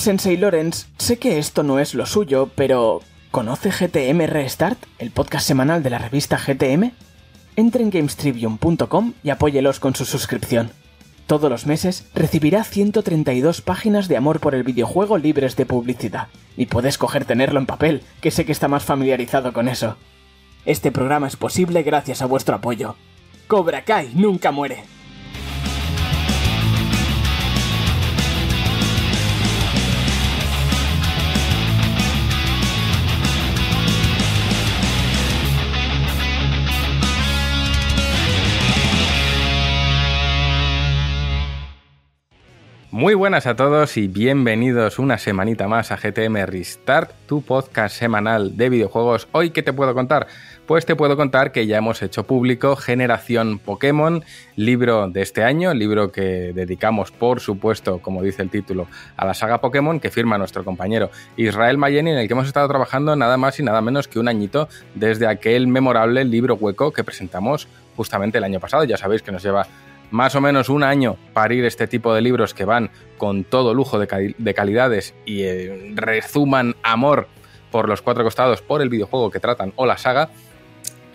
Sensei Lorenz, sé que esto no es lo suyo, pero ¿conoce GTM Restart, el podcast semanal de la revista GTM? Entre en gamestribium.com y apóyelos con su suscripción. Todos los meses recibirá 132 páginas de amor por el videojuego libres de publicidad. Y puedes coger tenerlo en papel, que sé que está más familiarizado con eso. Este programa es posible gracias a vuestro apoyo. Cobra Kai nunca muere. Muy buenas a todos y bienvenidos una semanita más a GTM Restart, tu podcast semanal de videojuegos. Hoy, ¿qué te puedo contar? Pues te puedo contar que ya hemos hecho público Generación Pokémon, libro de este año, libro que dedicamos, por supuesto, como dice el título, a la saga Pokémon que firma nuestro compañero Israel Mayeni, en el que hemos estado trabajando nada más y nada menos que un añito desde aquel memorable libro hueco que presentamos justamente el año pasado. Ya sabéis que nos lleva más o menos un año parir este tipo de libros que van con todo lujo de, calidades y eh, rezuman amor por los cuatro costados por el videojuego que tratan o la saga.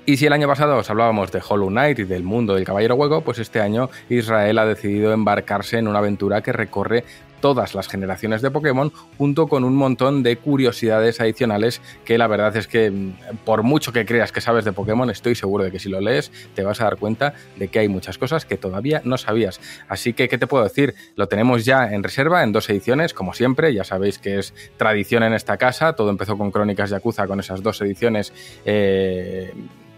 Y si el año pasado os hablábamos de Hollow Knight y del mundo del Caballero Hueco, pues este año Israel ha decidido embarcarse en una aventura que recorre todas las generaciones de Pokémon, junto con un montón de curiosidades adicionales que la verdad es que mm, por mucho que creas que sabes de Pokémon, estoy seguro de que si lo lees te vas a dar cuenta de que hay muchas cosas que todavía no sabías. Así que, ¿qué te puedo decir? Lo tenemos ya en reserva en dos ediciones, como siempre, ya sabéis que es tradición en esta casa, todo empezó con Crónicas Yakuza con esas dos ediciones. Eh,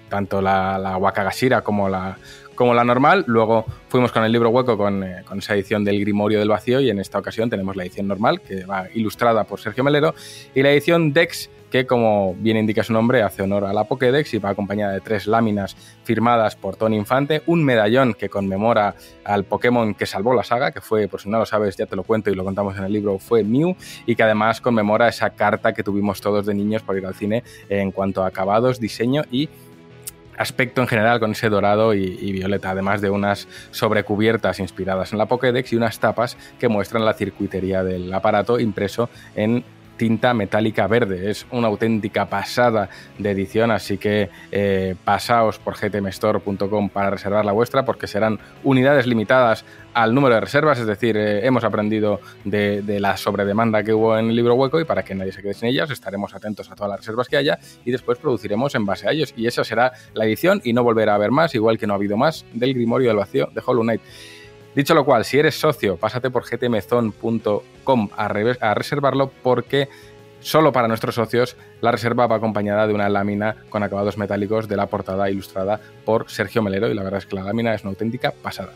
tanto la, la Wakagashira como la, como la normal. Luego fuimos con el libro hueco eh, con, esa edición del Grimorio del Vacío y en esta ocasión tenemos la edición normal que va ilustrada por Sergio Melero y la edición Dex que como bien indica su nombre hace honor a la Pokédex y va acompañada de tres láminas firmadas por Tony Infante, un medallón que conmemora al Pokémon que salvó la saga, que fue, por si no lo sabes, ya te lo cuento y lo contamos en el libro, fue Mew, y que además conmemora esa carta que tuvimos todos de niños por ir al cine en cuanto a acabados, diseño y aspecto en general con ese dorado y, violeta, además de unas sobrecubiertas inspiradas en la Pokédex y unas tapas que muestran la circuitería del aparato impreso en tinta metálica verde. Es una auténtica pasada de edición, así que eh, pasaos por gtmstore.com para reservar la vuestra porque serán unidades limitadas al número de reservas, es decir, eh, hemos aprendido de, la sobredemanda que hubo en el libro hueco y para que nadie se quede sin ellas, estaremos atentos a todas las reservas que haya y después produciremos en base a ellos. Y esa será la edición y no volverá a haber más, igual que no ha habido más del Grimorio del Vacío de Hollow Knight. Dicho lo cual, si eres socio, pásate por gtmzone.com a, a reservarlo porque solo para nuestros socios la reserva va acompañada de una lámina con acabados metálicos de la portada ilustrada por Sergio Melero y la verdad es que la lámina es una auténtica pasada.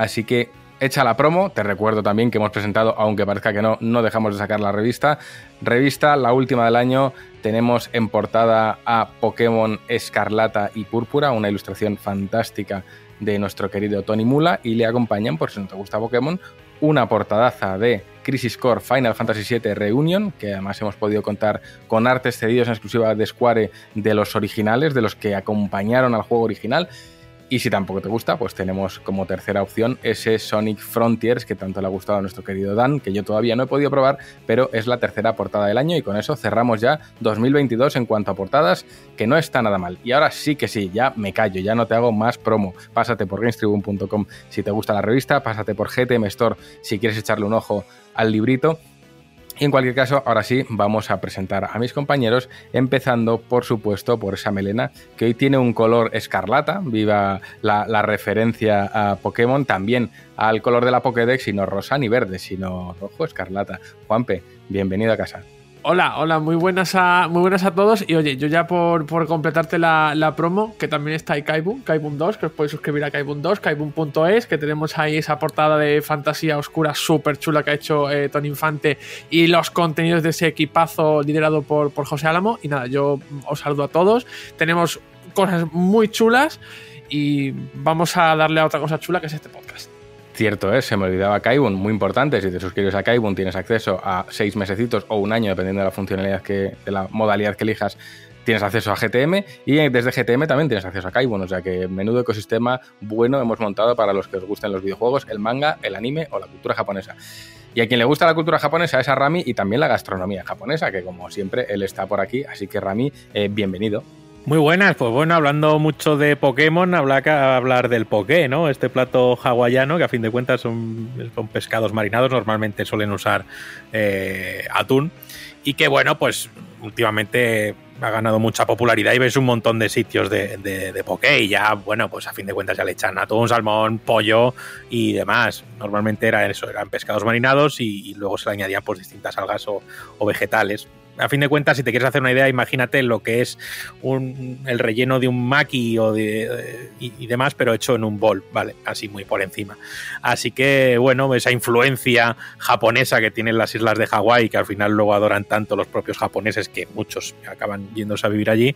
Así que echa la promo. Te recuerdo también que hemos presentado, aunque parezca que no, no dejamos de sacar la revista. Revista, la última del año. Tenemos en portada a Pokémon Escarlata y Púrpura, una ilustración fantástica de nuestro querido Tony Mula y le acompañan, por si no te gusta Pokémon, una portadaza de Crisis Core Final Fantasy VII Reunion, que además hemos podido contar con artes cedidos en exclusiva de Square de los originales, de los que acompañaron al juego original. Y si tampoco te gusta, pues tenemos como tercera opción ese Sonic Frontiers que tanto le ha gustado a nuestro querido Dan, que yo todavía no he podido probar, pero es la tercera portada del año y con eso cerramos ya 2022 en cuanto a portadas, que no está nada mal. Y ahora sí que sí, ya me callo, ya no te hago más promo. Pásate por gamestribune.com si te gusta la revista, pásate por GTM Store si quieres echarle un ojo al librito y en cualquier caso, ahora sí, vamos a presentar a mis compañeros, empezando por supuesto por esa melena, que hoy tiene un color escarlata, viva la, referencia a Pokémon, también al color de la Pokédex, y no rosa ni verde, sino rojo escarlata. Juanpe, bienvenido a casa. Hola, hola, muy buenas a, muy buenas a todos. Y oye, yo ya por, completarte la, promo, que también está ahí Kaibun, Kaibun 2, que os podéis suscribir a Kaibun 2, kaibun.es, que tenemos ahí esa portada de fantasía oscura súper chula que ha hecho eh, Tony Infante y los contenidos de ese equipazo liderado por, por José Álamo. Y nada, yo os saludo a todos. Tenemos cosas muy chulas y vamos a darle a otra cosa chula que es este podcast. Cierto es, se me olvidaba Kaibun, muy importante, si te suscribes a Kaibun tienes acceso a seis mesecitos o un año, dependiendo de la funcionalidad que, de la modalidad que elijas tienes acceso a GTM y desde GTM también tienes acceso a Kaibun, o sea que menudo ecosistema bueno hemos montado para los que os gusten los videojuegos, el manga, el anime o la cultura japonesa. Y a quien le gusta la cultura japonesa es a Rami y también la gastronomía japonesa, que como siempre él está por aquí, así que Rami, eh, bienvenido. Muy buenas, pues bueno, hablando mucho de Pokémon, hablar, hablar del Poké, ¿no? Este plato hawaiano que a fin de cuentas son, pescados marinados, normalmente suelen usar eh, atún y que bueno, pues últimamente ha ganado mucha popularidad y ves un montón de sitios de, de, poké y ya, bueno, pues a fin de cuentas ya le echan atún, salmón, pollo y demás. Normalmente eran pescados marinados y, luego se le añadían pues distintas algas o vegetales a fin de cuentas, si te quieres hacer una idea, imagínate lo que es el relleno de un maki o de, y, demás, pero hecho en un bol, ¿vale? Así muy por encima. Así que, bueno, esa influencia japonesa que tienen las islas de Hawái, que al final luego adoran tanto los propios japoneses, que muchos acaban yéndose a vivir allí,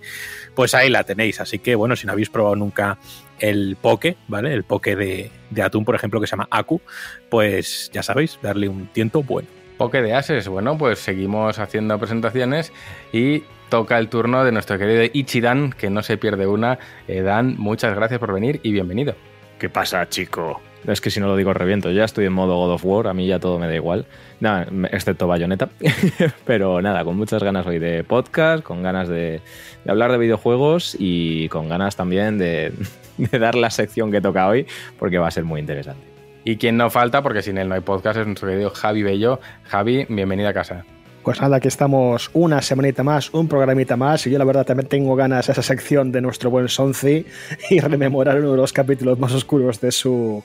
pues ahí la tenéis. Así que, bueno, si no habéis probado nunca el poke, ¿vale? El poke de atún, por ejemplo, que se llama Aku, pues ya sabéis, darle un tiento bueno. Poke de Ases. Bueno, pues seguimos haciendo presentaciones y toca el turno de nuestro querido Ichidan, que no se pierde una. Eh, Dan, muchas gracias por venir y bienvenido. ¿Qué pasa, chico? Es que si no lo digo reviento. Ya estoy en modo God of War, a mí ya todo me da igual. Nada, excepto Bayonetta. Pero nada, con muchas ganas hoy de podcast, con ganas de, hablar de videojuegos y con ganas también de, de dar la sección que toca hoy, porque va a ser muy interesante. Y quien no falta, porque sin él no hay podcast, es nuestro querido Javi Bello. Javi, bienvenida a casa. Pues nada, aquí estamos una semanita más, un programita más, y yo la verdad también tengo ganas de esa sección de nuestro buen Sonzi y rememorar uno de los capítulos más oscuros de su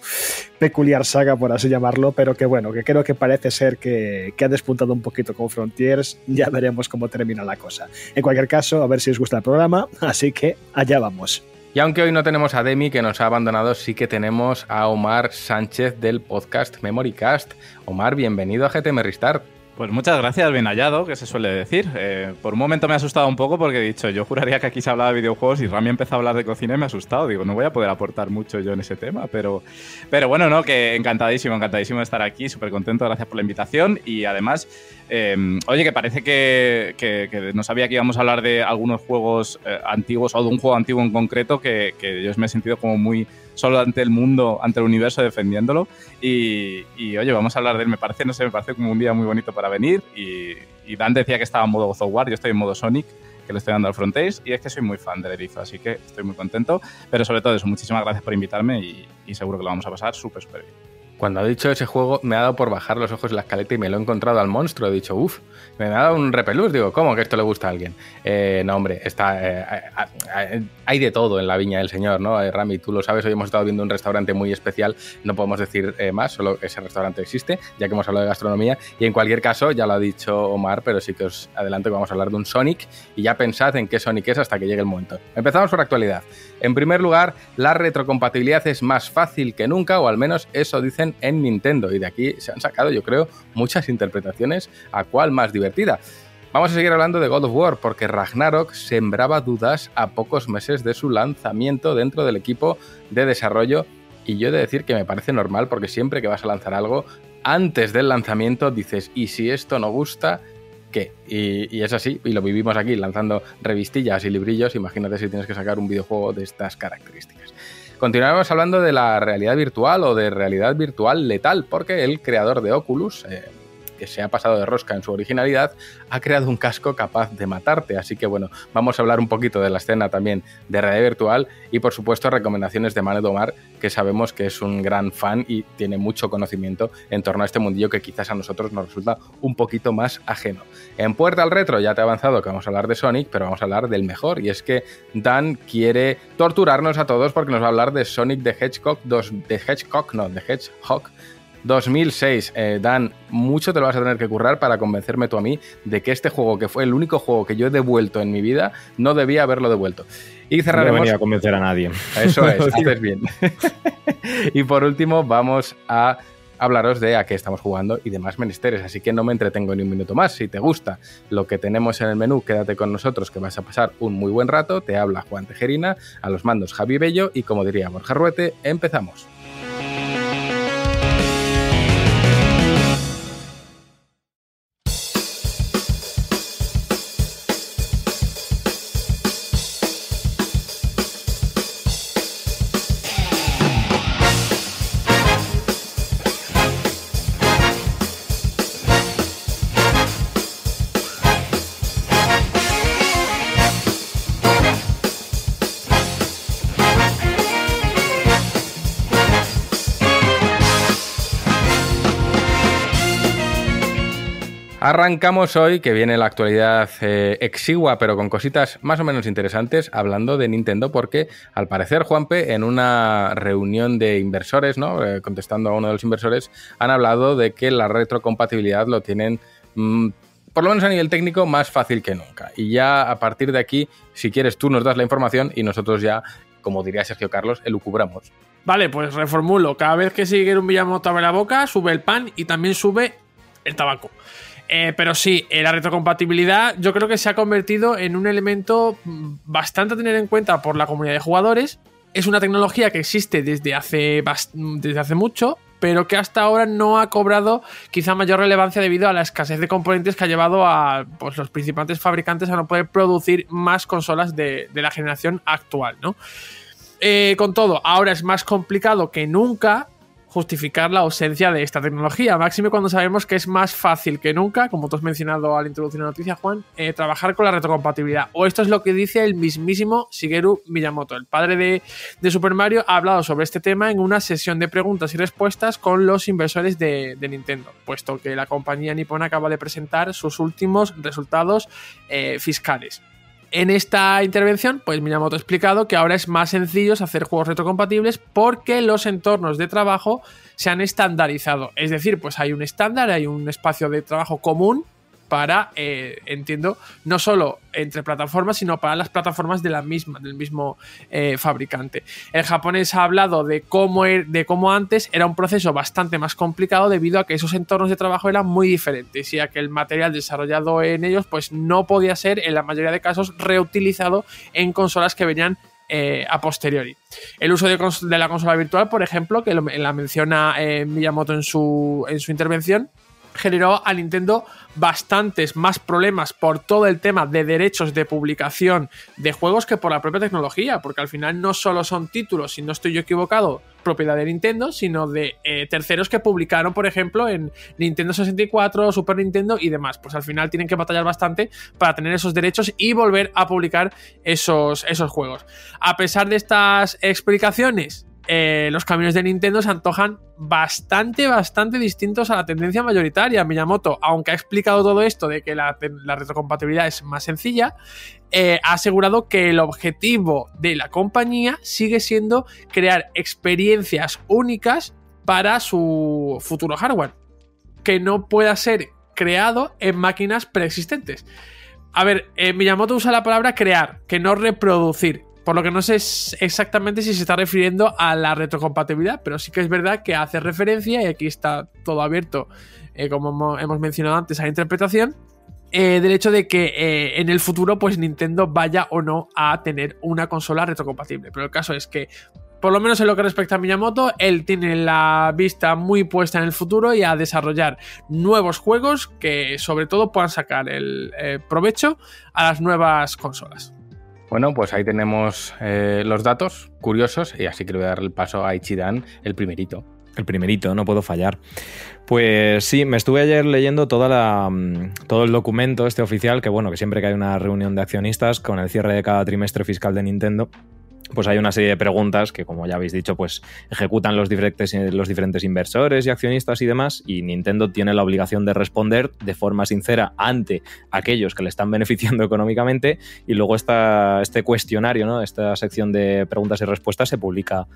peculiar saga, por así llamarlo, pero que bueno, que creo que parece ser que, que ha despuntado un poquito con Frontiers, ya veremos cómo termina la cosa. En cualquier caso, a ver si os gusta el programa, así que allá vamos. Y aunque hoy no tenemos a Demi, que nos ha abandonado, sí que tenemos a Omar Sánchez del podcast Memorycast. Omar, bienvenido a GTM Restart. Pues muchas gracias, bien hallado, que se suele decir. Eh, por un momento me ha asustado un poco porque he dicho, yo juraría que aquí se hablaba de videojuegos y Rami empezó a hablar de cocina y me ha asustado. Digo, no voy a poder aportar mucho yo en ese tema, pero, pero bueno, no, que encantadísimo, encantadísimo de estar aquí, súper contento, gracias por la invitación y además, em, oye, que parece que, no sabía que íbamos a hablar de algunos juegos eh, antiguos o de un juego antiguo en concreto que, que yo me he sentido como muy solo ante el mundo, ante el universo defendiéndolo. Y, oye, vamos a hablar de él. Me parece, no sé, me parece como un día muy bonito para venir. Y, y Dan decía que estaba en modo God of War, yo estoy en modo Sonic, que le estoy dando al Frontiers. Y es que soy muy fan del erizo, así que estoy muy contento. Pero sobre todo eso, muchísimas gracias por invitarme y, y seguro que lo vamos a pasar súper, súper bien. Cuando ha dicho ese juego, me ha dado por bajar los ojos en la escaleta y me lo he encontrado al monstruo. He dicho, uff, me ha dado un repelús. Digo, ¿cómo que esto le gusta a alguien? Eh, no, hombre, está, eh, hay de todo en la viña del señor, ¿no? Eh, Rami, tú lo sabes, hoy hemos estado viendo un restaurante muy especial. No podemos decir más, solo ese restaurante existe, ya que hemos hablado de gastronomía. Y en cualquier caso, ya lo ha dicho Omar, pero sí que os adelanto que vamos a hablar de un Sonic. Y ya pensad en qué Sonic es hasta que llegue el momento. Empezamos por actualidad. En primer lugar, la retrocompatibilidad es más fácil que nunca, o al menos eso dicen en Nintendo. Y de aquí se han sacado, yo creo, muchas interpretaciones a cuál más divertida. Vamos a seguir hablando de God of War porque Ragnarok sembraba dudas a pocos meses de su lanzamiento dentro del equipo de desarrollo y yo he de decir que me parece normal porque siempre que vas a lanzar algo, antes del lanzamiento dices, ¿y si esto no gusta? ¿Qué? Y, y, es así, y lo vivimos aquí lanzando revistillas y librillos. Imagínate si tienes que sacar un videojuego de estas características. Continuamos hablando de la realidad virtual o de realidad virtual letal, porque el creador de Oculus, eh, que se ha pasado de rosca en su originalidad, ha creado un casco capaz de matarte. Así que bueno, vamos a hablar un poquito de la escena también de realidad virtual y por supuesto recomendaciones de Manu Domar, que sabemos que es un gran fan y tiene mucho conocimiento en torno a este mundillo que quizás a nosotros nos resulta un poquito más ajeno. En Puerta al Retro ya te he avanzado que vamos a hablar de Sonic, pero vamos a hablar del mejor y es que Dan quiere torturarnos a todos porque nos va a hablar de Sonic the Hedgehog 2, de Hedgehog, no, de Hedgehog 2006. Eh, Dan, mucho te lo vas a tener que currar para convencerme tú a mí de que este juego, que fue el único juego que yo he devuelto en mi vida, no debía haberlo devuelto. Y cerraremos... No venía a convencer a nadie. Eso es, haces bien. y por último, vamos a hablaros de a qué estamos jugando y demás menesteres, así que no me entretengo ni un minuto más. Si te gusta lo que tenemos en el menú, quédate con nosotros que vas a pasar un muy buen rato. Te habla Juan Tejerina, a los mandos Javi Bello y como diría Borja Ruete, empezamos. Arrancamos hoy, que viene la actualidad eh, exigua, pero con cositas más o menos interesantes, hablando de Nintendo, porque al parecer, Juanpe, en una reunión de inversores, ¿no? Eh, contestando a uno de los inversores, han hablado de que la retrocompatibilidad lo tienen, mm, por lo menos a nivel técnico, más fácil que nunca. Y ya a partir de aquí, si quieres, tú nos das la información y nosotros ya, como diría Sergio Carlos, elucubramos. Vale, pues reformulo. Cada vez que sigue un Miyamoto abre la boca, sube el pan y también sube el tabaco. Eh, pero sí, eh, la retrocompatibilidad yo creo que se ha convertido en un elemento mm, bastante a tener en cuenta por la comunidad de jugadores. Es una tecnología que existe desde hace, desde hace mucho, pero que hasta ahora no ha cobrado quizá mayor relevancia debido a la escasez de componentes que ha llevado a pues, los principales fabricantes a no poder producir más consolas de, la generación actual. ¿no? Eh, con todo, ahora es más complicado que nunca justificar la ausencia de esta tecnología, máxime cuando sabemos que es más fácil que nunca, como tú has mencionado al introducir la noticia, Juan, eh, trabajar con la retrocompatibilidad. O esto es lo que dice el mismísimo Shigeru Miyamoto, el padre de, Super Mario, ha hablado sobre este tema en una sesión de preguntas y respuestas con los inversores de, Nintendo, puesto que la compañía nipona acaba de presentar sus últimos resultados eh, fiscales. En esta intervención, pues Miyamoto ha explicado que ahora es más sencillo hacer juegos retrocompatibles porque los entornos de trabajo se han estandarizado. Es decir, pues hay un estándar, hay un espacio de trabajo común para, eh, entiendo, no solo entre plataformas, sino para las plataformas de la misma, del mismo eh, fabricante. El japonés ha hablado de cómo, er, de cómo antes era un proceso bastante más complicado debido a que esos entornos de trabajo eran muy diferentes y a que el material desarrollado en ellos pues no podía ser en la mayoría de casos reutilizado en consolas que venían eh, a posteriori. El uso de, la consola virtual, por ejemplo, que la menciona Miyamoto en su, en su intervención, generó a Nintendo bastantes más problemas por todo el tema de derechos de publicación de juegos que por la propia tecnología, porque al final no solo son títulos, si no estoy yo equivocado, propiedad de Nintendo, sino de eh, terceros que publicaron, por ejemplo, en Nintendo 64, Super Nintendo y demás. Pues al final tienen que batallar bastante para tener esos derechos y volver a publicar esos, esos juegos. A pesar de estas explicaciones, eh, los caminos de Nintendo se antojan bastante, bastante distintos a la tendencia mayoritaria. Miyamoto, aunque ha explicado todo esto de que la, retrocompatibilidad es más sencilla, eh, ha asegurado que el objetivo de la compañía sigue siendo crear experiencias únicas para su futuro hardware, que no pueda ser creado en máquinas preexistentes. A ver, eh, Miyamoto usa la palabra crear, que no reproducir. Por lo que no sé exactamente si se está refiriendo a la retrocompatibilidad, pero sí que es verdad que hace referencia, y aquí está todo abierto, eh, como hemos mencionado antes, a la interpretación, eh, del hecho de que eh, en el futuro pues Nintendo vaya o no a tener una consola retrocompatible. Pero el caso es que, por lo menos en lo que respecta a Miyamoto, él tiene la vista muy puesta en el futuro y a desarrollar nuevos juegos que sobre todo puedan sacar el provecho a las nuevas consolas. Bueno, pues ahí tenemos eh, los datos curiosos y así que le voy a dar el paso a Ichidan, el primerito. El primerito, no puedo fallar. Pues sí, me estuve ayer leyendo toda la, mm, todo el documento este oficial, que bueno, que siempre que hay una reunión de accionistas con el cierre de cada trimestre fiscal de Nintendo, pues hay una serie de preguntas que, como ya habéis dicho, pues ejecutan los diferentes, los diferentes inversores y accionistas y demás, y Nintendo tiene la obligación de responder de forma sincera ante aquellos que le están beneficiando económicamente, y luego esta, este cuestionario, ¿no? esta sección de preguntas y respuestas se publica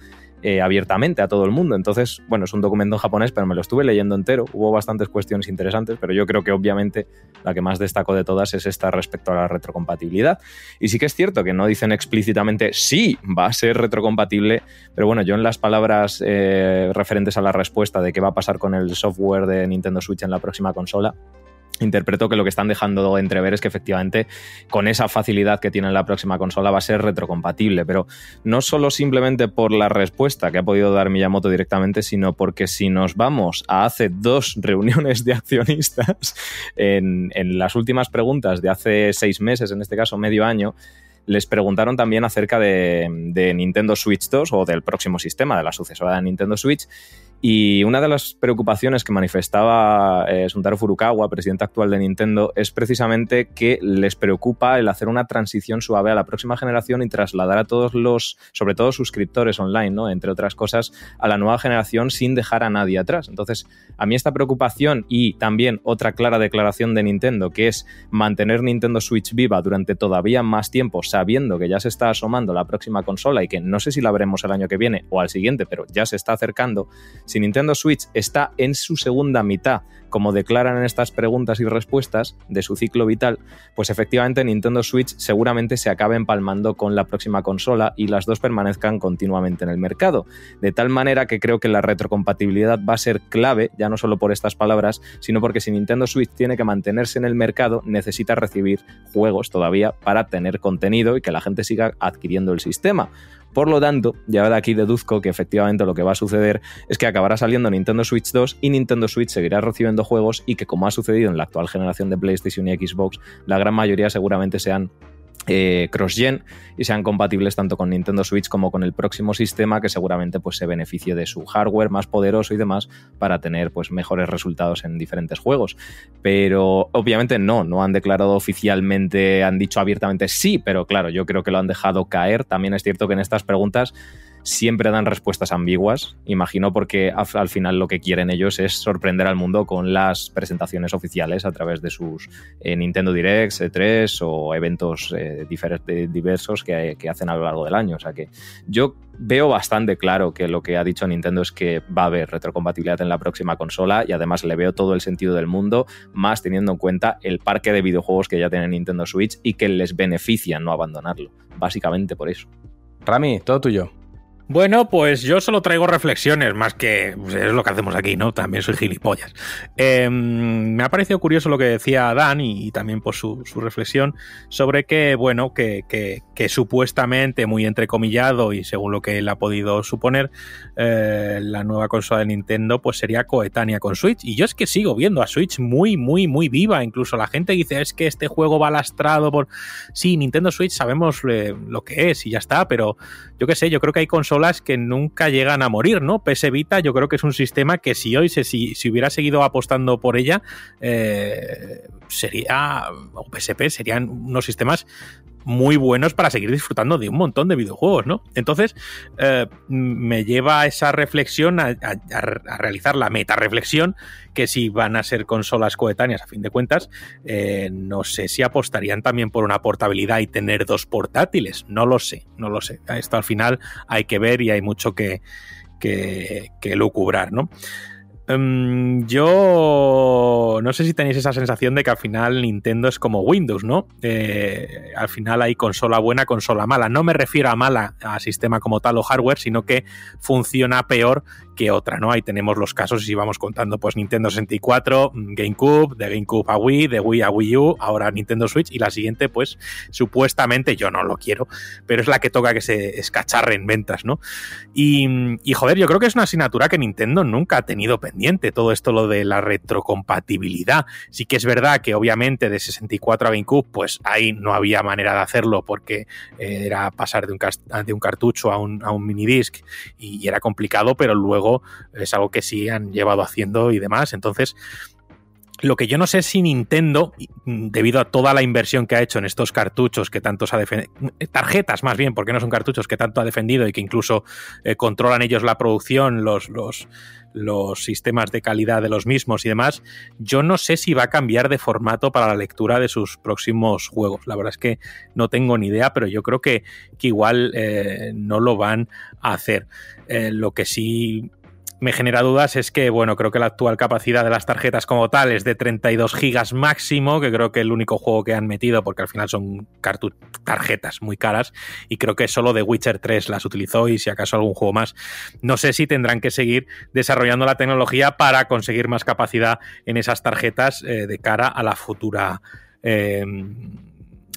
eh, abiertamente a todo el mundo. Entonces, bueno, es un documento en japonés, pero me lo estuve leyendo entero. Hubo bastantes cuestiones interesantes, pero yo creo que obviamente la que más destaco de todas es esta respecto a la retrocompatibilidad. Y sí que es cierto que no dicen explícitamente sí, va a ser retrocompatible, pero bueno, yo en las palabras eh, referentes a la respuesta de qué va a pasar con el software de Nintendo Switch en la próxima consola, interpreto que lo que están dejando entrever es que efectivamente con esa facilidad que tiene la próxima consola va a ser retrocompatible, pero no solo simplemente por la respuesta que ha podido dar Miyamoto directamente, sino porque si nos vamos a hace dos reuniones de accionistas, en, las últimas preguntas de hace seis meses, en este caso medio año, les preguntaron también acerca de, de, Nintendo Switch 2 o del próximo sistema, de la sucesora de Nintendo Switch, Y una de las preocupaciones que manifestaba eh, Suntaro Furukawa, presidente actual de Nintendo, es precisamente que les preocupa el hacer una transición suave a la próxima generación y trasladar a todos los, sobre todo suscriptores online, ¿no? entre otras cosas, a la nueva generación sin dejar a nadie atrás. Entonces, a mí esta preocupación y también otra clara declaración de Nintendo, que es mantener Nintendo Switch viva durante todavía más tiempo, sabiendo que ya se está asomando la próxima consola y que no sé si la veremos el año que viene o al siguiente, pero ya se está acercando si Nintendo Switch está en su segunda mitad, como declaran en estas preguntas y respuestas de su ciclo vital, pues efectivamente Nintendo Switch seguramente se acabe empalmando con la próxima consola y las dos permanezcan continuamente en el mercado. De tal manera que creo que la retrocompatibilidad va a ser clave, ya no solo por estas palabras, sino porque si Nintendo Switch tiene que mantenerse en el mercado, necesita recibir juegos todavía para tener contenido y que la gente siga adquiriendo el sistema. Por lo tanto, ya de aquí deduzco que efectivamente lo que va a suceder es que acabará saliendo Nintendo Switch 2 y Nintendo Switch seguirá recibiendo juegos y que como ha sucedido en la actual generación de PlayStation y Xbox, la gran mayoría seguramente sean eh, cross-gen y sean compatibles tanto con Nintendo Switch como con el próximo sistema que seguramente pues, se beneficie de su hardware más poderoso y demás para tener pues, mejores resultados en diferentes juegos. Pero obviamente no, no han declarado oficialmente, han dicho abiertamente sí, pero claro, yo creo que lo han dejado caer. También es cierto que en estas preguntas siempre dan respuestas ambiguas, imagino porque al final lo que quieren ellos es sorprender al mundo con las presentaciones oficiales a través de sus eh, Nintendo Directs, E3 o eventos eh, diversos que, hacen a lo largo del año. O sea que yo veo bastante claro que lo que ha dicho Nintendo es que va a haber retrocompatibilidad en la próxima consola y además le veo todo el sentido del mundo, más teniendo en cuenta el parque de videojuegos que ya tiene Nintendo Switch y que les beneficia no abandonarlo. Básicamente por eso. Rami, todo tuyo. Bueno, pues yo solo traigo reflexiones, más que pues, es lo que hacemos aquí, ¿no? También soy gilipollas. Em, me ha parecido curioso lo que decía Dan y, también por su, reflexión sobre que, bueno, que, que, supuestamente, muy entrecomillado y según lo que él ha podido suponer, eh, la nueva consola de Nintendo pues sería coetánea con Switch. Y yo es que sigo viendo a Switch muy, muy, muy viva. Incluso la gente dice, es que este juego va lastrado por... Sí, Nintendo Switch sabemos eh, lo que es y ya está, pero yo qué sé, yo creo que hay consolas que nunca llegan a morir, ¿no? PS Vita yo creo que es un sistema que si hoy se, si, si hubiera seguido apostando por ella, eh, sería, o PSP serían unos sistemas muy buenos para seguir disfrutando de un montón de videojuegos, ¿no? Entonces, eh, me lleva a esa reflexión, a, realizar la meta reflexión, que si van a ser consolas coetáneas, a fin de cuentas, eh, no sé si apostarían también por una portabilidad y tener dos portátiles. No lo sé, no lo sé. Esto al final hay que ver y hay mucho que, que, que lucubrar, ¿no? Em, yo no sé si tenéis esa sensación de que al final Nintendo es como Windows, ¿no? Eh, al final hay consola buena, consola mala. No me refiero a mala a sistema como tal o hardware, sino que funciona peor que otra, ¿no? Ahí tenemos los casos y si vamos contando, pues Nintendo 64, GameCube, de GameCube a Wii, de Wii a Wii U, ahora Nintendo Switch y la siguiente, pues supuestamente yo no lo quiero, pero es la que toca que se escacharre en ventas, ¿no? Y, joder, yo creo que es una asignatura que Nintendo nunca ha tenido pendiente, todo esto lo de la retrocompatibilidad. Sí que es verdad que obviamente de 64 a GameCube, pues ahí no había manera de hacerlo porque eh, era pasar de un, de un cartucho a un, a un y era complicado, pero luego es algo que sí han llevado haciendo y demás. Entonces, lo que yo no sé si Nintendo, debido a toda la inversión que ha hecho en estos cartuchos que tantos ha defendido, tarjetas más bien, porque no son cartuchos que tanto ha defendido y que incluso eh, controlan ellos la producción, los, los, los sistemas de calidad de los mismos y demás, yo no sé si va a cambiar de formato para la lectura de sus próximos juegos. La verdad es que no tengo ni idea, pero yo creo que, que igual eh, no lo van a hacer. Eh, lo que sí me genera dudas es que, bueno, creo que la actual capacidad de las tarjetas como tal es de 32 gigas máximo, que creo que el único juego que han metido, porque al final son tarjetas muy caras, y creo que solo The Witcher 3 las utilizó y si acaso algún juego más. No sé si tendrán que seguir desarrollando la tecnología para conseguir más capacidad en esas tarjetas eh, de cara a la futura... Eh,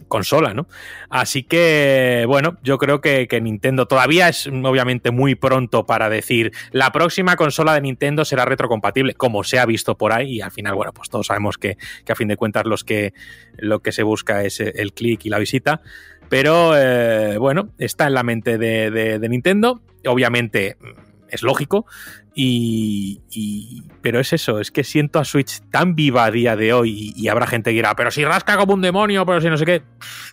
consola, ¿no? Así que, bueno, yo creo que, Nintendo todavía es obviamente muy pronto para decir la próxima consola de Nintendo será retrocompatible, como se ha visto por ahí, y al final, bueno, pues todos sabemos que, a fin de cuentas los que, lo que se busca es el clic y la visita. Pero eh, bueno, está en la mente de, de Nintendo. Obviamente es lógico. Y, pero es eso, es que siento a Switch tan viva a día de hoy y, habrá gente que dirá, pero si rasca como un demonio, pero si no sé qué,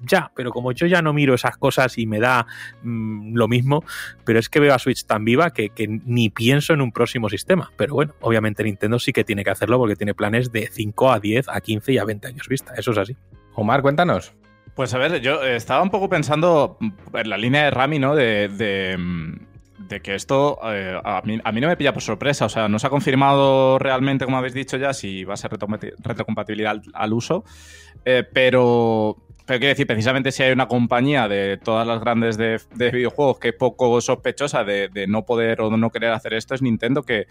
ya, pero como yo ya no miro esas cosas y me da mm, lo mismo, pero es que veo a Switch tan viva que, que, ni pienso en un próximo sistema. Pero bueno, obviamente Nintendo sí que tiene que hacerlo porque tiene planes de 5 a 10, a 15 y a 20 años vista, eso es así. Omar, cuéntanos. Pues a ver, yo estaba un poco pensando en la línea de Rami, ¿no? de, de mm, de que esto eh, a, mí, no me pilla por sorpresa. O sea, no se ha confirmado realmente, como habéis dicho ya, si va a ser retrocompatibilidad al, uso. Eh, pero, pero quiero decir, precisamente si hay una compañía de todas las grandes de, videojuegos que es poco sospechosa de, de, no poder o no querer hacer esto, es Nintendo que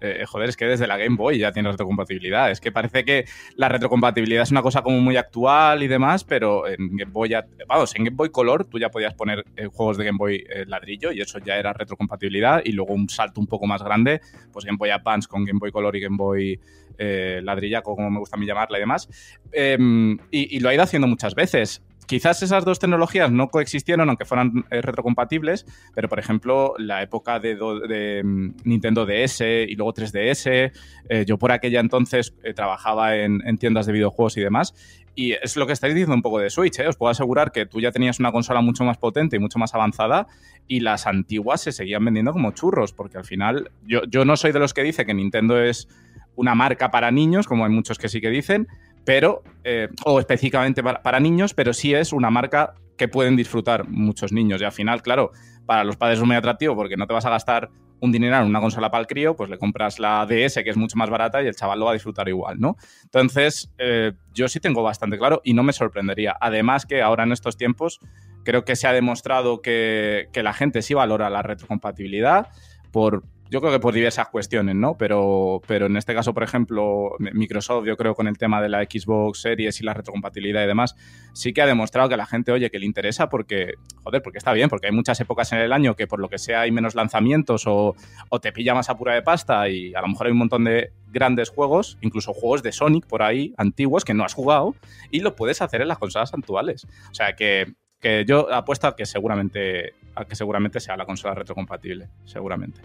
eh, joder, es que desde la Game Boy ya tiene retrocompatibilidad. Es que parece que la retrocompatibilidad es una cosa como muy actual y demás, pero en Game Boy ya, vamos, en Game Boy Color tú ya podías poner eh, juegos de Game Boy eh, ladrillo y eso ya era retrocompatibilidad y luego un salto un poco más grande, pues Game Boy Advance con Game Boy Color y Game Boy ladrilla, como me gusta a mí llamarla y demás. Em, y, lo ha ido haciendo muchas veces. Quizás esas dos tecnologías no coexistieron, aunque fueran eh, retrocompatibles, pero por ejemplo, la época de, mm, Nintendo DS y luego 3DS, eh, yo por aquella entonces eh, trabajaba en, tiendas de videojuegos y demás, y es lo que estáis diciendo un poco de Switch, os puedo asegurar que tú ya tenías una consola mucho más potente y mucho más avanzada, y las antiguas se seguían vendiendo como churros, porque al final yo, yo no soy de los que dice que Nintendo es una marca para niños, como hay muchos que sí que dicen, pero, eh, o específicamente para, niños, pero sí es una marca que pueden disfrutar muchos niños. Y al final, claro, para los padres es muy atractivo porque no te vas a gastar un dinero en una consola para el crío, pues le compras la DS, que es mucho más barata, y el chaval lo va a disfrutar igual, ¿no? Entonces, eh, yo sí tengo bastante claro y no me sorprendería. Además que ahora en estos tiempos creo que se ha demostrado que, que la gente sí valora la retrocompatibilidad por, yo creo que por diversas cuestiones, ¿no? Pero, pero en este caso, por ejemplo, Microsoft, yo creo con el tema de la Xbox Series y la retrocompatibilidad y demás, sí que ha demostrado que la gente, oye, que le interesa porque, joder, porque está bien, porque hay muchas épocas en el año que por lo que sea hay menos lanzamientos o, te pilla más apura de pasta y a lo mejor hay un montón de grandes juegos, incluso juegos de Sonic por ahí, antiguos, que no has jugado y lo puedes hacer en las consolas actuales. O sea que, que yo apuesto a que seguramente, a que seguramente sea la consola retrocompatible, seguramente.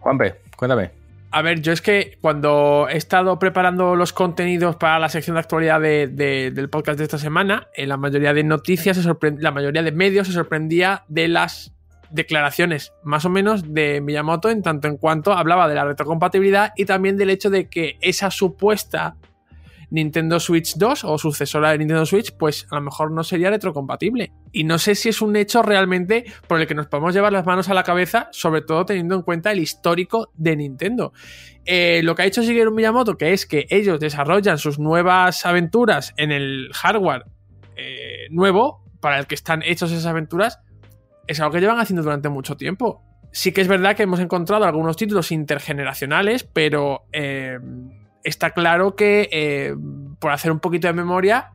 Juanpe, cuéntame. A ver, yo es que cuando he estado preparando los contenidos para la sección de actualidad del podcast de esta semana, en la mayoría de noticias, la mayoría de medios se sorprendía de las declaraciones más o menos de Miyamoto en tanto en cuanto hablaba de la retrocompatibilidad y también del hecho de que esa supuesta Nintendo Switch 2 o sucesora de Nintendo Switch, pues a lo mejor no sería retrocompatible. Y no sé si es un hecho realmente por el que nos podemos llevar las manos a la cabeza, sobre todo teniendo en cuenta el histórico de Nintendo. Eh, lo que ha hecho Shigeru Miyamoto, que es que ellos desarrollan sus nuevas aventuras en el hardware eh, nuevo para el que están hechas esas aventuras, es algo que llevan haciendo durante mucho tiempo. Sí que es verdad que hemos encontrado algunos títulos intergeneracionales, pero eh, está claro que, eh, por hacer un poquito de memoria,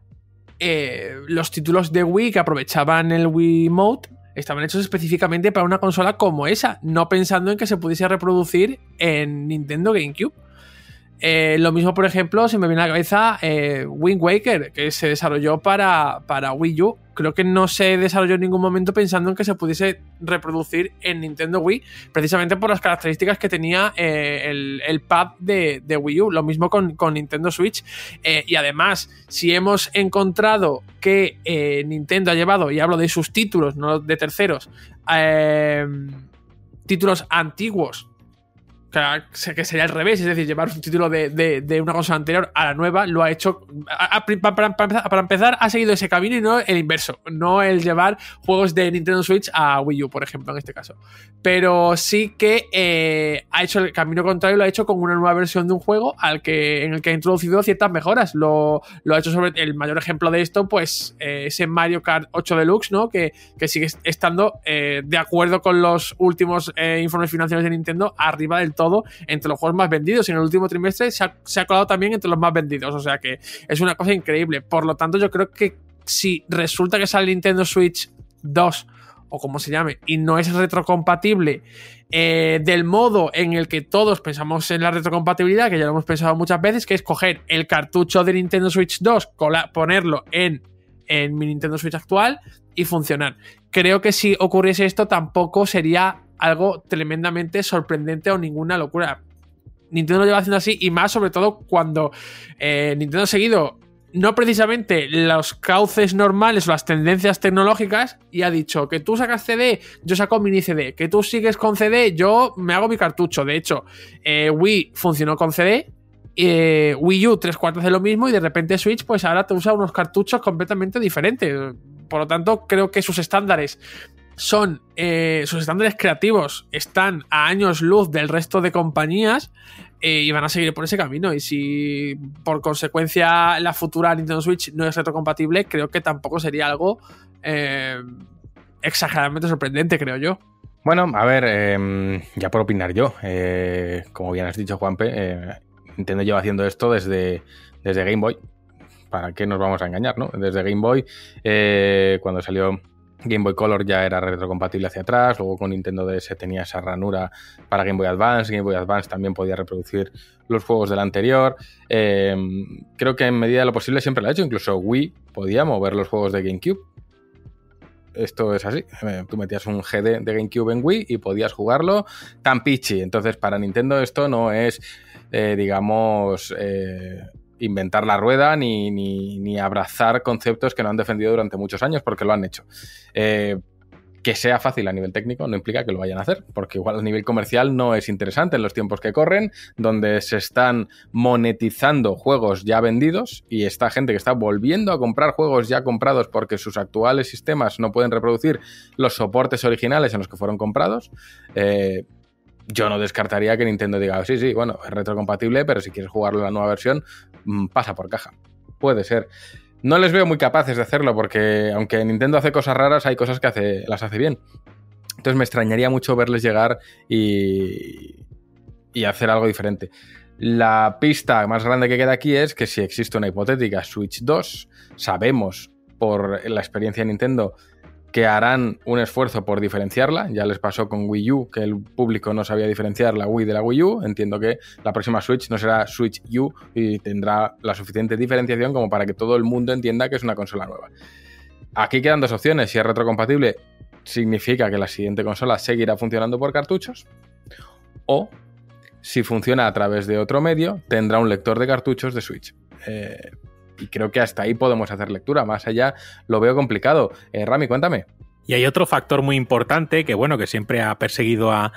eh, los títulos de Wii que aprovechaban el Wii Mode estaban hechos específicamente para una consola como esa, no pensando en que se pudiese reproducir en Nintendo GameCube. Eh, lo mismo, por ejemplo, se me viene a la cabeza eh, Wind Waker, que se desarrolló para, para Wii U. Creo que no se desarrolló en ningún momento pensando en que se pudiese reproducir en Nintendo Wii, precisamente por las características que tenía eh, el, pad de, Wii U. Lo mismo con, Nintendo Switch. y además, si hemos encontrado que Nintendo ha llevado, y hablo de sus títulos, no de terceros, títulos antiguos que sería al revés, es decir, llevar un título de, una consola anterior a la nueva, lo ha hecho. para, empezar, ha seguido ese camino y no el inverso, no el llevar juegos de Nintendo Switch a Wii U, por ejemplo, en este caso. Pero sí que eh, ha hecho el camino contrario, lo ha hecho con una nueva versión de un juego al que, en el que ha introducido ciertas mejoras. Lo, ha hecho sobre el mayor ejemplo de esto, pues eh, ese Mario Kart 8 Deluxe, ¿no? Que, sigue estando eh, de acuerdo con los últimos informes financieros de Nintendo, arriba del todo entre los juegos más vendidos. Y en el último trimestre se ha, colado también entre los más vendidos. O sea que es una cosa increíble. Por lo tanto, yo creo que si resulta que sale Nintendo Switch 2 o como se llame, y no es retrocompatible eh, del modo en el que todos pensamos en la retrocompatibilidad, que ya lo hemos pensado muchas veces, que es coger el cartucho de Nintendo Switch 2, ponerlo en mi Nintendo Switch actual y funcionar. Creo que si ocurriese esto tampoco sería algo tremendamente sorprendente o ninguna locura. Nintendo lo lleva haciendo así y más sobre todo cuando eh, Nintendo ha seguido no precisamente los cauces normales o las tendencias tecnológicas y ha dicho que tú sacas CD, yo saco mini CD, que tú sigues con CD, yo me hago mi cartucho. De hecho, eh, Wii funcionó con CD, eh, Wii U tres cuartos de lo mismo y de repente Switch pues ahora te usa unos cartuchos completamente diferentes. Por lo tanto, creo que sus estándares son eh, sus estándares creativos están a años luz del resto de compañías eh, y van a seguir por ese camino. Y si por consecuencia la futura Nintendo Switch no es retrocompatible, creo que tampoco sería algo eh, exageradamente sorprendente, creo yo. Bueno, a ver, em, ya por opinar yo, como bien has dicho, Juanpe, Nintendo lleva haciendo esto desde, desde Game Boy. ¿Para qué nos vamos a engañar, no? Desde Game Boy, cuando salió Game Boy Color ya era retrocompatible hacia atrás, luego con Nintendo DS tenía esa ranura para Game Boy Advance, Game Boy Advance también podía reproducir los juegos del anterior. Eh, creo que en medida de lo posible siempre lo ha hecho, incluso Wii podía mover los juegos de GameCube. Esto es así, eh, tú metías un GD de GameCube en Wii y podías jugarlo tan pichi. Entonces para Nintendo esto no es, eh, digamos, inventar la rueda ni, abrazar conceptos que no han defendido durante muchos años porque lo han hecho. Eh, que sea fácil a nivel técnico no implica que lo vayan a hacer, porque igual a nivel comercial no es interesante en los tiempos que corren, donde se están monetizando juegos ya vendidos y esta gente que está volviendo a comprar juegos ya comprados porque sus actuales sistemas no pueden reproducir los soportes originales en los que fueron comprados. Eh, yo no descartaría que Nintendo diga, sí, sí, bueno, es retrocompatible, pero si quieres jugarlo en la nueva versión, pasa por caja. Puede ser. No les veo muy capaces de hacerlo porque aunque Nintendo hace cosas raras, hay cosas que hace, las hace bien. Entonces me extrañaría mucho verles llegar y, y hacer algo diferente. La pista más grande que queda aquí es que si existe una hipotética Switch 2, sabemos por la experiencia de Nintendo que harán un esfuerzo por diferenciarla. Ya les pasó con Wii U, que el público no sabía diferenciar la Wii de la Wii U. Entiendo que la próxima Switch no será Switch U y tendrá la suficiente diferenciación como para que todo el mundo entienda que es una consola nueva. Aquí quedan dos opciones. Si es retrocompatible, significa que la siguiente consola seguirá funcionando por cartuchos. O, si funciona a través de otro medio, tendrá un lector de cartuchos de Switch. Eh, y creo que hasta ahí podemos hacer lectura. Más allá lo veo complicado. Eh, Rami, cuéntame. Y hay otro factor muy importante que, bueno, que siempre ha perseguido a,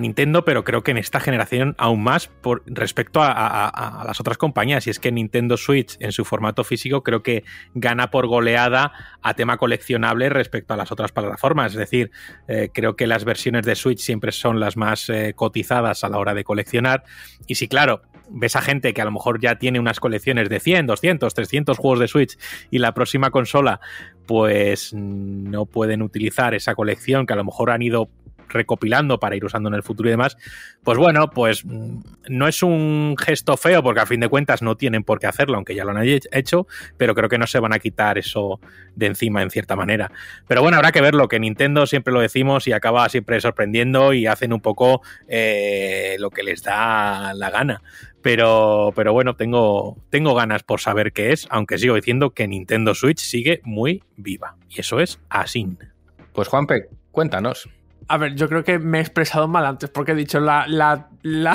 Nintendo, pero creo que en esta generación aún más por respecto a, las otras compañías. Y es que Nintendo Switch en su formato físico creo que gana por goleada a tema coleccionable respecto a las otras plataformas. Es decir, eh, creo que las versiones de Switch siempre son las más eh, cotizadas a la hora de coleccionar. Y si, claro, ves a gente que a lo mejor ya tiene unas colecciones de 100, 200, 300 juegos de Switch y la próxima consola pues no pueden utilizar esa colección que a lo mejor han ido recopilando para ir usando en el futuro y demás, pues bueno, pues mm, no es un gesto feo porque a fin de cuentas no tienen por qué hacerlo, aunque ya lo han hecho, pero creo que no se van a quitar eso de encima en cierta manera. Pero bueno, habrá que verlo, que Nintendo siempre lo decimos y acaba siempre sorprendiendo y hacen un poco eh, lo que les da la gana. Pero, pero bueno, tengo, tengo ganas por saber qué es, aunque sigo diciendo que Nintendo Switch sigue muy viva. Y eso es así. Pues Juanpe, cuéntanos. A ver, yo creo que me he expresado mal antes porque he dicho la, la, la,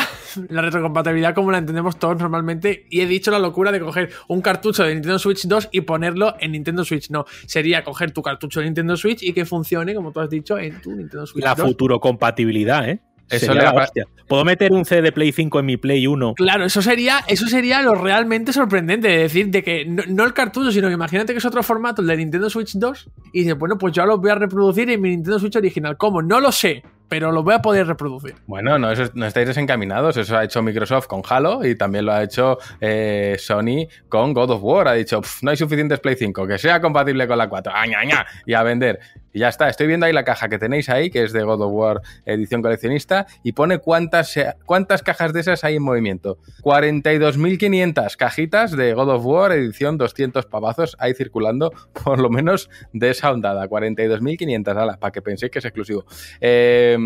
retrocompatibilidad como la entendemos todos normalmente y he dicho la locura de coger un cartucho de Nintendo Switch 2 y ponerlo en Nintendo Switch. No, sería coger tu cartucho de Nintendo Switch y que funcione, como tú has dicho, en tu Nintendo Switch. La futuro compatibilidad, ¿eh? Eso le ¿Puedo meter un C de Play 5 en mi Play 1? Claro, eso sería, eso sería lo realmente sorprendente. De decir, de que no, el cartucho, sino que imagínate que es otro formato, el de Nintendo Switch 2. Y dices, bueno, pues yo lo voy a reproducir en mi Nintendo Switch original. ¿Cómo? No lo sé pero lo voy a poder reproducir. Bueno, no, no estáis desencaminados. Eso ha hecho Microsoft con Halo y también lo ha hecho eh, Sony con God of War. Ha dicho, no hay suficientes Play 5, que sea compatible con la 4. ¡Aña, aña! Y a vender. Y ya está. Estoy viendo ahí la caja que tenéis ahí, que es de God of War edición coleccionista, y pone cuántas, cuántas cajas de esas hay en movimiento. 42.500 cajitas de God of War edición 200 pavazos ahí circulando, por lo menos de esa ondada. 42.500, para que penséis que es exclusivo. Eh,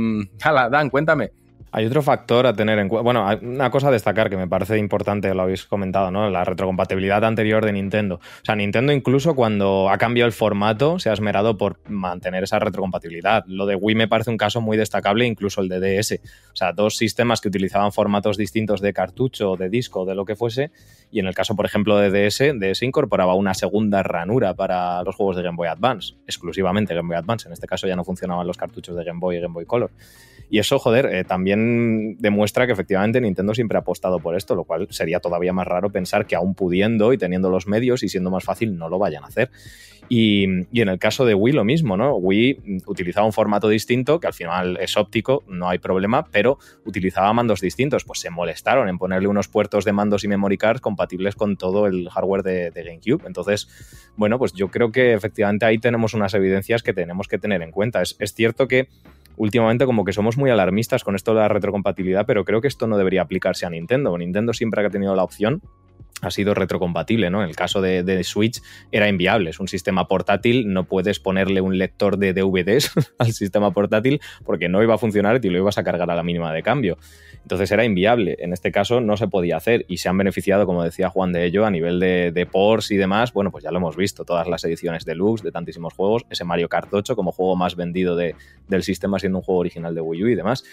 Hala, Dan, cuéntame. Hay otro factor a tener en cuenta. Bueno, una cosa a destacar que me parece importante, lo habéis comentado, ¿no? La retrocompatibilidad anterior de Nintendo. O sea, Nintendo incluso cuando ha cambiado el formato se ha esmerado por mantener esa retrocompatibilidad. Lo de Wii me parece un caso muy destacable, incluso el de DS. O sea, dos sistemas que utilizaban formatos distintos de cartucho, de disco, de lo que fuese. Y en el caso, por ejemplo, de DS, DS incorporaba una segunda ranura para los juegos de Game Boy Advance, exclusivamente Game Boy Advance. En este caso ya no funcionaban los cartuchos de Game Boy y Game Boy Color. Y eso, joder, eh, también demuestra que efectivamente Nintendo siempre ha apostado por esto, lo cual sería todavía más raro pensar que aún pudiendo y teniendo los medios y siendo más fácil no lo vayan a hacer. Y, y, en el caso de Wii lo mismo, ¿no? Wii utilizaba un formato distinto, que al final es óptico, no hay problema, pero utilizaba mandos distintos. Pues se molestaron en ponerle unos puertos de mandos y memory cards compatibles con todo el hardware de, de GameCube. Entonces, bueno, pues yo creo que efectivamente ahí tenemos unas evidencias que tenemos que tener en cuenta. Es, es cierto que últimamente como que somos muy alarmistas con esto de la retrocompatibilidad, pero creo que esto no debería aplicarse a Nintendo. Nintendo siempre ha tenido la opción ha sido retrocompatible, ¿no? En el caso de, Switch era inviable, es un sistema portátil, no puedes ponerle un lector de DVDs al sistema portátil porque no iba a funcionar y lo ibas a cargar a la mínima de cambio. Entonces era inviable, en este caso no se podía hacer y se han beneficiado, como decía Juan de ello, a nivel de, de ports y demás, bueno, pues ya lo hemos visto, todas las ediciones deluxe de tantísimos juegos, ese Mario Kart 8 como juego más vendido de, del sistema siendo un juego original de Wii U y demás.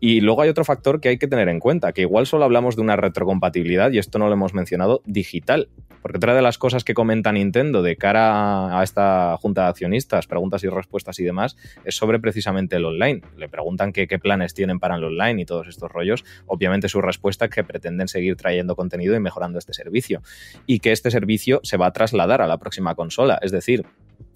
Y luego hay otro factor que hay que tener en cuenta, que igual solo hablamos de una retrocompatibilidad y esto no lo hemos mencionado, digital. Porque otra de las cosas que comenta Nintendo de cara a esta junta de accionistas, preguntas y respuestas y demás, es sobre precisamente el online. Le preguntan qué, planes tienen para el online y todos estos rollos. Obviamente su respuesta es que pretenden seguir trayendo contenido y mejorando este servicio. Y que este servicio se va a trasladar a la próxima consola. Es decir,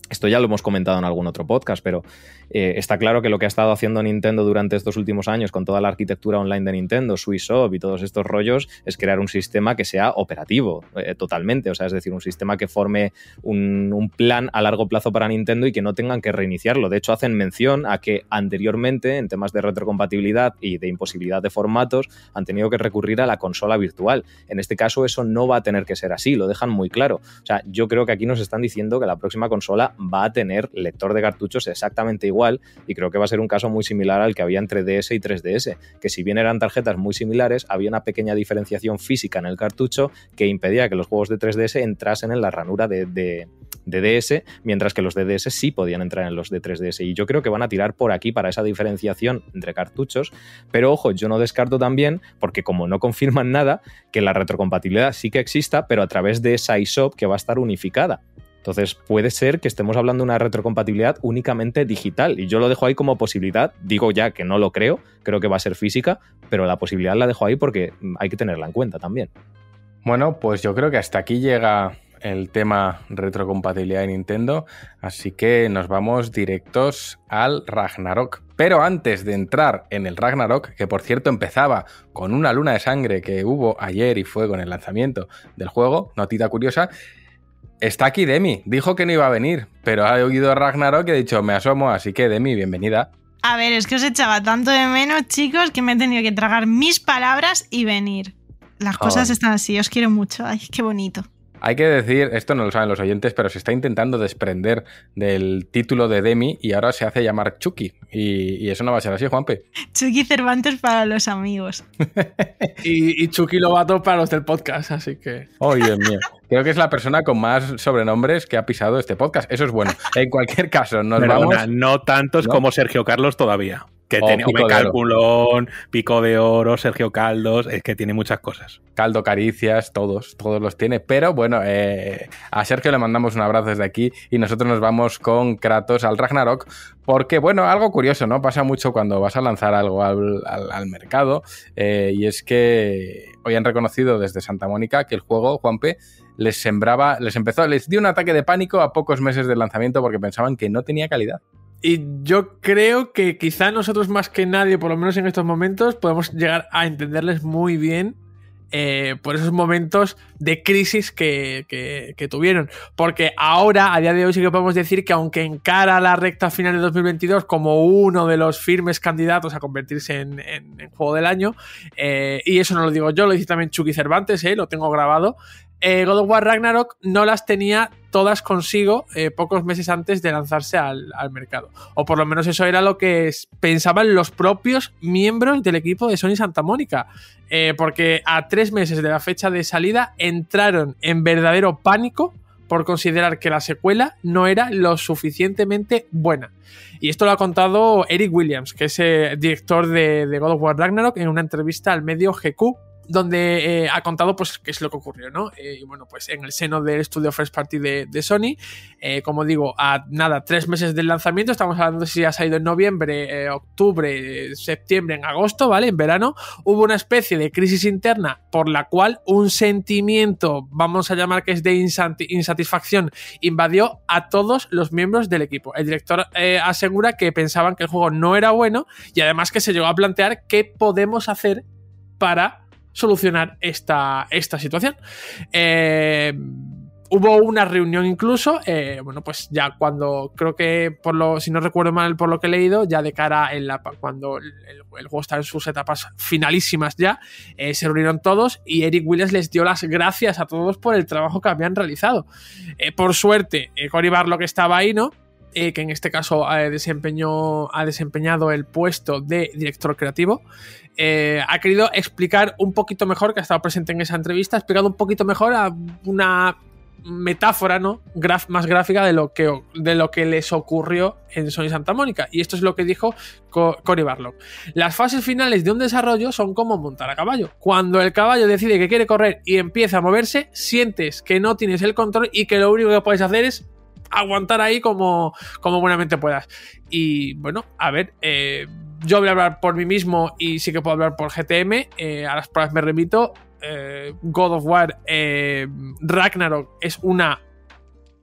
esto ya lo hemos comentado en algún otro podcast, pero eh, está claro que lo que ha estado haciendo Nintendo durante estos últimos años con toda la arquitectura online de Nintendo, SwissOp y todos estos rollos, es crear un sistema que sea operativo eh, totalmente. O sea, es decir, un sistema que forme un, un, plan a largo plazo para Nintendo y que no tengan que reiniciarlo. De hecho, hacen mención a que anteriormente, en temas de retrocompatibilidad y de imposibilidad de formatos, han tenido que recurrir a la consola virtual. En este caso, eso no va a tener que ser así, lo dejan muy claro. O sea, yo creo que aquí nos están diciendo que la próxima consola va a tener lector de cartuchos exactamente igual y creo que va a ser un caso muy similar al que había entre DS y 3DS, que si bien eran tarjetas muy similares, había una pequeña diferenciación física en el cartucho que impedía que los juegos de 3DS entrasen en la ranura de, de, DS, mientras que los de DS sí podían entrar en los de 3DS. Y yo creo que van a tirar por aquí para esa diferenciación entre cartuchos, pero ojo, yo no descarto también, porque como no confirman nada, que la retrocompatibilidad sí que exista, pero a través de esa ISOP que va a estar unificada. Entonces puede ser que estemos hablando de una retrocompatibilidad únicamente digital y yo lo dejo ahí como posibilidad. Digo ya que no lo creo, creo que va a ser física, pero la posibilidad la dejo ahí porque hay que tenerla en cuenta también. Bueno, pues yo creo que hasta aquí llega el tema retrocompatibilidad de Nintendo, así que nos vamos directos al Ragnarok. Pero antes de entrar en el Ragnarok, que por cierto empezaba con una luna de sangre que hubo ayer y fue con el lanzamiento del juego, notita curiosa, Está aquí Demi. Dijo que no iba a venir, pero ha oído a Ragnarok y ha dicho, me asomo, así que Demi, bienvenida. A ver, es que os echaba tanto de menos, chicos, que me he tenido que tragar mis palabras y venir. Las cosas oh. están así, os quiero mucho. Ay, qué bonito. Hay que decir, esto no lo saben los oyentes, pero se está intentando desprender del título de Demi y ahora se hace llamar Chucky. Y, y eso no va a ser así, Juanpe. Chucky Cervantes para los amigos. y, y, Chucky Lobato para los del podcast, así que. Oh, Dios mío. Creo que es la persona con más sobrenombres que ha pisado este podcast. Eso es bueno. En cualquier caso, nos vamos. No tantos ¿no? como Sergio Carlos todavía. Que oh, tiene Calculón, Pico de Oro, Sergio Caldos, es que tiene muchas cosas. Caldo Caricias, todos, todos los tiene. Pero bueno, eh, a Sergio le mandamos un abrazo desde aquí y nosotros nos vamos con Kratos al Ragnarok. Porque, bueno, algo curioso, ¿no? Pasa mucho cuando vas a lanzar algo al, al, al mercado. Eh, y es que hoy han reconocido desde Santa Mónica que el juego, Juanpe, les sembraba, les empezó, les dio un ataque de pánico a pocos meses del lanzamiento porque pensaban que no tenía calidad. Y yo creo que quizá nosotros más que nadie, por lo menos en estos momentos, podemos llegar a entenderles muy bien eh, por esos momentos de crisis que, que, tuvieron. Porque ahora, a día de hoy, sí que podemos decir que aunque encara la recta final de 2022 como uno de los firmes candidatos a convertirse en juego del año, eh, y eso no lo digo yo, lo dice también Chucky Cervantes, eh, lo tengo grabado, eh, God of War Ragnarok no las tenía todas consigo eh, pocos meses antes de lanzarse al, mercado. O por lo menos eso era lo que pensaban los propios miembros del equipo de Sony Santa Mónica. Eh, porque a tres meses de la fecha de salida entraron en verdadero pánico por considerar que la secuela no era lo suficientemente buena. Y esto lo ha contado Eric Williams, que es el director de, de God of War Ragnarok, en una entrevista al medio GQ donde eh, ha contado pues qué es lo que ocurrió, ¿no? Eh, y bueno, pues en el seno del estudio First Party de, de Sony, eh, como digo, a nada, tres meses del lanzamiento, estamos hablando de si ha salido en noviembre, octubre, septiembre, en agosto, ¿vale? En verano, hubo una especie de crisis interna por la cual un sentimiento, vamos a llamar que es de insatisfacción, invadió a todos los miembros del equipo. El director asegura que pensaban que el juego no era bueno y además que se llegó a plantear qué podemos hacer para solucionar esta, esta situación. Eh, hubo una reunión incluso, eh, bueno, pues ya cuando creo que, por lo, si no recuerdo mal por lo que he leído, ya de cara en la, cuando el, juego está en sus etapas finalísimas ya, eh, se reunieron todos y Eric Williams les dio las gracias a todos por el trabajo que habían realizado. Por suerte, Cory Barlow que estaba ahí, ¿no? Eh, que en este caso ha, desempeñó, ha desempeñado el puesto de director creativo, eh, ha querido explicar un poquito mejor, que ha estado presente en esa entrevista, ha explicado un poquito mejor a una metáfora ¿no? Más gráfica de lo, que, de lo que les ocurrió en Sony Santa Mónica. Y esto es lo que dijo Co Cory Barlow. Las fases finales de un desarrollo son como montar a caballo. Cuando el caballo decide que quiere correr y empieza a moverse, sientes que no tienes el control y que lo único que puedes hacer es aguantar ahí como, como buenamente puedas. Y bueno, a ver, eh, yo voy a hablar por mí mismo y sí que puedo hablar por GTM. Eh, a las pruebas me remito. Eh, God of War eh, Ragnarok es una.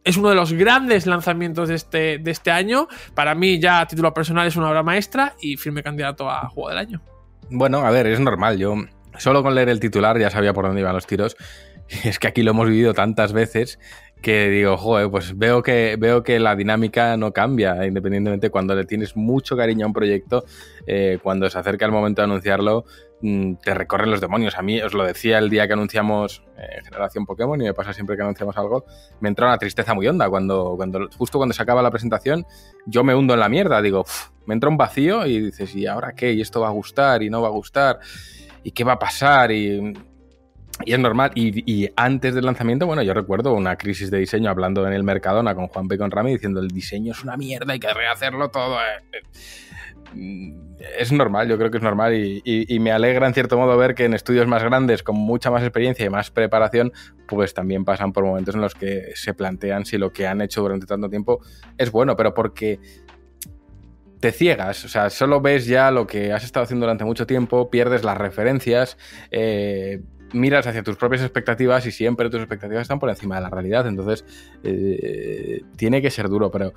Es uno de los grandes lanzamientos de este, de este año. Para mí, ya a título personal, es una obra maestra y firme candidato a juego del año. Bueno, a ver, es normal. Yo solo con leer el titular ya sabía por dónde iban los tiros. Es que aquí lo hemos vivido tantas veces que digo, joder, pues veo que, veo que la dinámica no cambia, independientemente cuando le tienes mucho cariño a un proyecto, eh, cuando se acerca el momento de anunciarlo, mmm, te recorren los demonios. A mí, os lo decía el día que anunciamos eh, Generación Pokémon, y me pasa siempre que anunciamos algo, me entra una tristeza muy honda. Cuando, cuando, justo cuando se acaba la presentación, yo me hundo en la mierda, digo, me entra un vacío y dices, ¿y ahora qué? ¿Y esto va a gustar? ¿Y no va a gustar? ¿Y qué va a pasar? Y y es normal. Y, antes del lanzamiento, bueno, yo recuerdo una crisis de diseño hablando en el Mercadona con Juan P. con Rami diciendo el diseño es una mierda, hay que rehacerlo todo. Es normal, yo creo que es normal y, y, y, me alegra en cierto modo ver que en estudios más grandes, con mucha más experiencia y más preparación, pues también pasan por momentos en los que se plantean si lo que han hecho durante tanto tiempo es bueno, pero porque te ciegas, o sea, solo ves ya lo que has estado haciendo durante mucho tiempo, pierdes las referencias, eh, miras hacia tus propias expectativas y siempre tus expectativas están por encima de la realidad. Entonces, eh, tiene que ser duro, pero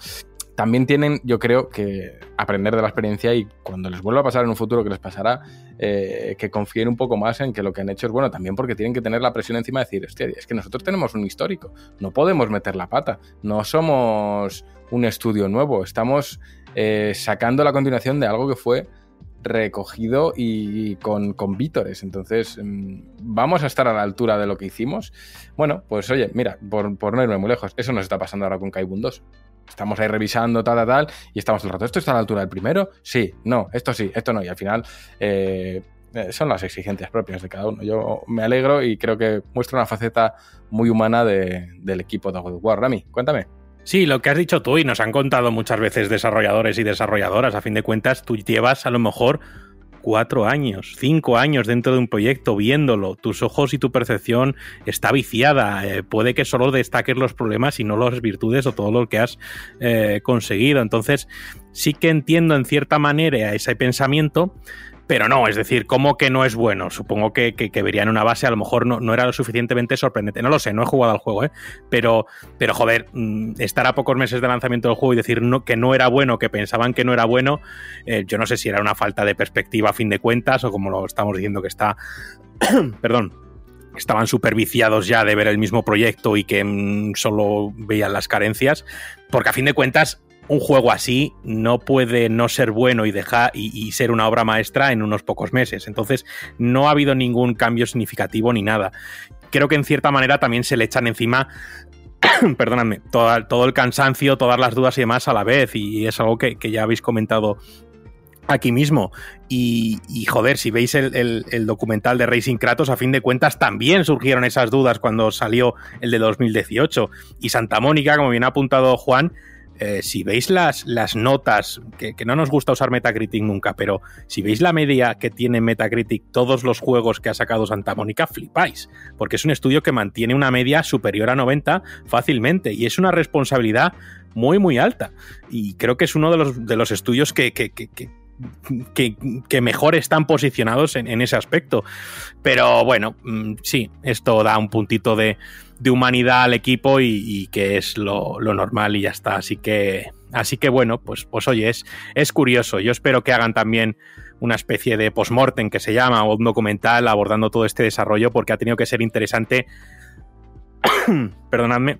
también tienen, yo creo, que aprender de la experiencia y cuando les vuelva a pasar en un futuro que les pasará, eh, que confíen un poco más en que lo que han hecho es bueno, también porque tienen que tener la presión encima de decir, hostia, es que nosotros tenemos un histórico, no podemos meter la pata, no somos un estudio nuevo, estamos eh, sacando la continuación de algo que fue recogido y con, con vítores. Entonces, mmm, vamos a estar a la altura de lo que hicimos. Bueno, pues oye, mira, por, por no irme muy lejos, eso nos está pasando ahora con Kaibun 2. Estamos ahí revisando tal, tal, tal, y estamos el rato. ¿Esto está a la altura del primero? Sí, no, esto sí, esto no. Y al final, eh, son las exigencias propias de cada uno. Yo me alegro y creo que muestra una faceta muy humana de, del equipo de God of. Rami, cuéntame. Sí, lo que has dicho tú y nos han contado muchas veces desarrolladores y desarrolladoras, a fin de cuentas, tú llevas a lo mejor cuatro años, cinco años dentro de un proyecto viéndolo, tus ojos y tu percepción está viciada, eh, puede que solo destaques los problemas y no las virtudes o todo lo que has eh, conseguido. Entonces, sí que entiendo en cierta manera ese pensamiento, pero no, es decir, ¿cómo que no es bueno? Supongo que, que, que verían una base, a lo mejor no, no, era lo suficientemente sorprendente. No lo sé, no he jugado al juego, ¿eh? Pero, pero joder, mm, estar a pocos meses de lanzamiento del juego y decir no, que no era bueno, que pensaban que no era bueno, eh, yo no sé si era una falta de perspectiva a fin de cuentas o como lo estamos diciendo que está. Perdón estaban súper viciados ya de ver el mismo proyecto y que mmm, solo veían las carencias, porque a fin de cuentas un juego así no puede no ser bueno y dejar y, ser una obra maestra en unos pocos meses. Entonces, no ha habido ningún cambio significativo ni nada. Creo que en cierta manera también se le echan encima. perdóname, todo, el cansancio, todas las dudas y demás a la vez, y es algo que, ya habéis comentado aquí mismo. Y, joder, si veis el, el, documental de Racing Kratos, a fin de cuentas también surgieron esas dudas cuando salió el de 2018. Y Santa Mónica, como bien ha apuntado Juan, eh, si veis las, las notas, que, que, no nos gusta usar Metacritic nunca, pero si veis la media que tiene Metacritic todos los juegos que ha sacado Santa Mónica, flipáis, porque es un estudio que mantiene una media superior a 90 fácilmente y es una responsabilidad muy, muy alta. Y creo que es uno de los, de los estudios que, que, que que, que, mejor están posicionados en, en, ese aspecto. Pero bueno, mm, sí, esto da un puntito de, de humanidad al equipo y, que es lo, lo, normal y ya está. Así que, así que bueno, pues, pues oye, es, es curioso. Yo espero que hagan también una especie de postmortem que se llama o un documental abordando todo este desarrollo porque ha tenido que ser interesante. Perdonadme.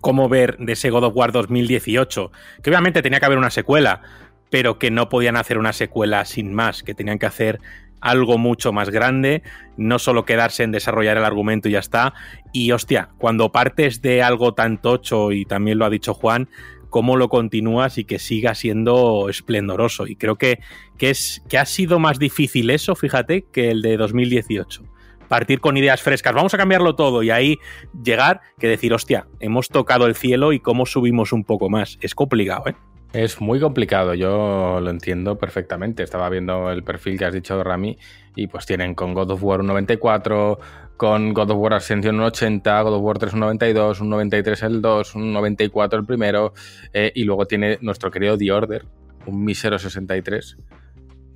Cómo ver de ese God of War 2018, que obviamente tenía que haber una secuela, pero que no podían hacer una secuela sin más, que tenían que hacer algo mucho más grande, no solo quedarse en desarrollar el argumento y ya está. Y hostia, cuando partes de algo tan tocho, y también lo ha dicho Juan, cómo lo continúas y que siga siendo esplendoroso. Y creo que, que, es, que ha sido más difícil eso, fíjate, que el de 2018 partir con ideas frescas, vamos a cambiarlo todo y ahí llegar que decir, hostia, hemos tocado el cielo y cómo subimos un poco más. Es complicado, ¿eh? Es muy complicado, yo lo entiendo perfectamente. Estaba viendo el perfil que has dicho, Rami, y pues tienen con God of War un 94, con God of War Ascension un 80, God of War 3 un 92, un 93 el 2, un 94 el primero, eh, y luego tiene nuestro querido The Order, un mísero 63.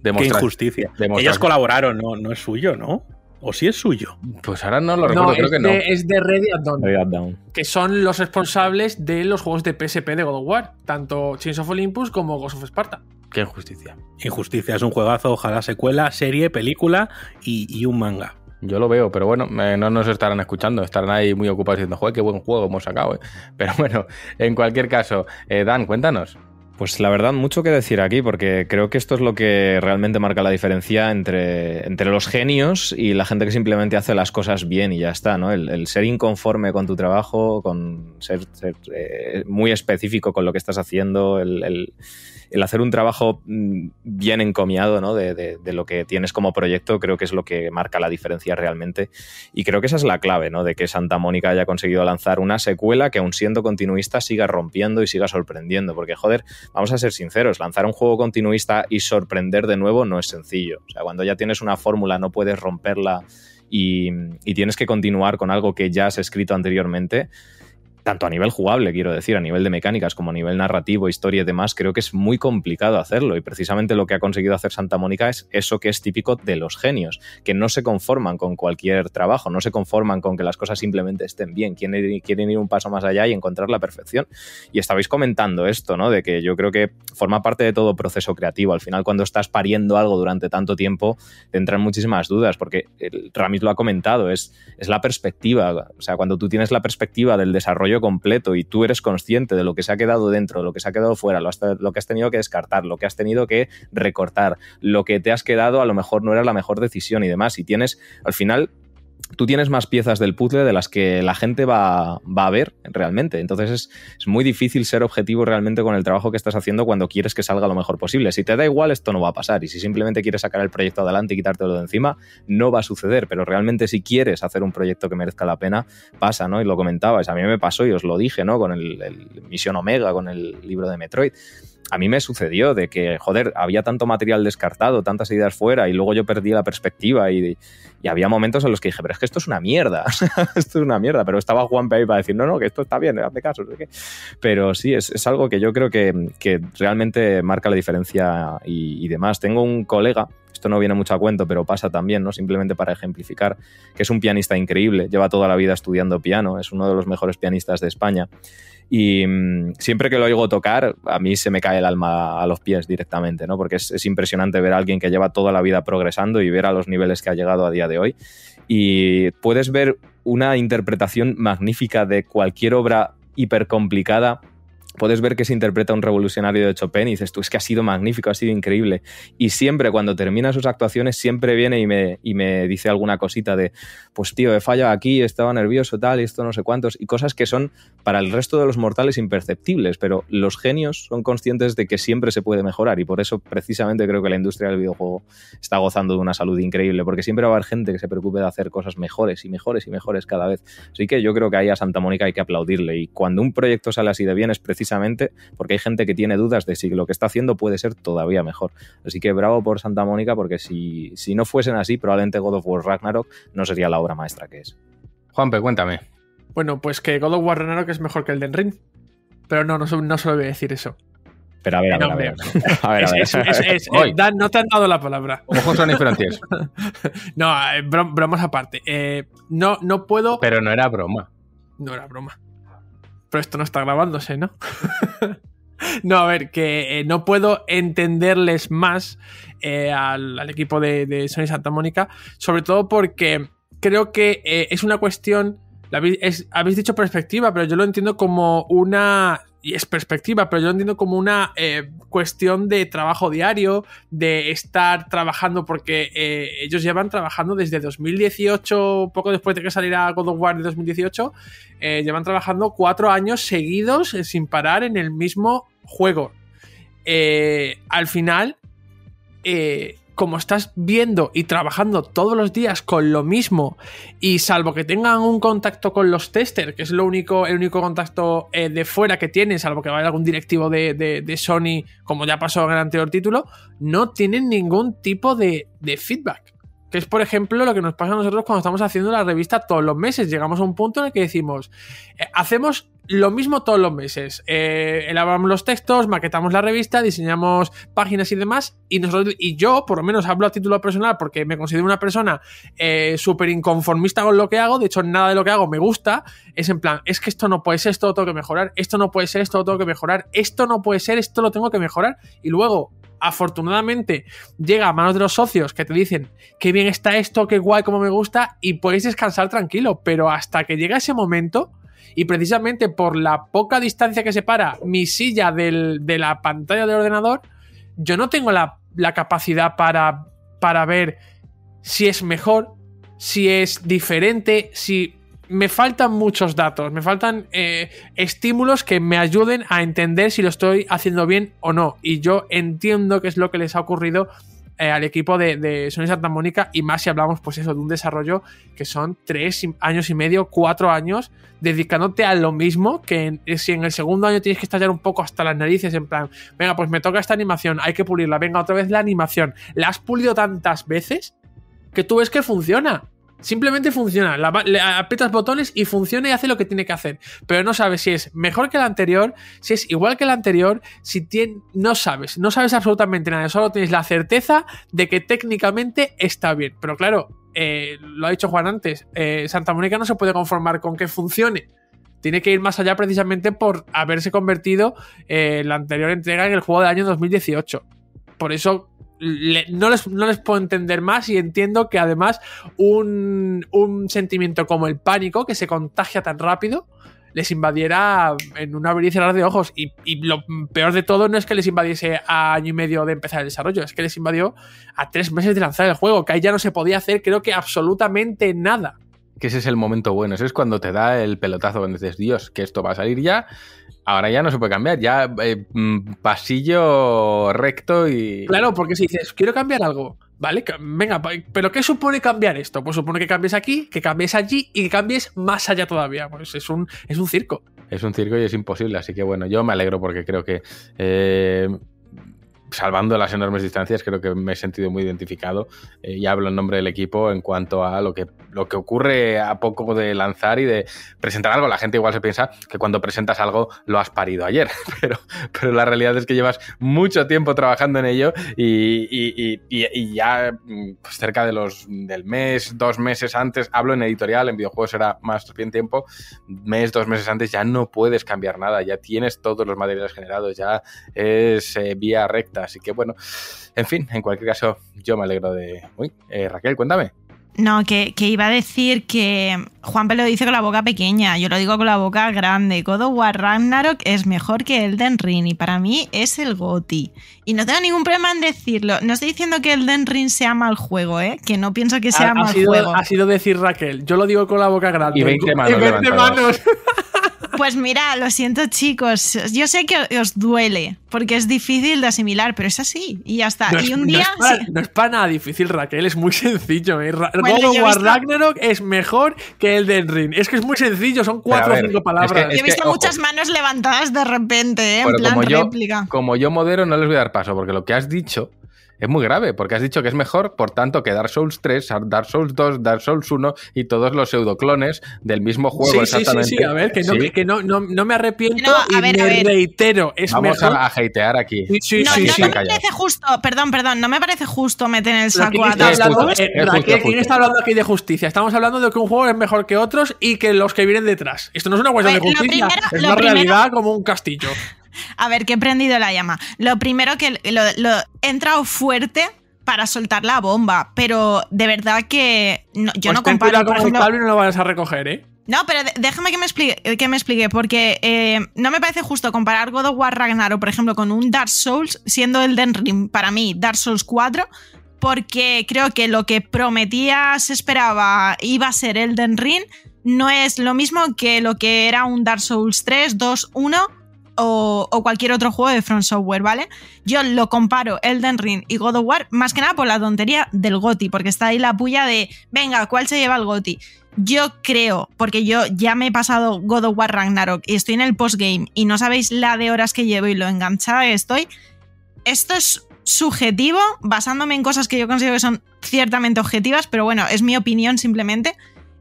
Demostra Qué injusticia. Demostra Ellos colaboraron, no, no es suyo, ¿no? ¿O si es suyo? Pues ahora no lo recuerdo, no, creo es que de, no. Es de Ready at Dawn, Ready at Dawn. Que son los responsables de los juegos de PSP de God of War. Tanto Chains of Olympus como Ghost of Sparta. Qué injusticia. Injusticia, es un juegazo. Ojalá secuela, serie, película y, y un manga. Yo lo veo, pero bueno, eh, no nos estarán escuchando, estarán ahí muy ocupados diciendo, joder, qué buen juego hemos sacado. Eh". Pero bueno, en cualquier caso, eh, Dan, cuéntanos. Pues la verdad, mucho que decir aquí, porque creo que esto es lo que realmente marca la diferencia entre, entre los genios y la gente que simplemente hace las cosas bien y ya está, ¿no? El, ser inconforme con tu trabajo, con ser, eh, muy específico con lo que estás haciendo, el, el, hacer un trabajo mm, bien encomiado, ¿no? De, de, de, lo que tienes como proyecto, creo que es lo que marca la diferencia realmente. Y creo que esa es la clave, ¿no? De que Santa Mónica haya conseguido lanzar una secuela que, aun siendo continuista, siga rompiendo y siga sorprendiendo, porque, joder, vamos a ser sinceros, lanzar un juego continuista y sorprender de nuevo no es sencillo. O sea, cuando ya tienes una fórmula no puedes romperla y, y, tienes que continuar con algo que ya has escrito anteriormente. Tanto a nivel jugable, quiero decir, a nivel de mecánicas como a nivel narrativo, historia y demás, creo que es muy complicado hacerlo. Y precisamente lo que ha conseguido hacer Santa Mónica es eso que es típico de los genios, que no se conforman con cualquier trabajo, no se conforman con que las cosas simplemente estén bien, quieren, quieren ir un paso más allá y encontrar la perfección. Y estabais comentando esto, ¿no? De que yo creo que forma parte de todo proceso creativo. Al final, cuando estás pariendo algo durante tanto tiempo, te entran muchísimas dudas, porque Ramis lo ha comentado, es, es la perspectiva. O sea, cuando tú tienes la perspectiva del desarrollo completo y tú eres consciente de lo que se ha quedado dentro, lo que se ha quedado fuera, lo, que has tenido que descartar, lo que has tenido que recortar, lo que te has quedado a lo mejor no era la mejor decisión y demás. Y tienes, al final, tú tienes más piezas del puzzle de las que la gente va, va a ver realmente. Entonces es, es, muy difícil ser objetivo realmente con el trabajo que estás haciendo cuando quieres que salga lo mejor posible. Si te da igual, esto no va a pasar. Y si simplemente quieres sacar el proyecto adelante y quitártelo de encima, no va a suceder. Pero realmente si quieres hacer un proyecto que merezca la pena, pasa, ¿no? Y lo comentabas. A mí me pasó y os lo dije, ¿no? Con el, el Misión Omega, con el libro de Metroid a mí me sucedió de que, joder, había tanto material descartado, tantas ideas fuera, y luego yo perdí la perspectiva y, y había momentos en los que dije, pero es que esto es una mierda, esto es una mierda, pero estaba Juan P. para decir, no, no, que esto está bien, hazme caso. ¿sí? Pero sí, es, es, algo que yo creo que, que realmente marca la diferencia y, y, demás. Tengo un colega, esto no viene mucho a cuento, pero pasa también, ¿no? Simplemente para ejemplificar, que es un pianista increíble, lleva toda la vida estudiando piano, es uno de los mejores pianistas de España. Y mmm, siempre que lo oigo tocar, a mí se me cae el alma a los pies directamente, ¿no? Porque es, es, impresionante ver a alguien que lleva toda la vida progresando y ver a los niveles que ha llegado a día de hoy. Y puedes ver una interpretación magnífica de cualquier obra hiper complicada puedes ver que se interpreta un revolucionario de Chopin y dices, tú es que ha sido magnífico, ha sido increíble. Y siempre cuando termina sus actuaciones, siempre viene y me, y me dice alguna cosita de, pues tío, he fallado aquí, estaba nervioso, tal, esto no sé cuántos, y cosas que son para el resto de los mortales imperceptibles, pero los genios son conscientes de que siempre se puede mejorar y por eso precisamente creo que la industria del videojuego está gozando de una salud increíble, porque siempre va a haber gente que se preocupe de hacer cosas mejores y mejores y mejores cada vez. Así que yo creo que ahí a Santa Mónica hay que aplaudirle y cuando un proyecto sale así de bien es precisamente porque hay gente que tiene dudas de si lo que está haciendo puede ser todavía mejor. Así que bravo por Santa Mónica, porque si, si no fuesen así, probablemente God of War Ragnarok no sería la obra maestra que es. Juanpe, cuéntame. Bueno, pues que God of War Ragnarok es mejor que el Den Ring. Pero no, no, no solo voy a decir eso. Pero a ver, a ver, a ver. A ver, a ver. Dan, no te han dado la palabra. Ojos son diferentes. no, eh, bromas aparte. Eh, no, no puedo. Pero no era broma. No era broma. Pero esto no está grabándose, ¿no? no, a ver, que eh, no puedo entenderles más eh, al, equipo de, Sony Santa Mónica, sobre todo porque creo que eh, es una cuestión, habéis dicho perspectiva, pero yo lo entiendo como una y es perspectiva, pero yo lo entiendo como una eh, cuestión de trabajo diario, de estar trabajando, porque eh, ellos llevan trabajando desde 2018, poco después de que saliera God of War de 2018, eh, llevan trabajando cuatro años seguidos sin parar en el mismo juego. al final, como estás viendo y trabajando todos los días con lo mismo y salvo que tengan un contacto con los testers, que es lo único, el único contacto eh, de fuera que tienen, salvo que vaya algún directivo de, Sony, como ya pasó en el anterior título, no tienen ningún tipo de, de feedback. Que es, por ejemplo, lo que nos pasa a nosotros cuando estamos haciendo la revista todos los meses. Llegamos a un punto en el que decimos, eh, hacemos lo mismo todos los meses. Eh, elaboramos los textos, maquetamos la revista, diseñamos páginas y demás. Y, nosotros, y yo, por lo menos, hablo a título personal porque me considero una persona eh, súper inconformista con lo que hago. De hecho, nada de lo que hago me gusta. Es en plan, es que esto no puede ser, esto lo tengo que mejorar. Esto no puede ser, esto lo tengo que mejorar. Esto no puede ser, esto lo tengo que mejorar. Y luego afortunadamente llega a manos de los socios que te dicen qué bien está esto, qué guay, cómo me gusta y puedes descansar tranquilo, pero hasta que llega ese momento y precisamente por la poca distancia que separa mi silla de la pantalla del ordenador, yo no tengo la, la capacidad para, para ver si es mejor, si es diferente, si me faltan muchos datos, me faltan eh, estímulos que me ayuden a entender si lo estoy haciendo bien o no. Y yo entiendo qué es lo que les ha ocurrido eh, al equipo de, de, Sony Santa Mónica y más si hablamos pues eso de un desarrollo que son tres años y medio, cuatro años dedicándote a lo mismo que si en el segundo año tienes que estallar un poco hasta las narices en plan, venga pues me toca esta animación, hay que pulirla, venga otra vez la animación, la has pulido tantas veces que tú ves que funciona. Simplemente funciona. le aprietas botones y funciona y hace lo que tiene que hacer. Pero no sabes si es mejor que el anterior, si es igual que el anterior, si tiene. No sabes. No sabes absolutamente nada. Solo tienes la certeza de que técnicamente está bien. Pero claro, eh, lo ha dicho Juan antes. Eh, Santa Mónica no se puede conformar con que funcione. Tiene que ir más allá precisamente por haberse convertido eh, la anterior entrega en el juego del año 2018. Por eso no, les, no, les, puedo entender más y entiendo que además un, sentimiento como el pánico que se contagia tan rápido les invadiera en un abrir y cerrar de ojos. Y, y, lo peor de todo no es que les invadiese a año y medio de empezar el desarrollo, es que les invadió a tres meses de lanzar el juego, que ahí ya no se podía hacer creo que absolutamente nada que ese es el momento bueno. Ese es cuando te da el pelotazo, cuando dices, Dios, que esto va a salir ya. Ahora ya no se puede cambiar, ya eh, mm, pasillo recto y. Claro, porque si dices, quiero cambiar algo, ¿vale? Venga, pero ¿qué supone cambiar esto? Pues supone que cambies aquí, que cambies allí y que cambies más allá todavía. Pues es un, es un circo. Es un circo y es imposible, así que bueno, yo me alegro porque creo que eh, salvando las enormes distancias, creo que me he sentido muy identificado eh, y hablo en nombre del equipo en cuanto a lo que, lo que ocurre a poco de lanzar y de presentar algo. La gente igual se piensa que cuando presentas algo lo has parido ayer, pero, pero la realidad es que llevas mucho tiempo trabajando en ello y, ya mm, pues cerca de los, del mes, dos meses antes, hablo en editorial, en videojuegos era más bien tiempo, mes, dos meses antes ya no puedes cambiar nada, ya tienes todos los materiales generados, ya es eh, vía recta Así que bueno, en fin, en cualquier caso, yo me alegro de... Uy, eh, Raquel, cuéntame. No, que, que iba a decir que Juanpe lo dice con la boca pequeña, yo lo digo con la boca grande. God of War Ragnarok es mejor que Elden Ring y para mí es el GOTI. Y no tengo ningún problema en decirlo. No estoy diciendo que Elden Ring sea mal juego, ¿eh? Que no pienso que sea Ha, ha mal sido, juego. ha sido decir Raquel. Yo lo digo con la boca grande. Y 20 manos Y 20 levantadas. manos. Pues mira, lo siento chicos, yo sé que os duele porque es difícil de asimilar, pero es así y ya está. No es, y un día... es para, sí. no es para nada difícil, Raquel, es muy sencillo. ¿eh? Bueno, yo visto- Ragnarok es mejor que el de Ring. Es que es muy sencillo, son cuatro o cinco es palabras. que- Yo he es visto muchas manos levantadas de repente, ¿eh? en plan como yo, réplica. como yo modero, no les voy a dar paso, porque lo que has dicho es muy grave, porque has dicho que es mejor, por tanto, que Dark Souls 3, Dark Souls 2, Dark Souls 1 y todos los pseudoclones del mismo juego Sí, sí, sí, exactamente. sí, a ver, que no, Sí. que- que no, no, no me arrepiento No, a y ver, a me ver. reitero, es Vamos mejor. a, a hatear aquí. Sí, sí, No, sí, no, sí. no me parece justo, perdón, perdón, no me parece justo meter en el saco ¿quién a está Dark justo, ¿quién está hablando aquí de justicia? Estamos hablando de que un juego es mejor que otros y que los que vienen detrás. Esto no es una cuestión A de justicia, primero- es una primero- realidad como un castillo. A ver, que he prendido la llama. Lo primero que lo, lo- he entrado fuerte para soltar la bomba, pero de verdad que no- yo Pues no comparo. con el ejemplo- y no lo vayas a recoger, ¿eh? No, pero déjame que me explique, que me explique porque eh, no me parece justo comparar God of War Ragnarok, por ejemplo, con un Dark Souls, siendo Elden Ring para mí Dark Souls 4, porque creo que lo que prometía, se esperaba, iba a ser Elden Ring, no es lo mismo que lo que era un Dark Souls 3, 2, 1 o, cualquier otro juego de From Software, ¿vale? Yo lo comparo Elden Ring y God of War más que nada por la tontería del GOTI, porque está ahí la puya de, venga, ¿cuál se lleva el GOTI? Yo creo, porque yo ya me he pasado God of War Ragnarok y estoy en el postgame y no sabéis la de horas que llevo y lo enganchada que estoy, esto es subjetivo, basándome en cosas que yo considero que son ciertamente objetivas, pero bueno, es mi opinión simplemente.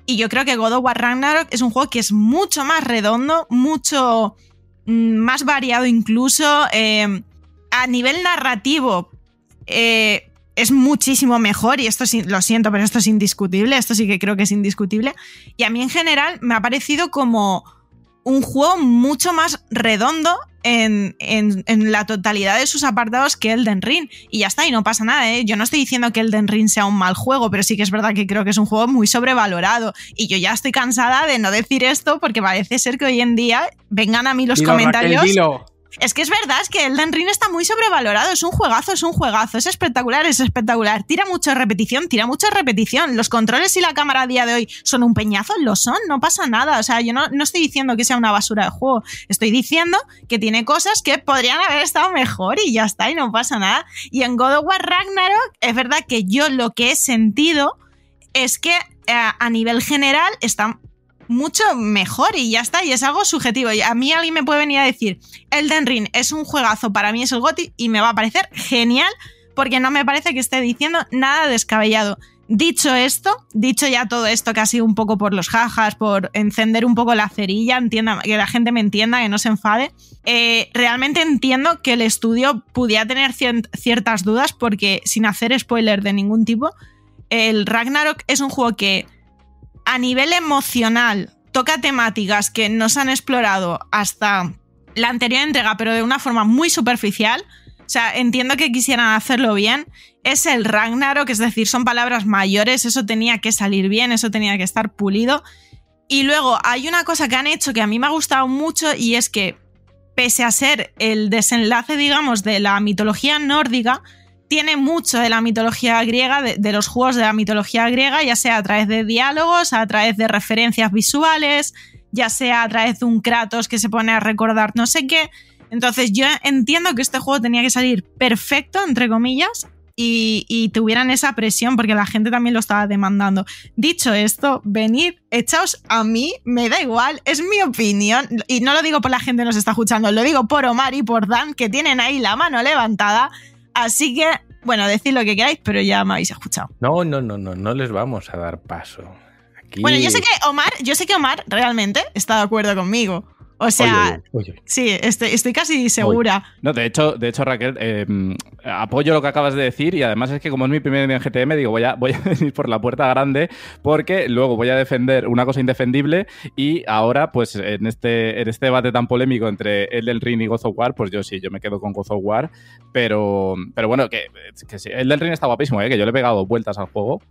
Y yo creo que God of War Ragnarok es un juego que es mucho más redondo, mucho más variado incluso. eh, a nivel narrativo, eh, es muchísimo mejor y esto lo siento, pero esto es indiscutible, esto sí que creo que es indiscutible. Y a mí en general me ha parecido como un juego mucho más redondo en, en- en la totalidad de sus apartados que Elden Ring. Y ya está, y no pasa nada, ¿eh? Yo no estoy diciendo que Elden Ring sea un mal juego, pero sí que es verdad que creo que es un juego muy sobrevalorado. Y yo ya estoy cansada de no decir esto porque parece ser que hoy en día vengan a mí los Dilo, comentarios. Es que es verdad, es que Elden Ring está muy sobrevalorado. Es un juegazo, es un juegazo. Es espectacular, es espectacular. Tira mucho repetición, tira mucho repetición. Los controles y la cámara a día de hoy son un peñazo, lo son, no pasa nada. O sea, yo no, no estoy diciendo que sea una basura de juego. Estoy diciendo que tiene cosas que podrían haber estado mejor y ya está, y no pasa nada. Y en God of War Ragnarok, es verdad que yo lo que he sentido es que eh, a nivel general está mucho mejor y ya está, y es algo subjetivo. Y a mí alguien me puede venir a decir, Elden Ring es un juegazo, para mí es el GOTY y me va a parecer genial porque no me parece que esté diciendo nada descabellado. Dicho esto, dicho ya todo esto que ha sido un poco por los jajas, por encender un poco la cerilla, entienda, que la gente me entienda, que no se enfade, eh, realmente entiendo que el estudio pudiera tener ciertas dudas porque sin hacer spoiler de ningún tipo, el Ragnarok es un juego que a nivel emocional toca temáticas que no se han explorado hasta la anterior entrega, pero de una forma muy superficial. O sea, entiendo que quisieran hacerlo bien. Es el Ragnarok, es decir, son palabras mayores, eso tenía que salir bien, eso tenía que estar pulido. Y luego hay una cosa que han hecho que a mí me ha gustado mucho y es que, pese a ser el desenlace, digamos, de la mitología nórdica, tiene mucho de la mitología griega, de, los juegos de la mitología griega, ya sea a través de diálogos, a través de referencias visuales, ya sea a través de un Kratos que se pone a recordar no sé qué. Entonces yo entiendo que este juego tenía que salir perfecto, entre comillas, y, y tuvieran esa presión porque la gente también lo estaba demandando. Dicho esto, venid, echaos a mí, me da igual, es mi opinión, y no lo digo por la gente que nos está escuchando, lo digo por Omar y por Dan, que tienen ahí la mano levantada. Así que, bueno, decid lo que queráis, pero ya me habéis escuchado. No, no, no, no, no les vamos a dar paso. Aquí... Bueno, yo sé que Omar, yo sé que Omar realmente está de acuerdo conmigo. O sea, Oye, oye. sí, estoy, estoy casi segura. No, de hecho, de hecho Raquel, eh, apoyo lo que acabas de decir y además es que como es mi primer día en GTM, digo, voy a, voy a venir por la puerta grande porque luego voy a defender una cosa indefendible y ahora, pues en este, en este debate tan polémico entre Elden Ring y God of War, pues yo sí, yo me quedo con God of War, pero, pero bueno, que, que sí, Elden Ring está guapísimo, ¿eh? que yo le he pegado vueltas al juego.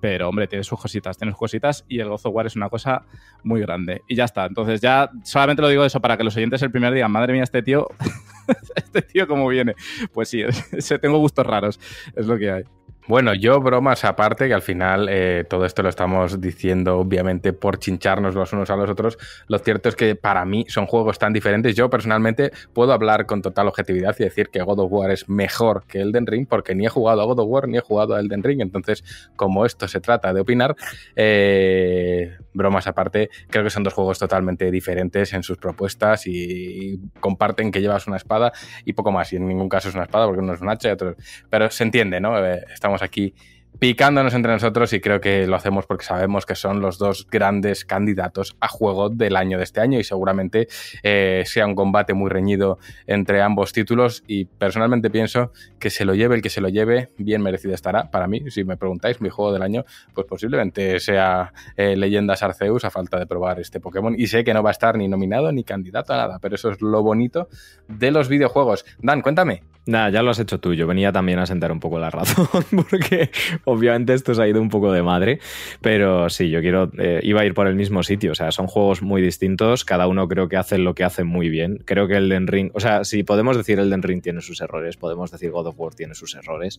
Pero, hombre, tiene sus cositas, tiene sus cositas y el God of War es una cosa muy grande. Y ya está. Entonces, ya solamente lo digo eso para que los oyentes el primer día, madre mía, este tío, este tío cómo viene. Pues sí, tengo gustos raros, es lo que hay. Bueno, yo bromas aparte, que al final eh, todo esto lo estamos diciendo obviamente por chincharnos los unos a los otros. Lo cierto es que para mí son juegos tan diferentes. Yo personalmente puedo hablar con total objetividad y decir que God of War es mejor que Elden Ring porque ni he jugado a God of War ni he jugado a Elden Ring. Entonces, como esto se trata de opinar, eh, bromas aparte, creo que son dos juegos totalmente diferentes en sus propuestas y, comparten que llevas una espada y poco más. Y en ningún caso es una espada porque uno es un hacha y otro... Pero se entiende, ¿no? Eh, estamos aquí picándonos entre nosotros y creo que lo hacemos porque sabemos que son los dos grandes candidatos a juego del año de este año y seguramente eh, sea un combate muy reñido entre ambos títulos y personalmente pienso que se lo lleve el que se lo lleve, bien merecido estará para mí, si me preguntáis, mi juego del año, pues posiblemente sea eh, Leyendas Arceus a falta de probar este Pokémon y sé que no va a estar ni nominado ni candidato a nada, pero eso es lo bonito de los videojuegos. Dan, cuéntame. Nada, ya lo has hecho tú. Yo venía también a sentar un poco la razón, porque obviamente esto se ha ido un poco de madre. Pero sí, yo quiero. Eh, iba a ir por el mismo sitio. O sea, son juegos muy distintos. Cada uno creo que hace lo que hace muy bien. Creo que el Den Ring. O sea, si podemos decir el Den Ring tiene sus errores, podemos decir God of War tiene sus errores.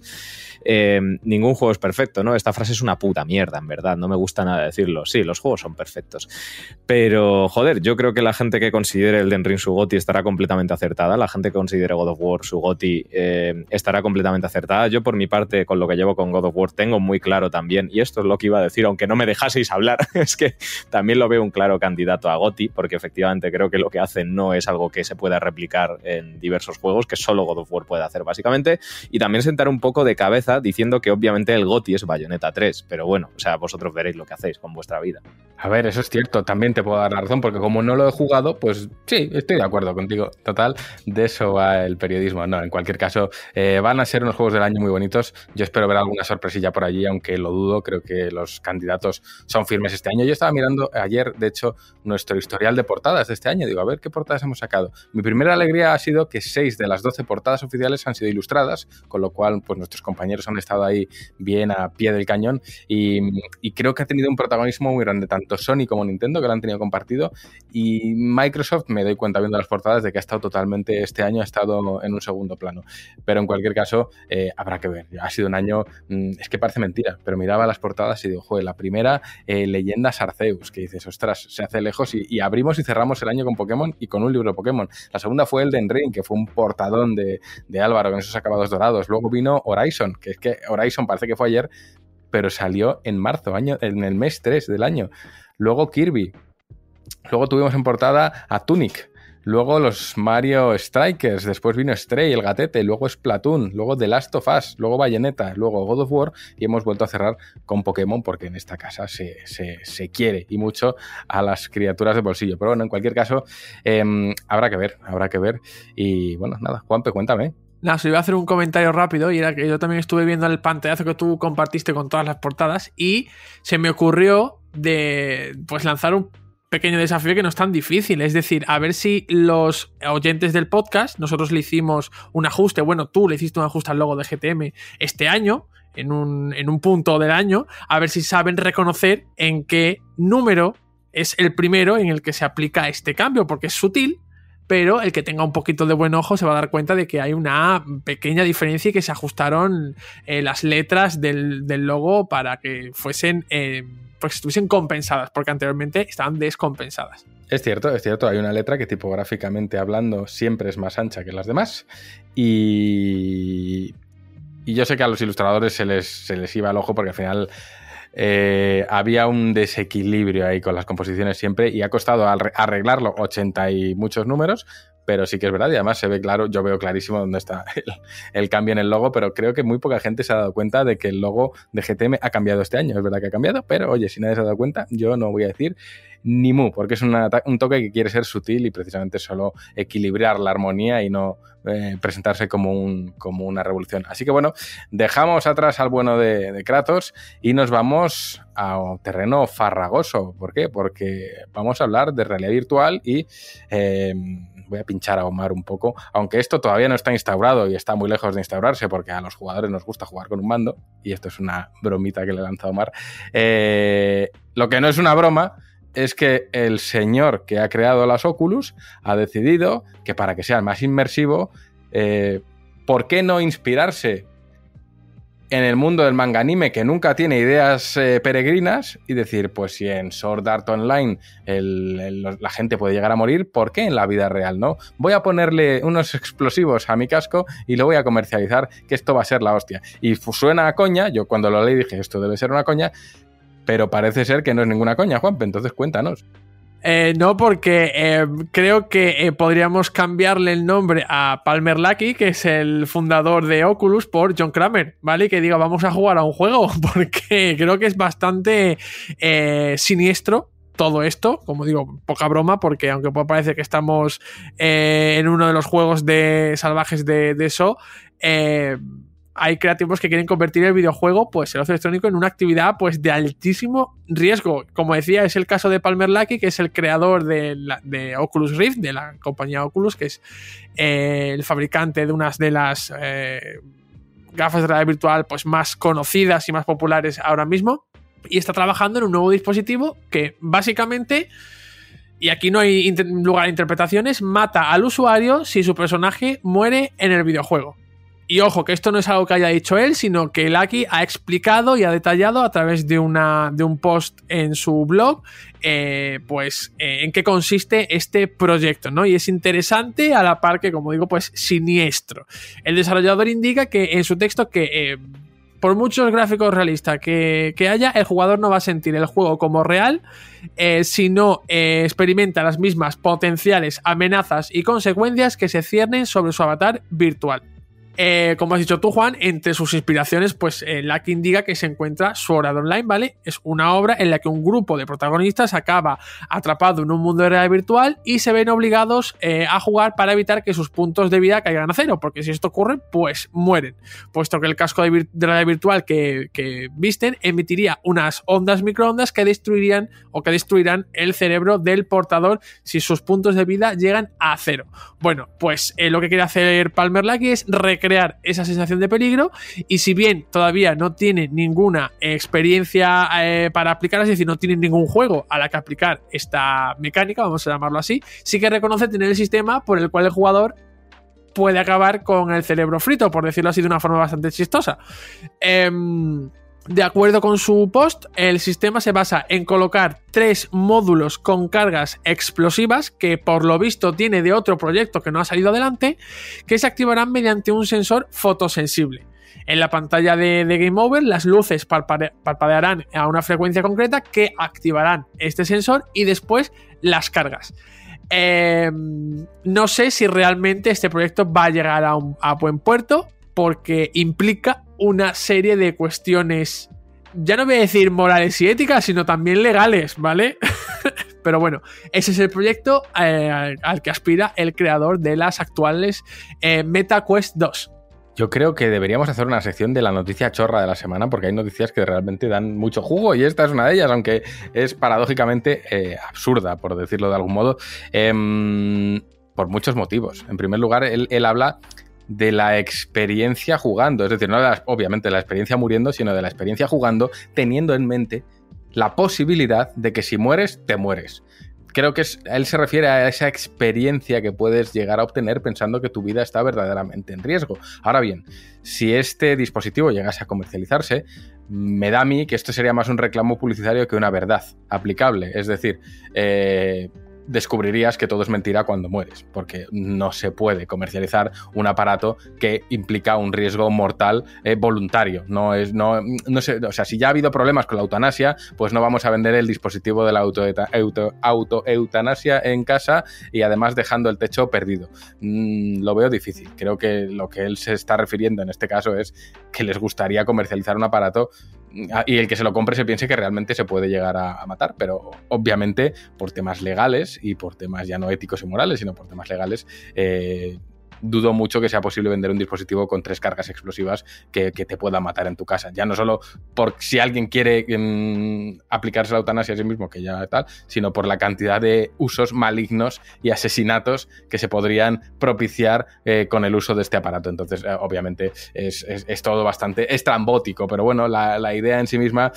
Eh, ningún juego es perfecto, ¿no? Esta frase es una puta mierda, en verdad. No me gusta nada decirlo. Sí, los juegos son perfectos. Pero, joder, yo creo que la gente que considere el Den Ring su GOTI estará completamente acertada. La gente que considere God of War su GOTI eh, estará completamente acertada. Yo, por mi parte, con lo que llevo con God of War, tengo muy claro también, y esto es lo que iba a decir, aunque no me dejaseis hablar, es que también lo veo un claro candidato a GOTI, porque efectivamente creo que lo que hacen no es algo que se pueda replicar en diversos juegos, que solo God of War puede hacer, básicamente. Y también sentar un poco de cabeza diciendo que obviamente el GOTI es Bayonetta 3, pero bueno, o sea, vosotros veréis lo que hacéis con vuestra vida. A ver, eso es cierto, también te puedo dar la razón, porque como no lo he jugado, pues sí, estoy de acuerdo contigo. Total, de eso va el periodismo. No, en cualquier cualquier caso, eh, van a ser unos juegos del año muy bonitos. Yo espero ver alguna sorpresilla por allí, aunque lo dudo. Creo que los candidatos son firmes este año. Yo estaba mirando ayer, de hecho, nuestro historial de portadas de este año. Digo, a ver qué portadas hemos sacado. Mi primera alegría ha sido que seis de las 12 portadas oficiales han sido ilustradas, con lo cual, pues nuestros compañeros han estado ahí bien a pie del cañón. Y, y creo que ha tenido un protagonismo muy grande, tanto Sony como Nintendo, que lo han tenido compartido. Y Microsoft, me doy cuenta viendo las portadas de que ha estado totalmente, este año ha estado en un segundo plano. Pero en cualquier caso, eh, habrá que ver. Ha sido un año, mm, es que parece mentira, pero miraba las portadas y digo, joder, la primera, eh, Leyendas Arceus, que dices, ostras, se hace lejos y, abrimos y cerramos el año con Pokémon y con un libro Pokémon. La segunda fue el de Ring, que fue un portadón de, de Álvaro con esos acabados dorados. Luego vino Horizon, que es que Horizon parece que fue ayer, pero salió en marzo, año, en el mes 3 del año. Luego Kirby. Luego tuvimos en portada a Tunic. Luego los Mario Strikers, después vino Stray, el gatete, luego Splatoon, luego The Last of Us, luego Bayonetta, luego God of War y hemos vuelto a cerrar con Pokémon porque en esta casa se, se, quiere y mucho a las criaturas de bolsillo. Pero bueno, en cualquier caso, em, habrá que ver, habrá que ver. Y bueno, nada, Juanpe, cuéntame. Nada, se iba a hacer un comentario rápido y era que yo también estuve viendo el pantallazo que tú compartiste con todas las portadas y se me ocurrió de pues lanzar un pequeño desafío que no es tan difícil. Es decir, a ver si los oyentes del podcast, nosotros le hicimos un ajuste, bueno, tú le hiciste un ajuste al logo de GTM este año, en un, en un punto del año, a ver si saben reconocer en qué número es el primero en el que se aplica este cambio, porque es sutil, pero el que tenga un poquito de buen ojo se va a dar cuenta de que hay una pequeña diferencia y que se ajustaron eh, las letras del, logo para que fuesen... Eh, porque estuviesen compensadas, porque anteriormente estaban descompensadas. Es cierto, es cierto, hay una letra que tipográficamente hablando siempre es más ancha que las demás y, y yo sé que a los ilustradores se les, se les iba el ojo porque al final eh, había un desequilibrio ahí con las composiciones siempre y ha costado arreglarlo 80 y muchos números, pero sí que es verdad y además se ve claro, yo veo clarísimo dónde está el, cambio en el logo, pero creo que muy poca gente se ha dado cuenta de que el logo de GTM ha cambiado este año, es verdad que ha cambiado, pero oye, si nadie se ha dado cuenta, yo no voy a decir ni mu, porque es un toque que quiere ser sutil y precisamente solo equilibrar la armonía y no eh, presentarse como, un, como una revolución. Así que bueno, dejamos atrás al bueno de, Kratos y nos vamos a terreno farragoso. ¿Por qué? Porque vamos a hablar de realidad virtual y eh, voy a pinchar a Omar un poco, aunque esto todavía no está instaurado y está muy lejos de instaurarse porque a los jugadores nos gusta jugar con un mando, y esto es una bromita que le lanza Omar, eh, lo que no es una broma es que el señor que ha creado las Oculus ha decidido que para que sea más inmersivo, eh, ¿por qué no inspirarse en el mundo del manga anime que nunca tiene ideas eh, peregrinas y decir, pues si en Sword Art Online la gente puede llegar a morir, ¿por qué en la vida real no? Voy a ponerle unos explosivos a mi casco y lo voy a comercializar, que esto va a ser la hostia. Y suena a coña, yo cuando lo leí dije, esto debe ser una coña, pero parece ser que no es ninguna coña, Juanpe, entonces cuéntanos. Eh, no, porque eh, creo que eh, podríamos cambiarle el nombre a Palmer Lucky, que es el fundador de Oculus, por John Kramer, ¿vale? Que diga, vamos a jugar a un juego, porque creo que es bastante eh, siniestro todo esto, como digo, poca broma, porque aunque pueda parecer que estamos en uno de los juegos de salvajes de, de eso, eh, hay creativos que quieren convertir el videojuego, pues el ocio electrónico, en una actividad pues de altísimo riesgo. Como decía, es el caso de Palmer Lucky, que es el creador de, Oculus Rift, de la compañía Oculus, que es eh, el fabricante de unas de las eh, gafas de realidad virtual pues más conocidas y más populares ahora mismo. Y está trabajando en un nuevo dispositivo que básicamente y aquí no hay lugar a interpretaciones, mata al usuario si su personaje muere en el videojuego. Y ojo, que esto no es algo que haya dicho él, sino que Lucky ha explicado y ha detallado a través de, una, de un post en su blog, eh, pues, eh, en qué consiste este proyecto, ¿no? Y es interesante a la par que, como digo, pues, siniestro. El desarrollador indica que en su texto que... Eh, por muchos gráficos realistas que, que, haya, el jugador no va a sentir el juego como real eh, si no experimenta las mismas potenciales amenazas y consecuencias que se ciernen sobre su avatar virtual. Eh, como has dicho tú, Juan, entre sus inspiraciones, pues eh, que indica que se encuentra Sword Art Online, ¿vale? Es una obra en la que un grupo de protagonistas acaba atrapado en un mundo de realidad virtual y se ven obligados eh, a jugar para evitar que sus puntos de vida caigan a cero, porque si esto ocurre, pues mueren, puesto que el casco de, vir realidad virtual que, que, visten emitiría unas ondas microondas que destruirían o que destruirán el cerebro del portador si sus puntos de vida llegan a cero. Bueno, pues eh, lo que quiere hacer Palmer Lucky es recrear crear esa sensación de peligro y si bien todavía no tiene ninguna experiencia eh, para aplicar, es decir, no tiene ningún juego a la que aplicar esta mecánica, vamos a llamarlo así, sí que reconoce tener el sistema por el cual el jugador puede acabar con el cerebro frito, por decirlo así de una forma bastante chistosa. Eh, de acuerdo con su post, el sistema se basa en colocar tres módulos con cargas explosivas que por lo visto tiene de otro proyecto que no ha salido adelante, que se activarán mediante un sensor fotosensible. En la pantalla de, Game Over, las luces parpade parpadearán a una frecuencia concreta que activarán este sensor y después las cargas. Eh, no sé si realmente este proyecto va a llegar a buen puerto porque implica una serie de cuestiones, ya no voy a decir morales y éticas, sino también legales, ¿vale? Pero bueno, ese es el proyecto eh, al que aspira el creador de las actuales eh, MetaQuest 2. Yo creo que deberíamos hacer una sección de la noticia chorra de la semana, porque hay noticias que realmente dan mucho jugo y esta es una de ellas, aunque es paradójicamente eh, absurda, por decirlo de algún modo, eh, por muchos motivos. En primer lugar, él habla de la experiencia jugando, es decir, no de la, obviamente de la experiencia muriendo, sino de la experiencia jugando, teniendo en mente la posibilidad de que si mueres, te mueres. Creo que él se refiere a esa experiencia que puedes llegar a obtener pensando que tu vida está verdaderamente en riesgo. Ahora bien, si este dispositivo llegase a comercializarse, me da a mí que esto sería más un reclamo publicitario que una verdad aplicable. Es decir, eh, descubrirías que todo es mentira cuando mueres, porque no se puede comercializar un aparato que implica un riesgo mortal eh, voluntario. No es, no, no sé, o sea, si ya ha habido problemas con la eutanasia, pues no vamos a vender el dispositivo de la auto-eutanasia auto, auto en casa y además dejando el techo perdido. Mm, lo veo difícil. Creo que lo que él se está refiriendo en este caso es que les gustaría comercializar un aparato y el que se lo compre se piense que realmente se puede llegar a, a, matar, pero obviamente por temas legales y por temas ya no éticos y morales, sino por temas legales, eh, dudo mucho que sea posible vender un dispositivo con tres cargas explosivas que, te pueda matar en tu casa. Ya no solo por si alguien quiere mm, aplicarse la eutanasia a sí mismo, que ya tal, sino por la cantidad de usos malignos y asesinatos que se podrían propiciar eh, con el uso de este aparato. Entonces, eh, obviamente, es, todo bastante estrambótico, pero bueno, la, idea en sí misma,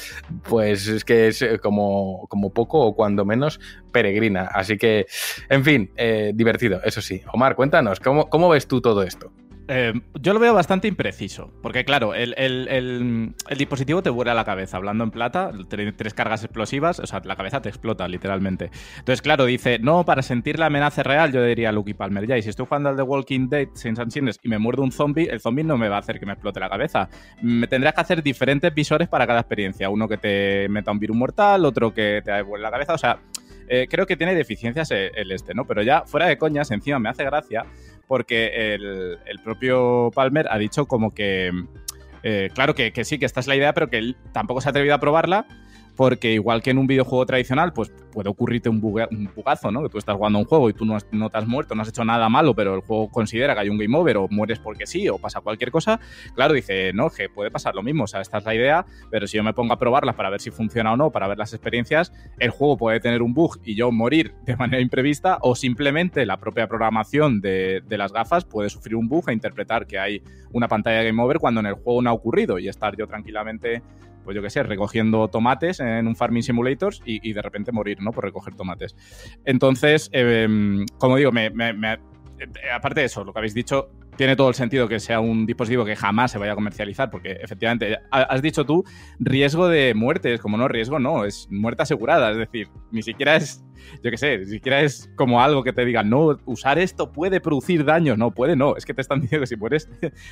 pues es que es eh, como, como poco o cuando menos peregrina. Así que, en fin, divertido, eso sí. Omar, cuéntanos, ¿cómo, cómo ves tú todo esto? Eh, yo lo veo bastante impreciso, porque claro, el, dispositivo te vuela la cabeza, hablando en plata, tres cargas explosivas, o sea, la cabeza te explota literalmente. Entonces, claro, dice, no, para sentir la amenaza real, yo diría a Lucky Palmer, ya, y si estoy jugando al The Walking Dead sin sanciones y me muerde un zombie, el zombie no me va a hacer que me explote la cabeza. Me tendrás que hacer diferentes visores para cada experiencia, uno que te meta un virus mortal, otro que te vuele la cabeza, o sea... Eh, creo que tiene deficiencias el, este, ¿no? Pero ya, fuera de coñas, encima me hace gracia porque el, propio Palmer ha dicho como que, eh, claro que, que, sí, que esta es la idea, pero que él tampoco se ha atrevido a probarla porque igual que en un videojuego tradicional, pues puede ocurrirte un, bugazo, ¿no? Que tú estás jugando un juego y tú no, no, te has muerto, no has hecho nada malo, pero el juego considera que hay un game over o mueres porque sí o pasa cualquier cosa. Claro, dice, no, que puede pasar lo mismo, o sea, esta es la idea, pero si yo me pongo a probarlas para ver si funciona o no, para ver las experiencias, el juego puede tener un bug y yo morir de manera imprevista o simplemente la propia programación de, de las gafas puede sufrir un bug e interpretar que hay una pantalla de game over cuando en el juego no ha ocurrido y estar yo tranquilamente pues yo qué sé, recogiendo tomates en un Farming Simulator y, de repente morir, ¿no? Por recoger tomates. Entonces, em, como digo, aparte de eso, lo que habéis dicho, tiene todo el sentido que sea un dispositivo que jamás se vaya a comercializar, porque efectivamente, has dicho tú, riesgo de muerte, es como no, riesgo no, es muerte asegurada, es decir, ni siquiera es yo qué sé, ni siquiera es como algo que te diga, no, usar esto puede producir daño. No, puede no. Es que te están diciendo que si mueres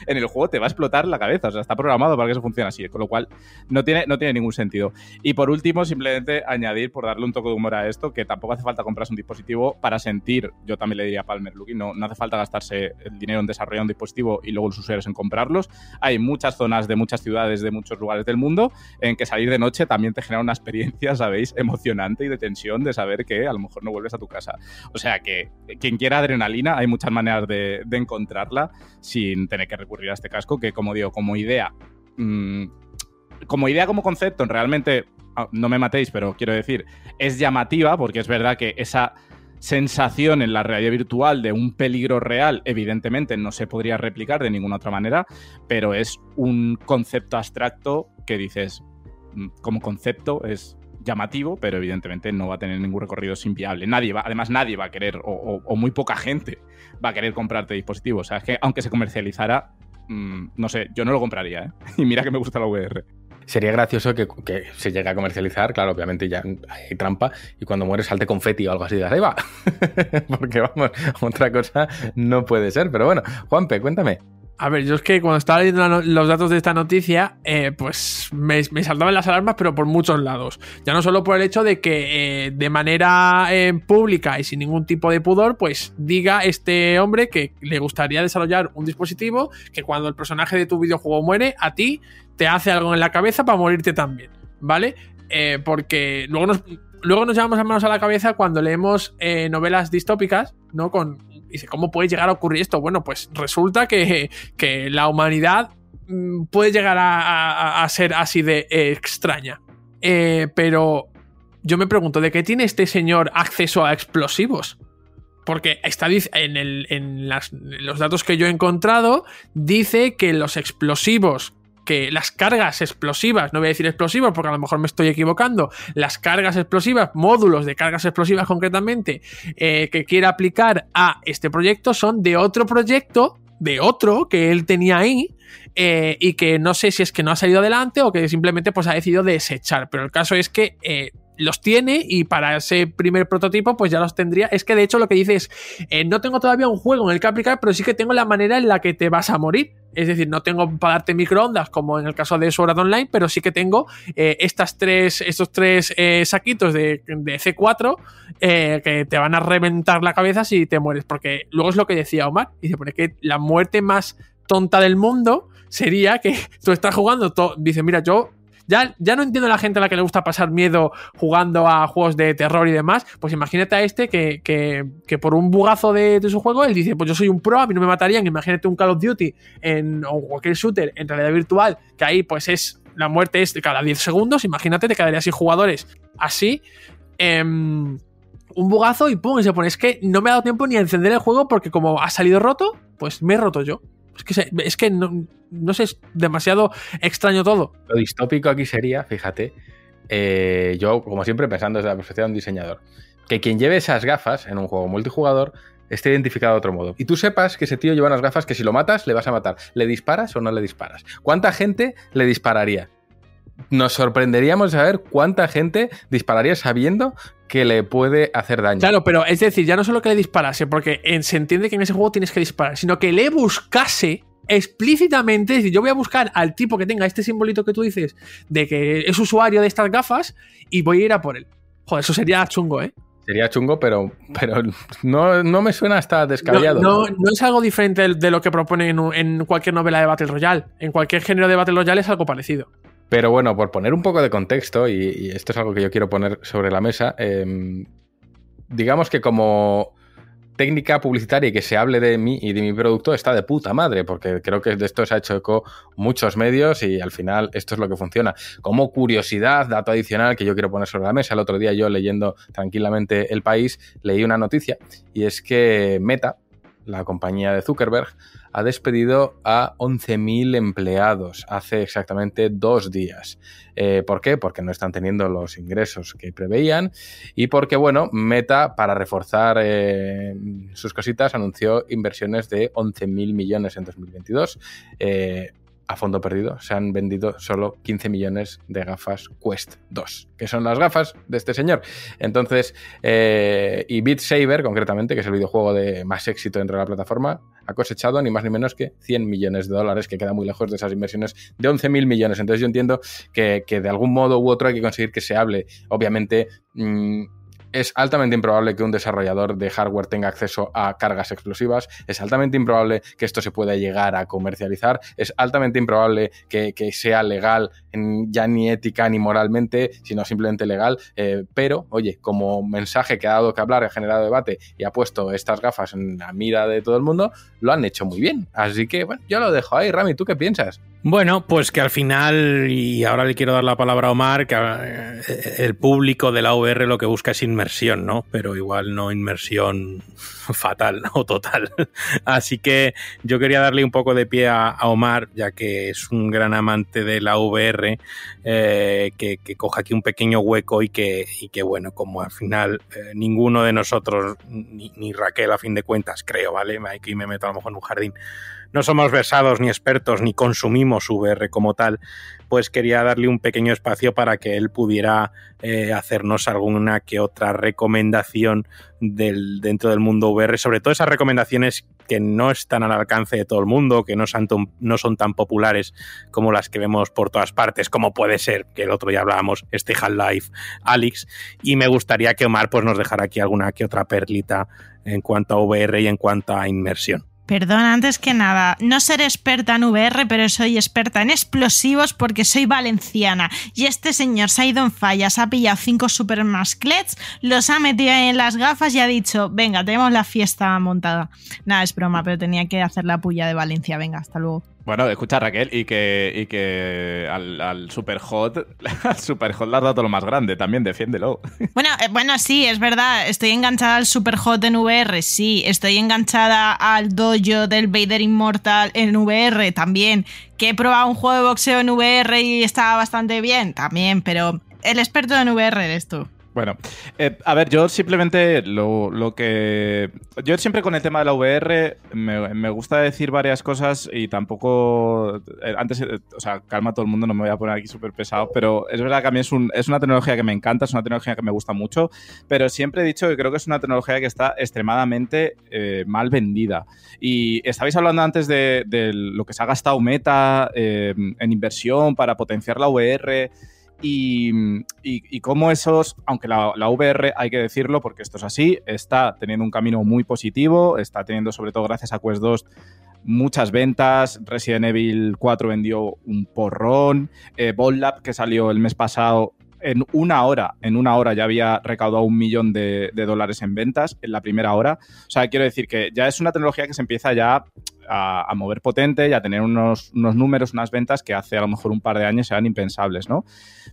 en el juego te va a explotar la cabeza. O sea, está programado para que eso funcione así. Con lo cual, no tiene, no tiene ningún sentido. Y por último, simplemente añadir, por darle un toque de humor a esto, que tampoco hace falta comprarse un dispositivo para sentir, yo también le diría a Palmer Lucky, no, no hace falta gastarse el dinero en desarrollar un dispositivo y luego los usuarios en comprarlos. Hay muchas zonas de muchas ciudades, de muchos lugares del mundo, en que salir de noche también te genera una experiencia, ¿sabéis? Emocionante y de tensión de saber que a lo mejor no vuelves a tu casa. O sea que quien quiera adrenalina, hay muchas maneras de, encontrarla sin tener que recurrir a este casco, que como digo, como idea, mm, como idea, como concepto, realmente, ah, no me matéis, pero quiero decir, es llamativa porque es verdad que esa sensación en la realidad virtual de un peligro real, evidentemente no se podría replicar de ninguna otra manera, pero es un concepto abstracto que dices, mm, como concepto es llamativo, pero evidentemente no va a tener ningún recorrido sin viable. Nadie va, además nadie va a querer, o, muy poca gente va a querer comprarte dispositivos. O sea, es que aunque se comercializara, mm, no sé, yo no lo compraría, ¿eh? Y mira que me gusta la VR. Sería gracioso que, se llegue a comercializar, claro, obviamente ya hay trampa, y cuando muere salte confeti o algo así de arriba. Porque vamos, otra cosa no puede ser. Pero bueno, Juanpe, cuéntame. A ver, yo es que cuando estaba leyendo los datos de esta noticia, eh, pues me, saltaban las alarmas, pero por muchos lados. Ya no solo por el hecho de que eh, de manera eh, pública y sin ningún tipo de pudor, pues diga este hombre que le gustaría desarrollar un dispositivo que cuando el personaje de tu videojuego muere, a ti te hace algo en la cabeza para morirte también, ¿vale? porque luego nos, luego nos llevamos las manos a la cabeza cuando leemos novelas distópicas, ¿no? Con dice, ¿cómo puede llegar a ocurrir esto? Bueno, pues resulta que, la humanidad mm, puede llegar a, ser así de extraña. Eh, pero yo me pregunto, ¿de qué tiene este señor acceso a explosivos? Porque está en, en los datos que yo he encontrado, dice que los explosivos que las cargas explosivas, no voy a decir explosivos porque a lo mejor me estoy equivocando, las cargas explosivas, módulos de cargas explosivas concretamente, eh, que quiere aplicar a este proyecto son de otro proyecto, de otro que él tenía ahí, eh, y que no sé si es que no ha salido adelante o que simplemente pues ha decidido desechar. Pero el caso es que eh, los tiene y para ese primer prototipo pues ya los tendría. Es que de hecho lo que dice es, no tengo todavía un juego en el que aplicar, pero sí que tengo la manera en la que te vas a morir. Es decir, no tengo para darte microondas como en el caso de Sword Online, pero sí que tengo eh, estas tres, estos tres eh, saquitos de, C4 que te van a reventar la cabeza si te mueres. Porque luego es lo que decía Omar, dice, pone que la muerte más tonta del mundo sería que tú estás jugando, dice, mira, yo ya, ya no entiendo a la gente a la que le gusta pasar miedo jugando a juegos de terror y demás. Pues imagínate a este que, que, que por un bugazo de, de, su juego, él dice, pues yo soy un pro, a mí no me matarían. Imagínate un Call of Duty en, o cualquier shooter en realidad virtual, que ahí pues es, la muerte es de cada 10 segundos. Imagínate, te quedarías sin jugadores así. Eh, un bugazo y pum, y se pone. Es que no me ha dado tiempo ni a encender el juego porque como ha salido roto, pues me he roto yo. Es que, es que no, no sé, es demasiado extraño todo. Lo distópico aquí sería, fíjate, eh, yo como siempre pensando desde la perspectiva de un diseñador, que quien lleve esas gafas en un juego multijugador esté identificado de otro modo. Y tú sepas que ese tío lleva unas gafas que si lo matas, le vas a matar. ¿Le disparas o no le disparas? ¿Cuánta gente le dispararía? Nos sorprenderíamos de saber cuánta gente dispararía sabiendo que le puede hacer daño. Claro, pero es decir, ya no solo que le disparase, porque se entiende que en ese juego tienes que disparar, sino que le buscase explícitamente, es decir, yo voy a buscar al tipo que tenga este simbolito que tú dices de que es usuario de estas gafas y voy a ir a por él. Joder, eso sería chungo, ¿eh? Sería chungo, pero, pero no, no me suena hasta descabellado. No, no, no, es algo diferente de lo que proponen en, en, cualquier novela de Battle Royale. En cualquier género de Battle Royale es algo parecido. Pero bueno, por poner un poco de contexto, y, esto es algo que yo quiero poner sobre la mesa, eh, digamos que como técnica publicitaria y que se hable de mí y de mi producto está de puta madre, porque creo que de esto se ha hecho eco muchos medios y al final esto es lo que funciona. Como curiosidad, dato adicional que yo quiero poner sobre la mesa, el otro día yo leyendo tranquilamente El País, leí una noticia y es que Meta, la compañía de Zuckerberg, ha despedido a 11.000 empleados hace exactamente dos días. Eh, ¿Por qué? Porque no están teniendo los ingresos que preveían y porque, bueno, Meta, para reforzar eh, sus cositas, anunció inversiones de 11.000 millones en 2022. Eh, a fondo perdido, se han vendido solo 15 millones de gafas Quest 2, que son las gafas de este señor. Entonces, eh, y Beat Saber, concretamente, que es el videojuego de más éxito dentro de la plataforma, ha cosechado ni más ni menos que 100 millones de dólares, que queda muy lejos de esas inversiones de 11 mil millones. Entonces yo entiendo que, que, de algún modo u otro hay que conseguir que se hable. Obviamente... Mmm, es altamente improbable que un desarrollador de hardware tenga acceso a cargas explosivas, es altamente improbable que esto se pueda llegar a comercializar, es altamente improbable que, sea legal, ya ni ética ni moralmente, sino simplemente legal, eh, pero oye, como mensaje que ha dado que hablar, ha generado debate y ha puesto estas gafas en la mira de todo el mundo, lo han hecho muy bien. Así que bueno, yo lo dejo ahí, Rami, ¿tú qué piensas? Bueno, pues que al final, y ahora le quiero dar la palabra a Omar, que el público de la VR lo que busca es inmersión, ¿no? Pero igual no inmersión fatal o total. Así que yo quería darle un poco de pie a, Omar, ya que es un gran amante de la VR, eh, que, coja aquí un pequeño hueco y que, y que bueno, como al final eh, ninguno de nosotros, ni, ni Raquel a fin de cuentas, creo, ¿vale? Aquí me meto a lo mejor en un jardín no somos versados ni expertos ni consumimos VR como tal, pues quería darle un pequeño espacio para que él pudiera eh, hacernos alguna que otra recomendación del, dentro del mundo VR, sobre todo esas recomendaciones que no están al alcance de todo el mundo, que no son, no son tan populares como las que vemos por todas partes, como puede ser, que el otro día hablábamos, este Half-Life Alyx, y me gustaría que Omar pues, nos dejara aquí alguna que otra perlita en cuanto a VR y en cuanto a inmersión. Perdón, antes que nada, no seré experta en VR, pero soy experta en explosivos porque soy valenciana. Y este señor se ha ido en fallas, ha pillado cinco super masclets, los ha metido en las gafas y ha dicho, venga, tenemos la fiesta montada. Nada, es broma, pero tenía que hacer la puya de Valencia. Venga, hasta luego. Bueno, escucha Raquel, y que, y que al, al Superhot, al Superhot le has dado lo más grande, también defiéndelo. Bueno, eh, bueno, sí, es verdad, estoy enganchada al Superhot en VR, sí, estoy enganchada al dojo del Vader Immortal en VR también, que he probado un juego de boxeo en VR y estaba bastante bien también, pero el experto en VR eres tú. Bueno, eh, a ver, yo simplemente lo, lo, que... Yo siempre con el tema de la VR me, me gusta decir varias cosas y tampoco... Eh, antes, eh, o sea, calma todo el mundo, no me voy a poner aquí súper pesado, pero es verdad que a mí es, un, es una tecnología que me encanta, es una tecnología que me gusta mucho, pero siempre he dicho que creo que es una tecnología que está extremadamente eh, mal vendida. Y estabais hablando antes de, de, lo que se ha gastado Meta en inversión para potenciar la VR... Y, y, y, cómo esos, aunque la, la, VR, hay que decirlo, porque esto es así, está teniendo un camino muy positivo, está teniendo sobre todo gracias a Quest 2 muchas ventas. Resident Evil 4 vendió un porrón. Eh, Lab, que salió el mes pasado, en una hora, en una hora ya había recaudado un millón de, dólares en ventas en la primera hora. O sea, quiero decir que ya es una tecnología que se empieza ya a, mover potente y a tener unos, números, unas ventas que hace a lo mejor un par de años eran impensables, ¿no?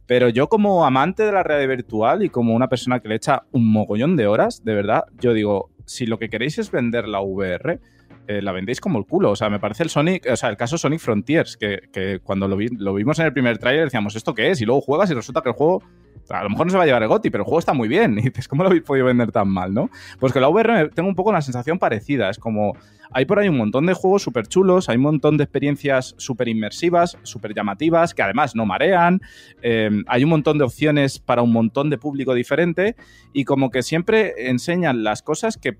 Pero yo como amante de la realidad virtual y como una persona que le echa un mogollón de horas, de verdad, yo digo, si lo que queréis es vender la VR, eh, la vendéis como el culo. O sea, me parece el Sonic, o sea, el caso Sonic Frontiers, que, que cuando lo, vi, lo, vimos en el primer tráiler decíamos, ¿esto qué es? Y luego juegas y resulta que el juego, a lo mejor no se va a llevar el GOTI, pero el juego está muy bien. Y dices, ¿cómo lo habéis podido vender tan mal, no? Pues que la VR tengo un poco una sensación parecida. Es como, hay por ahí un montón de juegos súper chulos, hay un montón de experiencias súper inmersivas, súper llamativas, que además no marean, eh, hay un montón de opciones para un montón de público diferente y como que siempre enseñan las cosas que,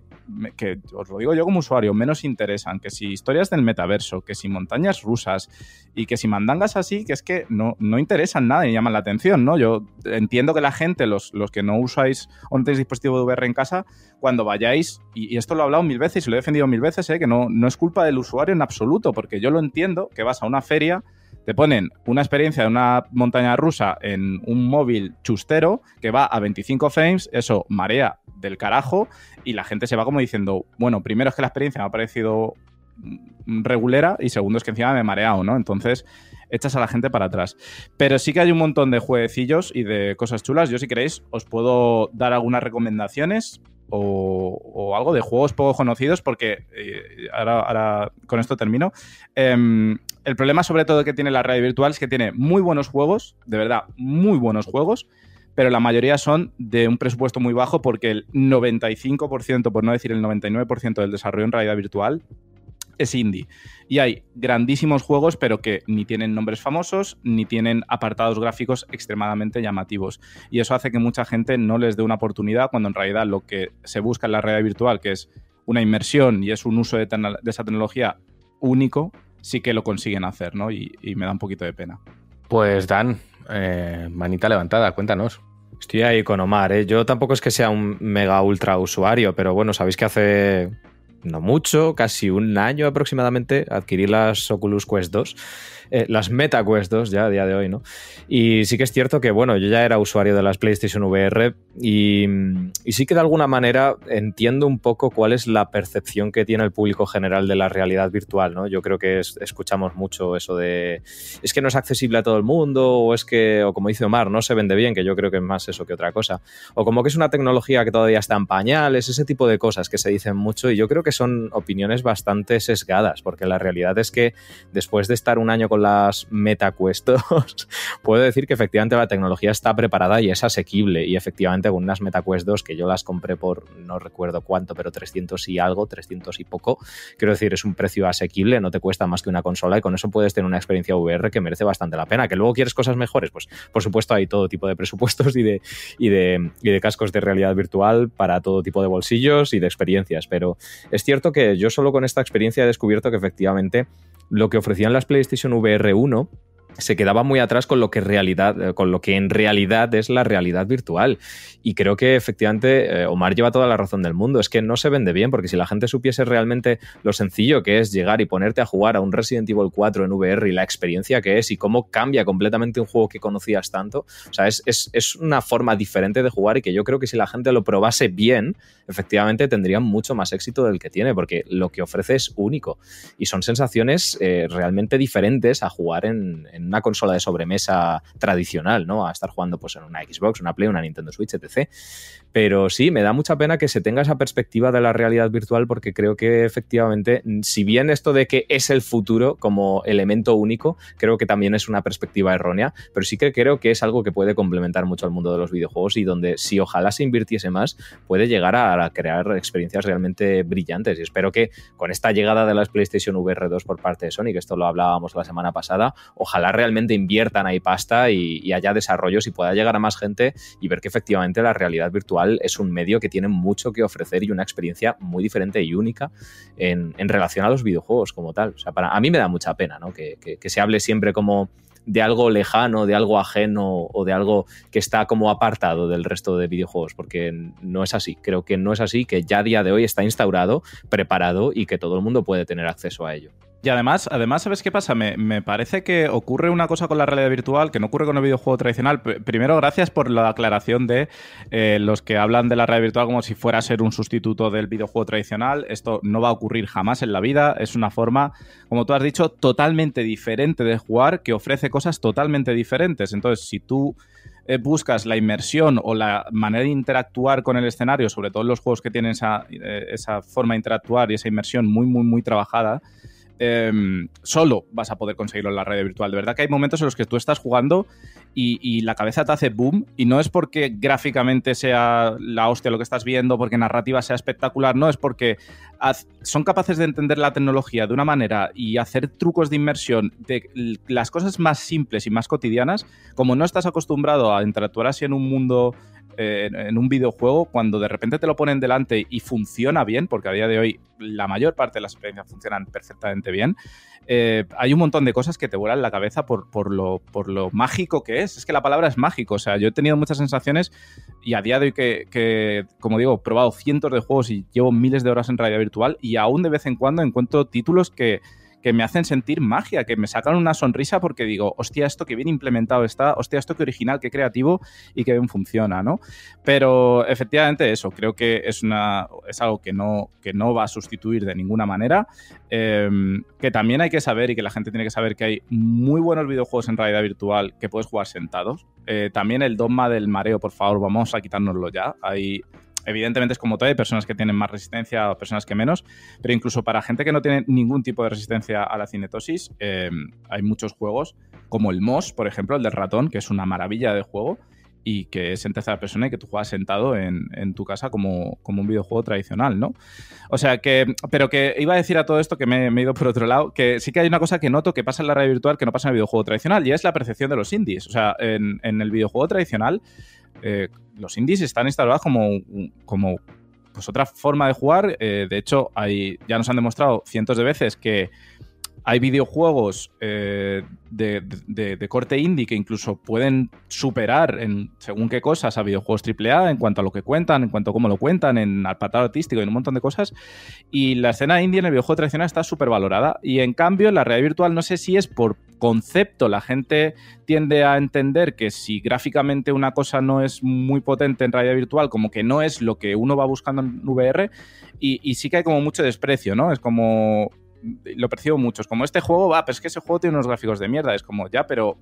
que, os lo digo yo como usuario, menos interesan, que si historias del metaverso, que si montañas rusas y que si mandangas así, que es que no, no interesan nada y llaman la atención, ¿no? Yo entiendo que la gente, los, los que no usáis o no tenéis dispositivo de VR en casa, cuando vayáis, y, esto lo he hablado mil veces y lo he defendido mil veces, ¿eh? que no, no es culpa del usuario en absoluto, porque yo lo entiendo, que vas a una feria, te ponen una experiencia de una montaña rusa en un móvil chustero que va a 25 frames, eso marea del carajo y la gente se va como diciendo, bueno, primero es que la experiencia me ha parecido regulera y segundo es que encima me he mareado, ¿no? Entonces echas a la gente para atrás. Pero sí que hay un montón de jueguecillos y de cosas chulas. Yo si queréis os puedo dar algunas recomendaciones o, algo de juegos poco conocidos, porque eh, ahora, ahora, con esto termino. Eh, el problema sobre todo que tiene la realidad virtual es que tiene muy buenos juegos, de verdad, muy buenos juegos, pero la mayoría son de un presupuesto muy bajo porque el 95%, por no decir el 99% del desarrollo en realidad virtual es indie. Y hay grandísimos juegos, pero que ni tienen nombres famosos, ni tienen apartados gráficos extremadamente llamativos. Y eso hace que mucha gente no les dé una oportunidad cuando en realidad lo que se busca en la realidad virtual, que es una inmersión y es un uso de, esa tecnología único, sí que lo consiguen hacer, ¿no? Y, y me da un poquito de pena. Pues Dan, eh, manita levantada, cuéntanos. Estoy ahí con Omar, ¿eh? Yo tampoco es que sea un mega ultra usuario, pero bueno, sabéis que hace no mucho, casi un año aproximadamente, adquirí las Oculus Quest 2. Eh, las Meta Quest 2 ya a día de hoy, ¿no? Y sí que es cierto que, bueno, yo ya era usuario de las PlayStation VR y, y, sí que de alguna manera entiendo un poco cuál es la percepción que tiene el público general de la realidad virtual, ¿no? Yo creo que es, escuchamos mucho eso de es que no es accesible a todo el mundo o es que, o como dice Omar, no se vende bien, que yo creo que es más eso que otra cosa, o como que es una tecnología que todavía está en pañales, ese tipo de cosas que se dicen mucho y yo creo que son opiniones bastante sesgadas, porque la realidad es que después de estar un año con las MetaQuestos, puedo decir que efectivamente la tecnología está preparada y es asequible. Y efectivamente, con unas MetaQuest 2 que yo las compré por no recuerdo cuánto, pero 300 y algo, 300 y poco, quiero decir, es un precio asequible, no te cuesta más que una consola y con eso puedes tener una experiencia VR que merece bastante la pena. Que luego quieres cosas mejores, pues por supuesto hay todo tipo de presupuestos y de, y de, y de cascos de realidad virtual para todo tipo de bolsillos y de experiencias. Pero es cierto que yo solo con esta experiencia he descubierto que efectivamente lo que ofrecían las PlayStation VR 1 se quedaba muy atrás con lo que realidad, con lo que en realidad es la realidad virtual. Y creo que efectivamente eh, Omar lleva toda la razón del mundo. Es que no se vende bien, porque si la gente supiese realmente lo sencillo que es llegar y ponerte a jugar a un Resident Evil 4 en VR y la experiencia que es y cómo cambia completamente un juego que conocías tanto. O sea, es, es, es una forma diferente de jugar y que yo creo que si la gente lo probase bien, efectivamente tendría mucho más éxito del que tiene, porque lo que ofrece es único. Y son sensaciones eh, realmente diferentes a jugar en una consola de sobremesa tradicional, ¿no? A estar jugando pues en una Xbox, una Play, una Nintendo Switch, etc. Pero sí, me da mucha pena que se tenga esa perspectiva de la realidad virtual porque creo que efectivamente, si bien esto de que es el futuro como elemento único, creo que también es una perspectiva errónea, pero sí que creo que es algo que puede complementar mucho al mundo de los videojuegos y donde si ojalá se invirtiese más, puede llegar a crear experiencias realmente brillantes. Y espero que con esta llegada de las PlayStation VR 2 por parte de Sony, que esto lo hablábamos la semana pasada, ojalá realmente inviertan ahí pasta y, haya desarrollos y pueda llegar a más gente y ver que efectivamente la realidad virtual es un medio que tiene mucho que ofrecer y una experiencia muy diferente y única en, relación a los videojuegos como tal. O sea, para, a mí me da mucha pena que, que se hable siempre como de algo lejano, de algo ajeno o de algo que está como apartado del resto de videojuegos, porque no es así. Creo que no es así, que ya a día de hoy está instaurado, preparado y que todo el mundo puede tener acceso a ello. Y además, además, ¿sabes qué pasa? Me, parece que ocurre una cosa con la realidad virtual que no ocurre con el videojuego tradicional. primero, gracias por la aclaración de eh, los que hablan de la realidad virtual como si fuera a ser un sustituto del videojuego tradicional. Esto no va a ocurrir jamás en la vida. Es una forma, como tú has dicho, totalmente diferente de jugar que ofrece cosas totalmente diferentes. Entonces, si tú eh, buscas la inmersión o la manera de interactuar con el escenario, sobre todo en los juegos que tienen esa, eh, esa forma de interactuar y esa inmersión muy, muy, muy trabajada, Em, solo vas a poder conseguirlo en la red virtual. De verdad que hay momentos en los que tú estás jugando y, la cabeza te hace boom y no es porque gráficamente sea la hostia lo que estás viendo, porque narrativa sea espectacular, no, es porque son capaces de entender la tecnología de una manera y hacer trucos de inmersión de las cosas más simples y más cotidianas, como no estás acostumbrado a interactuar así en un mundo en un videojuego, cuando de repente te lo ponen delante y funciona bien, porque a día de hoy la mayor parte de las experiencias funcionan perfectamente bien, eh, hay un montón de cosas que te vuelan la cabeza por, por, lo, por lo mágico que es. Es que la palabra es mágico. O sea, yo he tenido muchas sensaciones y a día de hoy que, que, como digo, he probado cientos de juegos y llevo miles de horas en realidad virtual y aún de vez en cuando encuentro títulos que que me hacen sentir magia, que me sacan una sonrisa porque digo, hostia, esto que bien implementado está, hostia, esto que original, que creativo y que bien funciona, ¿no? Pero efectivamente eso, creo que es, una, es algo que no, que no va a sustituir de ninguna manera, em, que también hay que saber y que la gente tiene que saber que hay muy buenos videojuegos en realidad virtual que puedes jugar sentados. Eh, también el dogma del mareo, por favor, vamos a quitárnoslo ya. Hay evidentemente es como todo, hay personas que tienen más resistencia o personas que menos, pero incluso para gente que no tiene ningún tipo de resistencia a la cinetosis, eh, hay muchos juegos, como el MOS, por ejemplo, el del ratón, que es una maravilla de juego y que es en tercera persona y que tú juegas sentado en, tu casa como, un videojuego tradicional, ¿no? O sea que, pero que iba a decir a todo esto que me, he ido por otro lado, que sí que hay una cosa que noto que pasa en la realidad virtual que no pasa en el videojuego tradicional y es la percepción de los indies. O sea, en, en el videojuego tradicional eh, los indies están instalados como, como pues otra forma de jugar. Eh, de hecho, hay, ya nos han demostrado cientos de veces que hay videojuegos eh, de, corte indie que incluso pueden superar en según qué cosas a videojuegos AAA en cuanto a lo que cuentan, en cuanto a cómo lo cuentan, en patrón artístico y en un montón de cosas. Y la escena indie en el videojuego tradicional está súper valorada. Y en cambio, en la realidad virtual no sé si es por concepto. La gente tiende a entender que si gráficamente una cosa no es muy potente en realidad virtual, como que no es lo que uno va buscando en VR. Y, sí que hay como mucho desprecio, ¿no? Es como lo percibo mucho. Es como este juego, va, pero es que ese juego tiene unos gráficos de mierda. Es como, ya, pero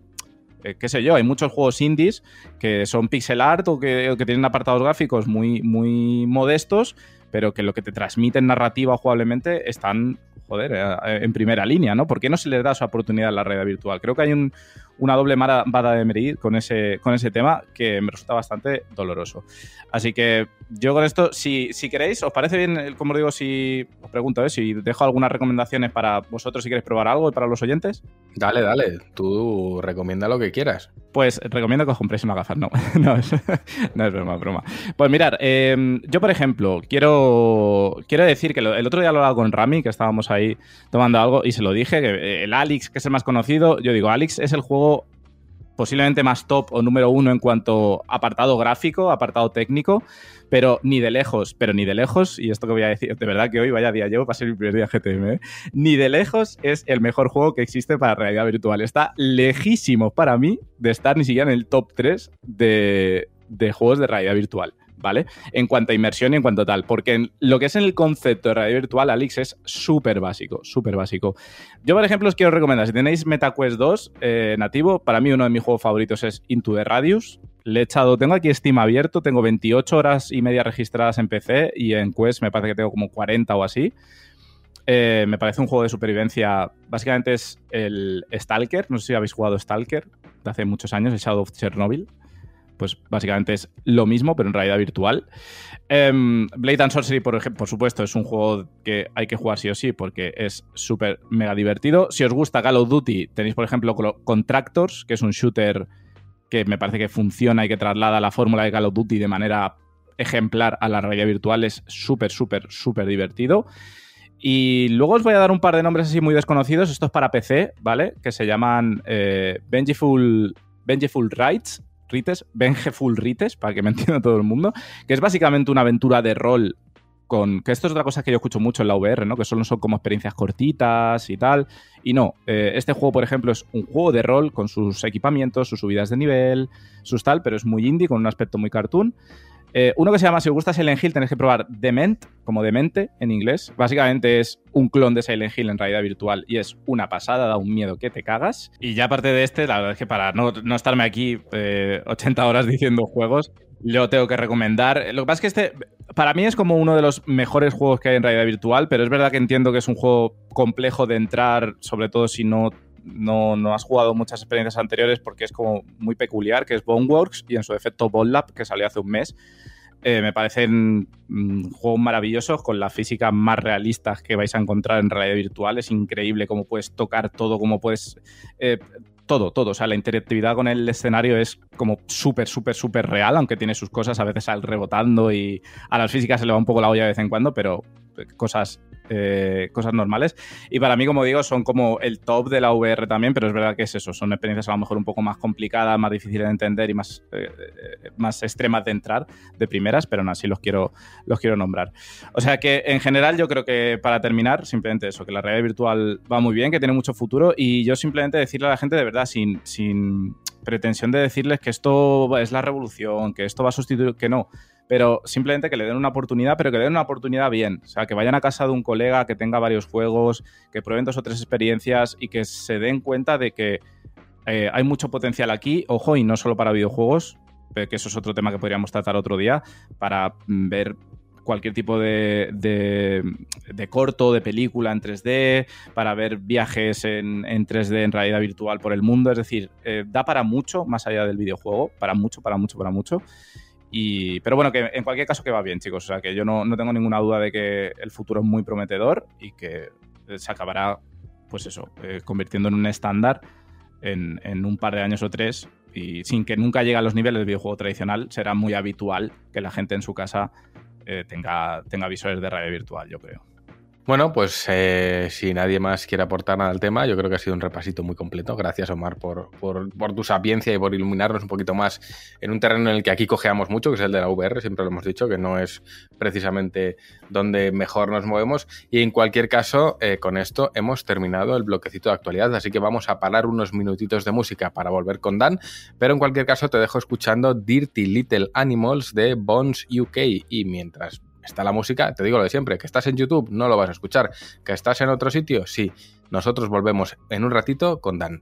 eh, qué sé yo, hay muchos juegos indies que son pixel art o que, tienen apartados gráficos muy, muy modestos, pero que lo que te transmiten narrativa o jugablemente están, joder, eh, en primera línea, ¿no? ¿Por qué no se les da esa oportunidad a la realidad virtual? Creo que hay un, una doble vara de medir con ese, con ese tema que me resulta bastante doloroso. Así que yo con esto, si, si queréis, ¿os parece bien, como digo, si os pregunto, ¿eh? si dejo algunas recomendaciones para vosotros si queréis probar algo y para los oyentes? Dale, dale, tú recomienda lo que quieras. Pues recomiendo que os compréis una gafas, no, no es, no es broma, broma. Pues mirad, em, yo por ejemplo, quiero, quiero decir que el otro día lo he hablado con Rami, que estábamos ahí tomando algo, y se lo dije, que el Alex, que es el más conocido, yo digo, Alex es el juego posiblemente más top o número uno en cuanto a apartado gráfico, apartado técnico, pero ni de lejos, pero ni de lejos, y esto que voy a decir, de verdad que hoy vaya día llevo para ser mi primer día GTM, ¿eh? ni de lejos es el mejor juego que existe para realidad virtual. Está lejísimo para mí de estar ni siquiera en el top 3 de, de juegos de realidad virtual. ¿Vale? En cuanto a inmersión y en cuanto a tal, porque lo que es en el concepto de realidad virtual, Alix es súper básico, súper básico. Yo, por ejemplo, os quiero recomendar, si tenéis MetaQuest 2 eh, nativo, para mí uno de mis juegos favoritos es Into the Radius. Le he echado, tengo aquí Steam abierto, tengo 28 horas y media registradas en PC y en Quest me parece que tengo como 40 o así. Eh, me parece un juego de supervivencia. Básicamente es el Stalker. No sé si habéis jugado Stalker de hace muchos años, el Shadow of Chernobyl pues básicamente es lo mismo, pero en realidad virtual. Em, Blade and Sorcery, por, ejemplo, por supuesto, es un juego que hay que jugar sí o sí porque es súper mega divertido. Si os gusta Call of Duty, tenéis, por ejemplo, Contractors, que es un shooter que me parece que funciona y que traslada la fórmula de Call of Duty de manera ejemplar a la realidad virtual. Es súper, súper, súper divertido. Y luego os voy a dar un par de nombres así muy desconocidos. Esto es para PC, ¿vale? Que se llaman eh, Vengeful, Vengeful Rights, Rites, Vengeful Rites, para que me entienda todo el mundo, que es básicamente una aventura de rol con. Que esto es otra cosa que yo escucho mucho en la VR, ¿no? Que solo son como experiencias cortitas y tal. Y no, eh, este juego, por ejemplo, es un juego de rol con sus equipamientos, sus subidas de nivel, sus tal, pero es muy indie, con un aspecto muy cartoon. Eh, uno que se llama, si os gusta Silent Hill, tenéis que probar Dement, como demente en inglés. Básicamente es un clon de Silent Hill en realidad virtual y es una pasada, da un miedo que te cagas. Y ya aparte de este, la verdad es que para no, no estarme aquí eh, 80 horas diciendo juegos, lo tengo que recomendar. Lo que pasa es que este, para mí es como uno de los mejores juegos que hay en realidad virtual, pero es verdad que entiendo que es un juego complejo de entrar, sobre todo si no no, no, has jugado muchas experiencias anteriores porque es como muy peculiar, que es Boneworks y en su defecto Lab, que salió hace un mes. Eh, me parecen mm, juegos maravillosos con las físicas más realistas que vais a encontrar en realidad virtual. Es increíble cómo puedes tocar todo, cómo puedes... Eh, todo, todo. O sea, la interactividad con el escenario es como súper, súper, súper real, aunque tiene sus cosas a veces al rebotando y a las físicas se le va un poco la olla de vez en cuando, pero cosas eh, cosas normales. Y para mí, como digo, son como el top de la VR también, pero es verdad que es eso, son experiencias a lo mejor un poco más complicadas, más difíciles de entender y más, eh, eh, más extremas de entrar de primeras, pero aún así los quiero, los quiero nombrar. O sea que en general yo creo que para terminar, simplemente eso, que la realidad virtual va muy bien, que tiene mucho futuro y yo simplemente decirle a la gente de verdad, sin, sin pretensión de decirles que esto es la revolución, que esto va a sustituir, que no pero simplemente que le den una oportunidad, pero que le den una oportunidad bien. O sea, que vayan a casa de un colega que tenga varios juegos, que prueben dos o tres experiencias y que se den cuenta de que eh, hay mucho potencial aquí, ojo, y no solo para videojuegos, que eso es otro tema que podríamos tratar otro día, para mm, ver cualquier tipo de, de, corto, de película en 3D, para ver viajes en, 3D en realidad virtual por el mundo. Es decir, eh, da para mucho más allá del videojuego, para mucho, para mucho, para mucho pero bueno, que en cualquier caso que va bien, chicos. O sea, que yo no, tengo ninguna duda de que el futuro es muy prometedor y que se acabará, pues eso, eh, convirtiendo en un estándar en, un par de años o tres. Y sin que nunca llegue a los niveles del videojuego tradicional, será muy habitual que la gente en su casa eh, tenga, tenga visores de realidad virtual, yo creo. Bueno, pues eh, si nadie más quiere aportar nada al tema, yo creo que ha sido un repasito muy completo. Gracias, Omar, por, tu sapiencia y por iluminarnos un poquito más en un terreno en el que aquí cojeamos mucho, que es el de la VR, siempre lo hemos dicho, que no es precisamente donde mejor nos movemos. Y en cualquier caso, eh, con esto hemos terminado el bloquecito de actualidad, así que vamos a parar unos minutitos de música para volver con Dan, pero en cualquier caso te dejo escuchando Dirty Little Animals de Bones UK y mientras está la música, te digo lo de siempre, que estás en YouTube, no lo vas a escuchar, que estás en otro sitio, sí. Nosotros volvemos en un ratito con Dan.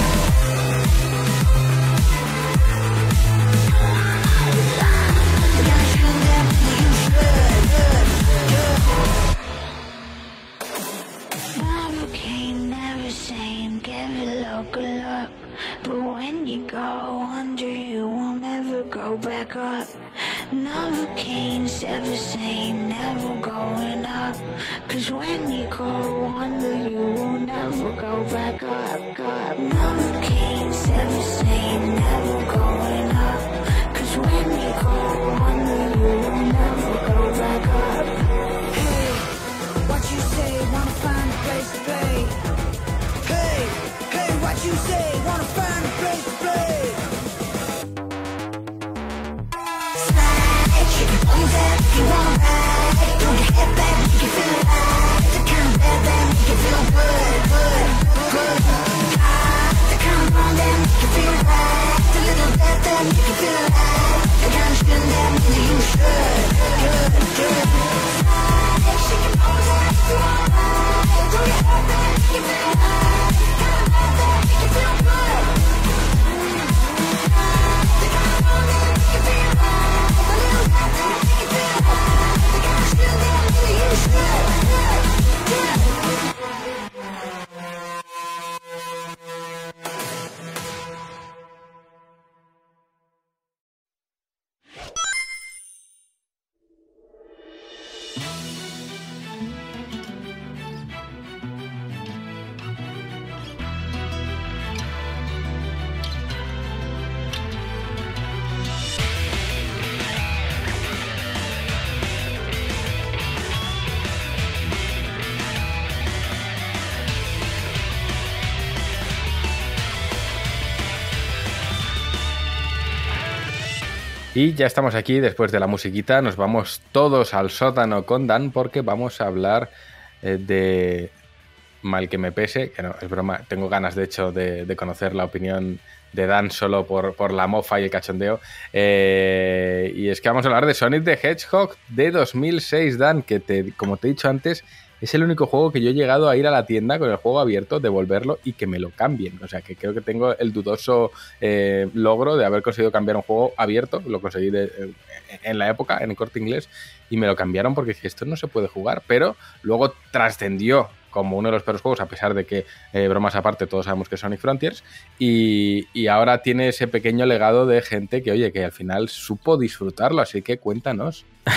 you go under, you will never go back up. Novocaine's ever sane, never going up. Cause when you go under, you will never go back up. up. Novocaine's ever sane, never going up. Cause when you go under, you will never go back up. Hey, what you say? Wanna find a place to play? Hey, hey, what you say? then you. can feel alive You're gonna spin that means you should Good, good She can pose that you want Don't you feel good that you feel alive A little that you feel alive spin that means you should Good, good Y ya estamos aquí, después de la musiquita, nos vamos todos al sótano con Dan porque vamos a hablar eh, de mal que me pese, que no, es broma, tengo ganas de hecho de, conocer la opinión de Dan solo por, por la mofa y el cachondeo. Eh, y es que vamos a hablar de Sonic the Hedgehog de 2006, Dan, que te, como te he dicho antes, es el único juego que yo he llegado a ir a la tienda con el juego abierto, devolverlo y que me lo cambien. O sea, que creo que tengo el dudoso eh, logro de haber conseguido cambiar un juego abierto. Lo conseguí de- eh, en la época, en el corte inglés, y me lo cambiaron porque dije, esto no se puede jugar. Pero luego trascendió como uno de los peores juegos, a pesar de que, eh, bromas aparte, todos sabemos que es Sonic Frontiers. Y, y ahora tiene ese pequeño legado de gente que, oye, que al final supo disfrutarlo. Así que cuéntanos.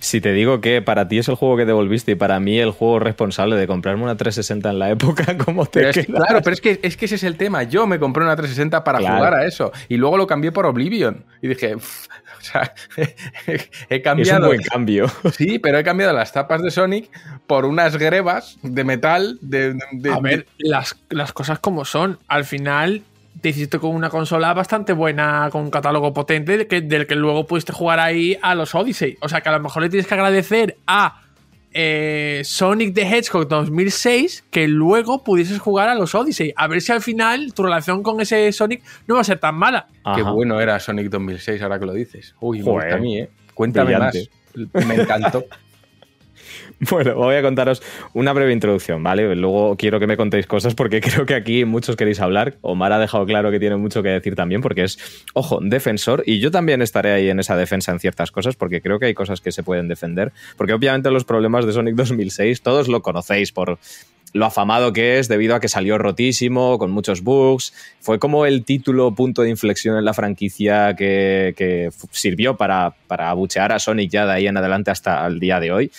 Si te digo que para ti es el juego que devolviste y para mí el juego responsable de comprarme una 360 en la época, ¿cómo te Pero es claro, pero es que, es que ese es el tema. Yo me compré una 360 para Claro. jugar a eso. Y luego lo cambié por Oblivion. Y dije, "Uf, o sea, he Es un cambiado. buen cambio. Sí, pero he cambiado las tapas de Sonic por unas grebas de metal. De, de- A de- ver, las, las cosas como son. Al final te hiciste con una consola bastante buena, con un catálogo potente, de que- del que luego pudiste jugar ahí a los Odyssey. O sea que a lo mejor le tienes que agradecer a eh, Sonic the Hedgehog 2006 que luego pudieses jugar a los Odyssey. A ver si al final tu relación con ese Sonic no va a ser tan mala. Qué Ajá. bueno era Sonic 2006, ahora que lo dices. Uy, me gusta a mí, ¿eh? Cuéntame brillante. más. Me encantó. Bueno, voy a contaros una breve introducción, ¿vale? Luego quiero que me contéis cosas porque creo que aquí muchos queréis hablar. Omar ha dejado claro que tiene mucho que decir también porque es, ojo, defensor y yo también estaré ahí en esa defensa en ciertas cosas porque creo que hay cosas que se pueden defender. Porque obviamente los problemas de Sonic 2006 todos lo conocéis por lo afamado que es debido a que salió rotísimo, con muchos bugs. Fue como el título punto de inflexión en la franquicia que, sirvió para, para abuchear a Sonic ya de ahí en adelante hasta el día de hoy.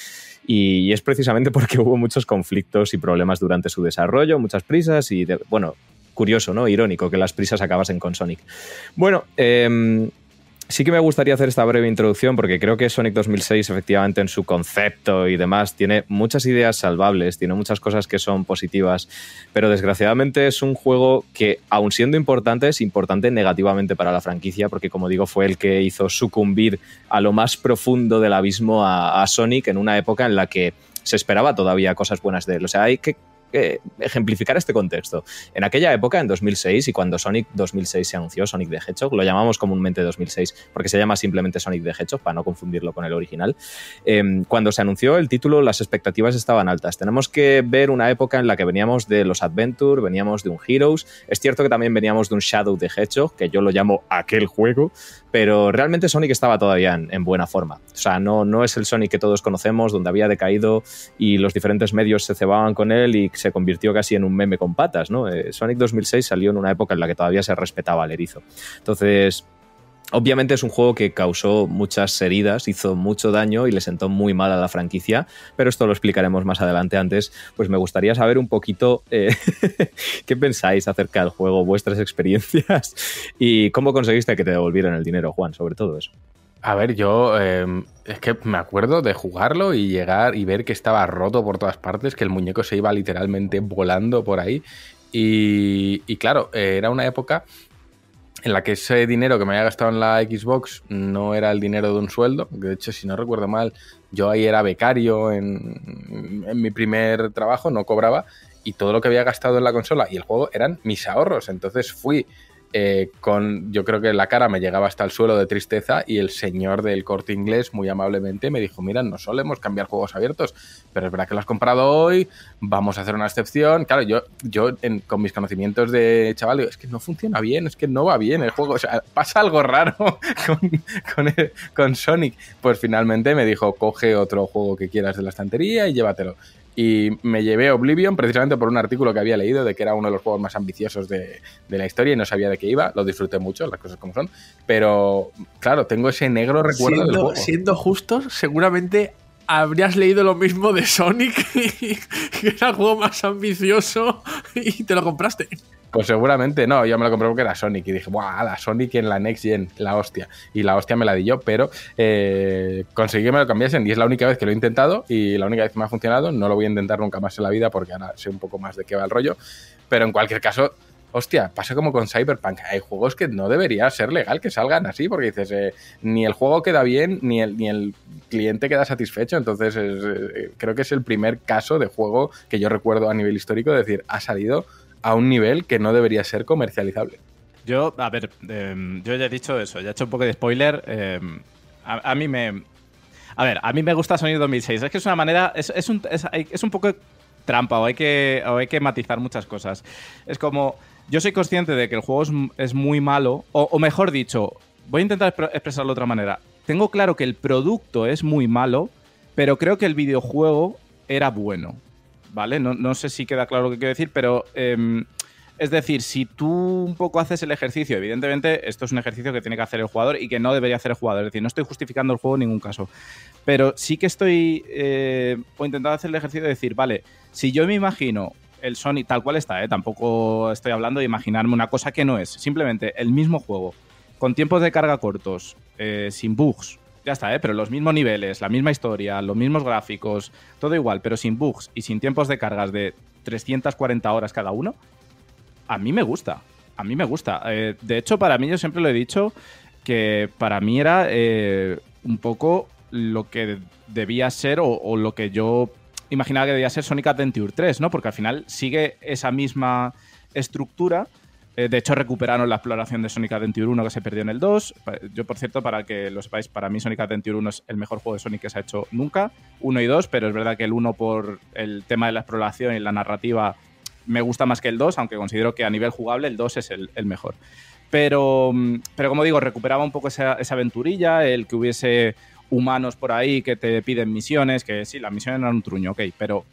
Y es precisamente porque hubo muchos conflictos y problemas durante su desarrollo, muchas prisas y, de- bueno, curioso, ¿no? Irónico que las prisas acabasen con Sonic. Bueno, em, sí que me gustaría hacer esta breve introducción porque creo que Sonic 2006 efectivamente en su concepto y demás tiene muchas ideas salvables, tiene muchas cosas que son positivas, pero desgraciadamente es un juego que aun siendo importante es importante negativamente para la franquicia porque como digo fue el que hizo sucumbir a lo más profundo del abismo a, a Sonic en una época en la que se esperaba todavía cosas buenas de él. O sea, hay que eh, ejemplificar este contexto. En aquella época, en 2006, y cuando Sonic 2006 se anunció, Sonic the Hedgehog, lo llamamos comúnmente 2006 porque se llama simplemente Sonic the Hedgehog, para no confundirlo con el original. Eh, cuando se anunció el título, las expectativas estaban altas. Tenemos que ver una época en la que veníamos de los Adventure, veníamos de un Heroes. Es cierto que también veníamos de un Shadow the Hedgehog, que yo lo llamo aquel juego, pero realmente Sonic estaba todavía en, en buena forma. O sea, no, no es el Sonic que todos conocemos, donde había decaído y los diferentes medios se cebaban con él y se convirtió casi en un meme con patas, ¿no? Eh, Sonic 2006 salió en una época en la que todavía se respetaba al erizo. Entonces, Obviamente es un juego que causó muchas heridas, hizo mucho daño y le sentó muy mal a la franquicia, pero esto lo explicaremos más adelante. Antes, pues me gustaría saber un poquito eh, qué pensáis acerca del juego, vuestras experiencias y cómo conseguiste que te devolvieran el dinero, Juan, sobre todo eso. A ver, yo eh, es que me acuerdo de jugarlo y llegar y ver que estaba roto por todas partes, que el muñeco se iba literalmente volando por ahí. Y, y claro, eh, era una época en la que ese dinero que me había gastado en la Xbox no era el dinero de un sueldo. De hecho, si no recuerdo mal, yo ahí era becario en, en mi primer trabajo, no cobraba. Y todo lo que había gastado en la consola y el juego eran mis ahorros. Entonces fui eh, con, yo creo que la cara me llegaba hasta el suelo de tristeza y el señor del corte inglés muy amablemente me dijo, mira, no solemos cambiar juegos abiertos, pero es verdad que lo has comprado hoy, vamos a hacer una excepción. Claro, yo, yo con mis conocimientos de chaval, es que no funciona bien, es que no va bien el juego, o sea, pasa algo raro con, con, con Sonic. Pues finalmente me dijo, coge otro juego que quieras de la estantería y llévatelo. Y me llevé Oblivion precisamente por un artículo que había leído de que era uno de los juegos más ambiciosos de, de la historia y no sabía de qué iba. Lo disfruté mucho, las cosas como son. Pero, claro, tengo ese negro recuerdo del siendo, juego. siendo justos, seguramente habrías leído lo mismo de Sonic, que era el juego más ambicioso y te lo compraste. Pues seguramente no, yo me lo compré porque era Sonic y dije, ¡buah! La Sonic en la Next Gen, la hostia. Y la hostia me la di yo, pero eh, conseguí que me lo cambiasen y es la única vez que lo he intentado y la única vez que me ha funcionado. No lo voy a intentar nunca más en la vida porque ahora sé un poco más de qué va el rollo. Pero en cualquier caso, hostia, pasa como con Cyberpunk. Hay juegos que no debería ser legal que salgan así porque dices, eh, ni el juego queda bien, ni el, ni el cliente queda satisfecho. Entonces, es, eh, creo que es el primer caso de juego que yo recuerdo a nivel histórico de decir, ha salido a un nivel que no debería ser comercializable. Yo, a ver, eh, yo ya he dicho eso, ya he hecho un poco de spoiler. eh, a, mí me. A ver, a mí me gusta Sonic 2006. Es que es una manera. Es, es un, es un poco trampa o hay, que, o hay que matizar muchas cosas. Es como. Yo soy consciente de que el juego es, muy malo, o, mejor dicho, voy a intentar expre- expresarlo de otra manera. Tengo claro que el producto es muy malo, pero creo que el videojuego era bueno. ¿Vale? No, no sé si queda claro lo que quiero decir, pero. em, es decir, si tú un poco haces el ejercicio, evidentemente esto es un ejercicio que tiene que hacer el jugador y que no debería hacer el jugador. Es decir, no estoy justificando el juego en ningún caso. Pero sí que estoy eh, o intentando hacer el ejercicio de decir, vale, si yo me imagino el Sonic tal cual está, ¿eh? tampoco estoy hablando de imaginarme una cosa que no es. Simplemente el mismo juego, con tiempos de carga cortos, eh, sin bugs. Ya está, ¿eh? pero los mismos niveles, la misma historia, los mismos gráficos, todo igual, pero sin bugs y sin tiempos de cargas de 340 horas cada uno, a mí me gusta. A mí me gusta. Eh, de hecho, para mí yo siempre lo he dicho que para mí era un poco lo que debía ser o lo que yo imaginaba que debía ser Sonic Adventure 3, ¿no? Porque al final sigue esa misma estructura. Eh, de hecho, recuperaron la exploración de Sonic Adventure 1 que se perdió en el 2. Pa- Yo, por cierto, para que lo sepáis, para mí Sonic Adventure 1 es el mejor juego de Sonic que se ha hecho nunca. 1 y 2, pero es verdad que el 1 por el tema de la exploración y la narrativa me gusta más que el 2, aunque considero que a nivel jugable el 2 es el, mejor. Pero, mm, pero como digo, recuperaba un poco esa aventurilla, el que hubiese humanos por ahí que te piden misiones, que sí, las misiones eran un truño, ok, pero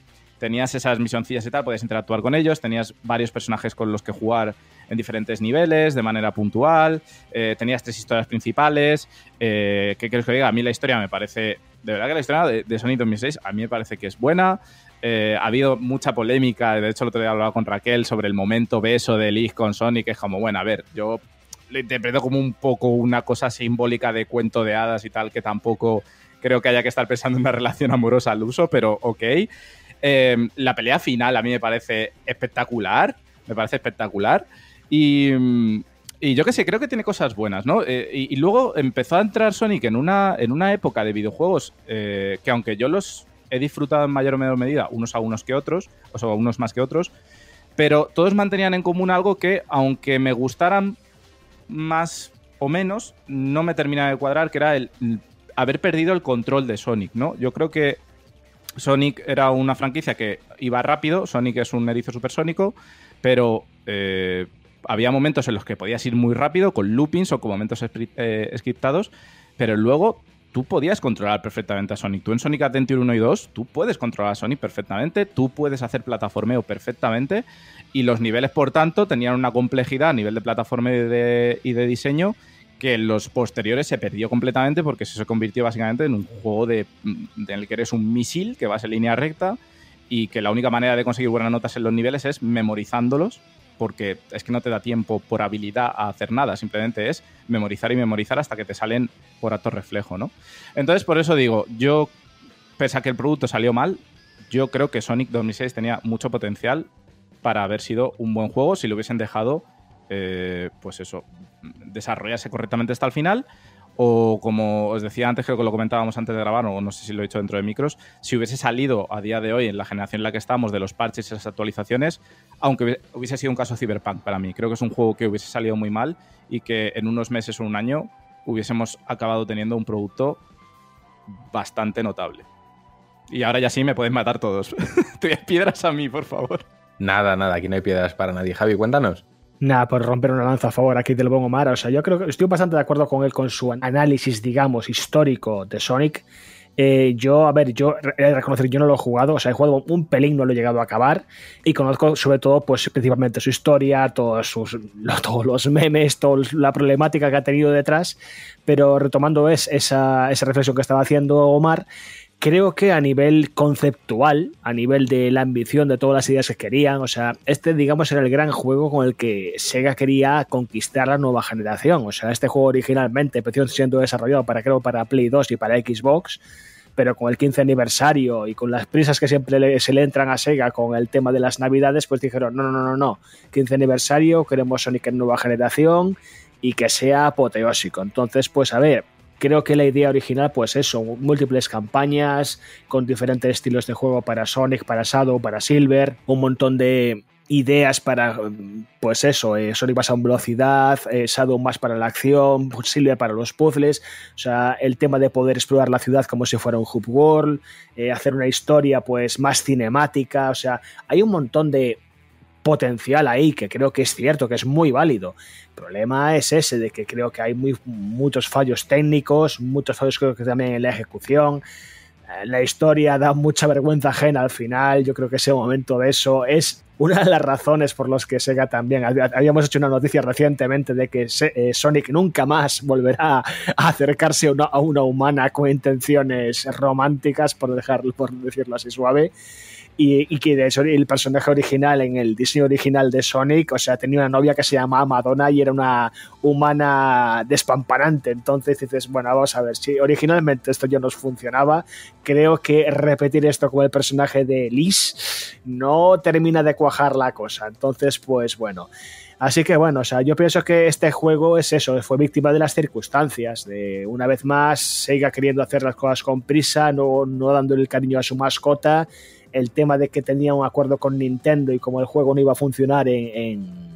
tenías esas misioncillas y tal, podías interactuar con ellos, tenías varios personajes con los que jugar en diferentes niveles, de manera puntual, eh, tenías tres historias principales, eh, ¿qué quieres que diga? A mí la historia me parece, de verdad que la historia de, Sonic 2006 a mí me parece que es buena, eh, ha habido mucha polémica, de hecho el otro día hablaba con Raquel sobre el momento beso de Liz con Sonic, que es como, bueno, a ver, yo lo interpreto como un poco una cosa simbólica de cuento de hadas y tal, que tampoco creo que haya que estar pensando en una relación amorosa al uso, pero ok. Eh, la pelea final a mí me parece espectacular, me parece espectacular. Y, y yo qué sé, creo que tiene cosas buenas, ¿no? Eh, y, y luego empezó a entrar Sonic en una, en una época de videojuegos eh, que aunque yo los he disfrutado en mayor o menor medida, unos a unos que otros, o sea, unos más que otros, pero todos mantenían en común algo que, aunque me gustaran más o menos, no me terminaba de cuadrar, que era el, haber perdido el control de Sonic, ¿no? Yo creo que Sonic era una franquicia que iba rápido, Sonic es un erizo supersónico, pero eh, había momentos en los que podías ir muy rápido, con loopings o con momentos eh, scriptados, pero luego tú podías controlar perfectamente a Sonic. Tú en Sonic Adventure 1 y 2, tú puedes controlar a Sonic perfectamente, tú puedes hacer plataformeo perfectamente y los niveles, por tanto, tenían una complejidad a nivel de plataforma y de, diseño que en los posteriores se perdió completamente porque se convirtió básicamente en un juego de, en el que eres un misil que vas en línea recta y que la única manera de conseguir buenas notas en los niveles es memorizándolos porque es que no te da tiempo por habilidad a hacer nada, simplemente es memorizar y memorizar hasta que te salen por acto reflejo, ¿no? Entonces, por eso digo, yo, pese a que el producto salió mal, yo creo que Sonic 2006 tenía mucho potencial para haber sido un buen juego si lo hubiesen dejado, eh, pues eso, desarrollarse correctamente hasta el final. O como os decía antes, creo que lo comentábamos antes de grabar, o no sé si lo he dicho dentro de micros, si hubiese salido a día de hoy, en la generación en la que estamos, de los parches y las actualizaciones, aunque hubiese sido un caso Cyberpunk para mí. Creo que es un juego que hubiese salido muy mal y que en unos meses o un año hubiésemos acabado teniendo un producto bastante notable. Y ahora ya sí me pueden matar todos. Te piedras a mí, por favor. Nada, nada, aquí no hay piedras para nadie. Javi, cuéntanos. Nada, por romper una lanza a favor aquí del buen Omar. O sea, yo creo que estoy bastante de acuerdo con él con su análisis, digamos, histórico de Sonic. Eh, yo, a ver, yo he de reconocer, yo no lo he jugado, o sea, he jugado un pelín, no lo he llegado a acabar y conozco sobre todo, pues principalmente su historia, todos, sus, lo- todos los memes, toda la problemática que ha tenido detrás, pero retomando es, esa, esa reflexión que estaba haciendo Omar, creo que a nivel conceptual, a nivel de la ambición de todas las ideas que querían, o sea, este digamos era el gran juego con el que Sega quería conquistar la nueva generación, o sea, este juego originalmente empezó siendo desarrollado para creo para Play 2 y para Xbox, pero con el 15 aniversario y con las prisas que siempre se le entran a Sega con el tema de las navidades, pues dijeron, no, no, no, no, 15 aniversario, queremos Sonic en nueva generación y que sea apoteósico. Entonces, pues a ver, creo que la idea original, pues eso, múltiples campañas con diferentes estilos de juego para Sonic, para Shadow, para Silver, un montón de ideas para, pues eso, eh, Sonic basado en velocidad, eh, Shadow más para la acción, Silver para los puzzles, o sea, el tema de poder explorar la ciudad como si fuera un hub world, eh, hacer una historia pues más cinemática, o sea, hay un montón de potencial ahí que creo que es cierto, que es muy válido. El problema es ese, de que creo que hay muy, muchos fallos técnicos, muchos fallos creo que también en la ejecución. Eh, La historia da mucha vergüenza ajena al final. Yo creo que ese momento de eso es una de las razones por las que Sega también. hab- Habíamos hecho una noticia recientemente de que eh, Sonic nunca más volverá a acercarse a una, humana con intenciones románticas, por, dejar, por decirlo así suave y, que de hecho el personaje original en el diseño original de Sonic, o sea, tenía una novia que se llamaba Madonna y era una humana despampanante. Entonces dices, bueno, vamos a ver, si originalmente esto ya nos funcionaba, creo que repetir esto con el personaje de Liz no termina de cuajar la cosa. Entonces, pues bueno. Así que bueno, o sea, yo pienso que este juego es eso, fue víctima de las circunstancias, de una vez más Sega queriendo hacer las cosas con prisa, no, no dándole el cariño a su mascota, el tema de que tenía un acuerdo con Nintendo y como el juego no iba a funcionar en,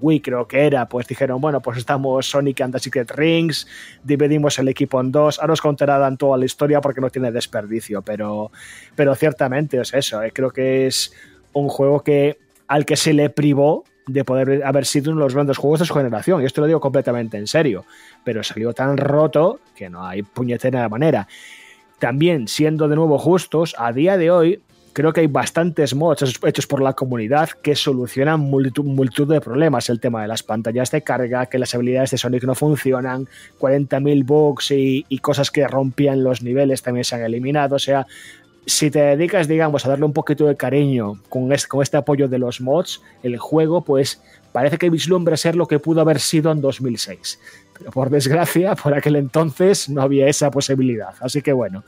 Wii, creo que era, pues dijeron, bueno, pues estamos Sonic and the Secret Rings, dividimos el equipo en dos, ahora os contarán toda la historia porque no tiene desperdicio, pero, pero ciertamente es eso, eh, creo que es un juego que al que se le privó de poder haber sido uno de los grandes juegos de su generación, y esto lo digo completamente en serio, pero salió tan roto que no hay puñetera manera. También, siendo de nuevo justos, a día de hoy creo que hay bastantes mods hechos por la comunidad que solucionan multitud, multitud de problemas. El tema de las pantallas de carga, que las habilidades de Sonic no funcionan, 40.000 bugs y, y cosas que rompían los niveles también se han eliminado. O sea, si te dedicas, digamos, a darle un poquito de cariño con este, con este apoyo de los mods, el juego, pues parece que vislumbra ser lo que pudo haber sido en 2006. Pero por desgracia, por aquel entonces no había esa posibilidad. Así que bueno,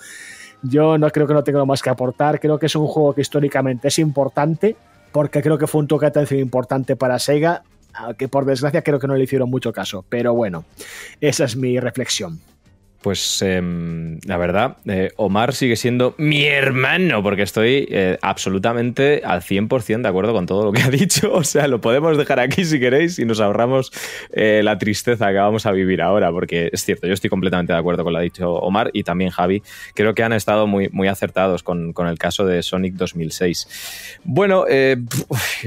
yo no creo que no tengo más que aportar. Creo que es un juego que históricamente es importante, porque creo que fue un toque de atención importante para Sega, que por desgracia creo que no le hicieron mucho caso. Pero bueno, esa es mi reflexión. Pues em, la verdad, eh, Omar sigue siendo mi hermano, porque estoy eh, absolutamente al 100% de acuerdo con todo lo que ha dicho. O sea, lo podemos dejar aquí si queréis y nos ahorramos eh, la tristeza que vamos a vivir ahora, porque es cierto, yo estoy completamente de acuerdo con lo que ha dicho Omar y también Javi. Creo que han estado muy, muy acertados con, con el caso de Sonic 2006. Bueno,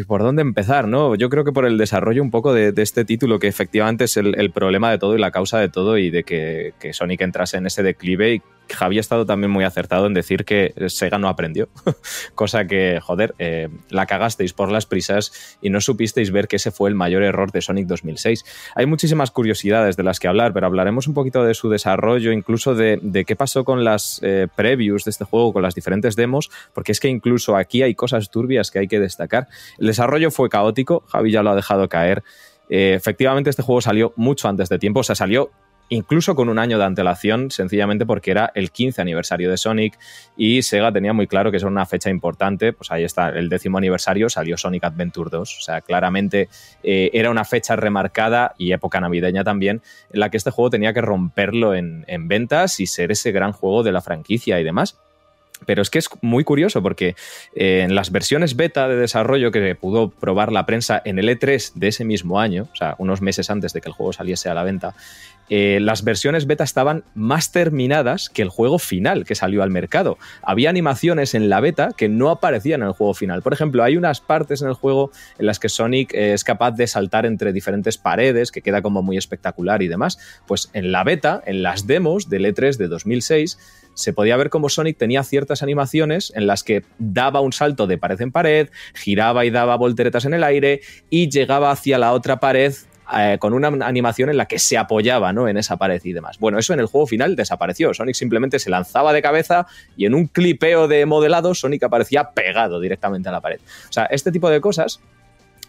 ¿por dónde empezar? no? Yo creo que por el desarrollo un poco de, este título, que efectivamente es el, el problema de todo y la causa de todo y de que, que Sonic entrase en ese declive y Javi ha estado también muy acertado en decir que Sega no aprendió, cosa que, joder, eh, la cagasteis por las prisas y no supisteis ver que ese fue el mayor error de Sonic 2006. Hay muchísimas curiosidades de las que hablar, pero hablaremos un poquito de su desarrollo, incluso de, de qué pasó con las eh, previews de este juego, con las diferentes demos, porque es que incluso aquí hay cosas turbias que hay que destacar. El desarrollo fue caótico, Javi ya lo ha dejado caer. Eh, efectivamente, este juego salió mucho antes de tiempo, o sea, salió incluso con un año de antelación, sencillamente porque era el 15 aniversario de Sonic y Sega tenía muy claro que era una fecha importante. Pues ahí está, el décimo aniversario salió Sonic Adventure 2. O sea, claramente eh, era una fecha remarcada y época navideña también, en la que este juego tenía que romperlo en, en ventas y ser ese gran juego de la franquicia y demás. Pero es que es muy curioso porque eh, en las versiones beta de desarrollo que pudo probar la prensa en el E3 de ese mismo año, o sea, unos meses antes de que el juego saliese a la venta, eh, las versiones beta estaban más terminadas que el juego final que salió al mercado. Había animaciones en la beta que no aparecían en el juego final. Por ejemplo, hay unas partes en el juego en las que Sonic eh, es capaz de saltar entre diferentes paredes, que queda como muy espectacular y demás. Pues en la beta, en las demos del E3 de 2006, se podía ver cómo Sonic tenía ciertas animaciones en las que daba un salto de pared en pared, giraba y daba volteretas en el aire y llegaba hacia la otra pared eh, con una animación en la que se apoyaba ¿no? en esa pared y demás. Bueno, eso en el juego final desapareció. Sonic simplemente se lanzaba de cabeza y en un clipeo de modelado Sonic aparecía pegado directamente a la pared. O sea, este tipo de cosas